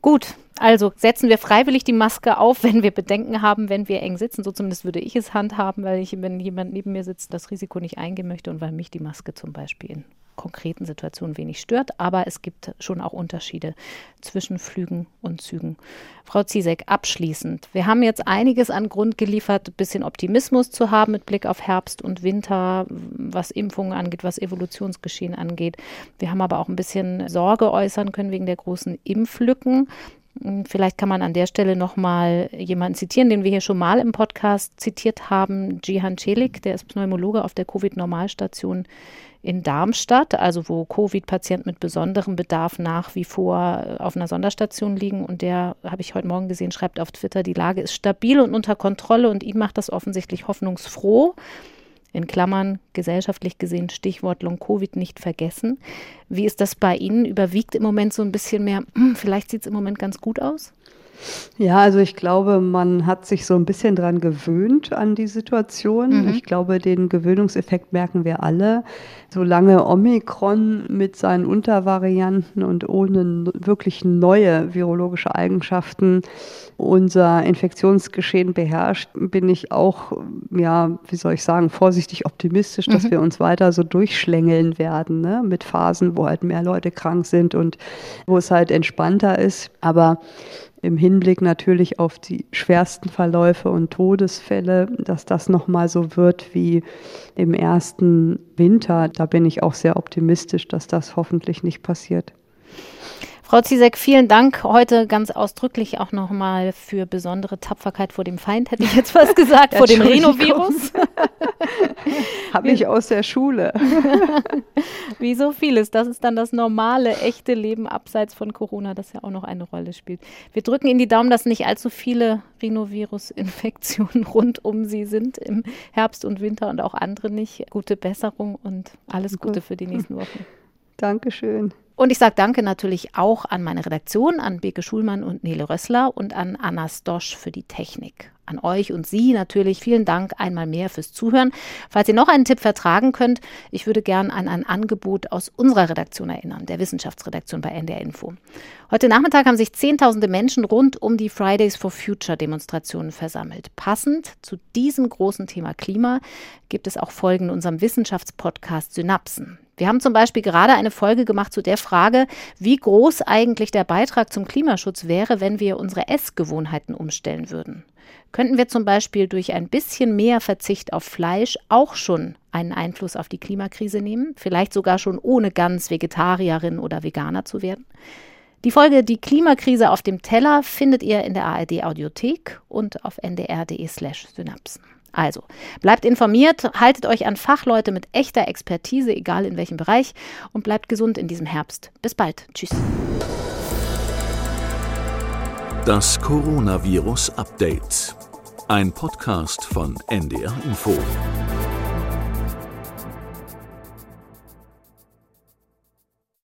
Gut, also setzen wir freiwillig die Maske auf, wenn wir Bedenken haben, wenn wir eng sitzen. So zumindest würde ich es handhaben, weil ich, wenn jemand neben mir sitzt, das Risiko nicht eingehen möchte und weil mich die Maske zum Beispiel in konkreten Situationen wenig stört. Aber es gibt schon auch Unterschiede zwischen Flügen und Zügen. Frau Ziesek, abschließend. Wir haben jetzt einiges an Grund geliefert, ein bisschen Optimismus zu haben mit Blick auf Herbst und Winter, was Impfungen angeht, was Evolutionsgeschehen angeht. Wir haben aber auch ein bisschen Sorge äußern können wegen der großen Impflücken. Vielleicht kann man an der Stelle nochmal jemanden zitieren, den wir hier schon mal im Podcast zitiert haben, Jihan Celik, der ist Pneumologe auf der Covid-Normalstation in Darmstadt, also wo Covid-Patienten mit besonderem Bedarf nach wie vor äh, auf einer Sonderstation liegen. Und der, habe ich heute Morgen gesehen, schreibt auf Twitter, die Lage ist stabil und unter Kontrolle und ihn macht das offensichtlich hoffnungsfroh. In Klammern gesellschaftlich gesehen Stichwort Long-Covid nicht vergessen. Wie ist das bei Ihnen? Überwiegt im Moment so ein bisschen mehr, vielleicht sieht es im Moment ganz gut aus? Ja, also ich glaube, man hat sich so ein bisschen dran gewöhnt an die Situation. Mhm. Ich glaube, den Gewöhnungseffekt merken wir alle. Solange Omikron mit seinen Untervarianten und ohne wirklich neue virologische Eigenschaften unser Infektionsgeschehen beherrscht, bin ich auch, ja, wie soll ich sagen, vorsichtig optimistisch, dass mhm. wir uns weiter so durchschlängeln werden, ne? mit Phasen, wo halt mehr Leute krank sind und wo es halt entspannter ist. Aber im Hinblick natürlich auf die schwersten Verläufe und Todesfälle, dass das nochmal so wird wie im ersten Winter. Da bin ich auch sehr optimistisch, dass das hoffentlich nicht passiert. Frau Ziesek, vielen Dank heute ganz ausdrücklich auch nochmal für besondere Tapferkeit vor dem Feind, hätte ich jetzt fast gesagt, vor dem Renovirus. Habe ich aus der Schule. Wie so vieles. Das ist dann das normale, echte Leben abseits von Corona, das ja auch noch eine Rolle spielt. Wir drücken Ihnen die Daumen, dass nicht allzu viele Renovirus-Infektionen rund um Sie sind im Herbst und Winter und auch andere nicht. Gute Besserung und alles Gute für die nächsten Wochen. Dankeschön. Und ich sage Danke natürlich auch an meine Redaktion, an Beke Schulmann und Nele Rössler und an Anna Stosch für die Technik. An euch und Sie natürlich vielen Dank einmal mehr fürs Zuhören. Falls ihr noch einen Tipp vertragen könnt, ich würde gern an ein Angebot aus unserer Redaktion erinnern, der Wissenschaftsredaktion bei NDR Info. Heute Nachmittag haben sich Zehntausende Menschen rund um die Fridays for Future Demonstrationen versammelt. Passend zu diesem großen Thema Klima gibt es auch Folgen in unserem Wissenschaftspodcast Synapsen. Wir haben zum Beispiel gerade eine Folge gemacht zu der Frage, wie groß eigentlich der Beitrag zum Klimaschutz wäre, wenn wir unsere Essgewohnheiten umstellen würden. Könnten wir zum Beispiel durch ein bisschen mehr Verzicht auf Fleisch auch schon einen Einfluss auf die Klimakrise nehmen, vielleicht sogar schon ohne ganz Vegetarierin oder Veganer zu werden? Die Folge Die Klimakrise auf dem Teller findet ihr in der ARD Audiothek und auf ndr.de/synapsen. Also, bleibt informiert, haltet euch an Fachleute mit echter Expertise, egal in welchem Bereich, und bleibt gesund in diesem Herbst. Bis bald. Tschüss. Das Coronavirus Update. Ein Podcast von NDR Info.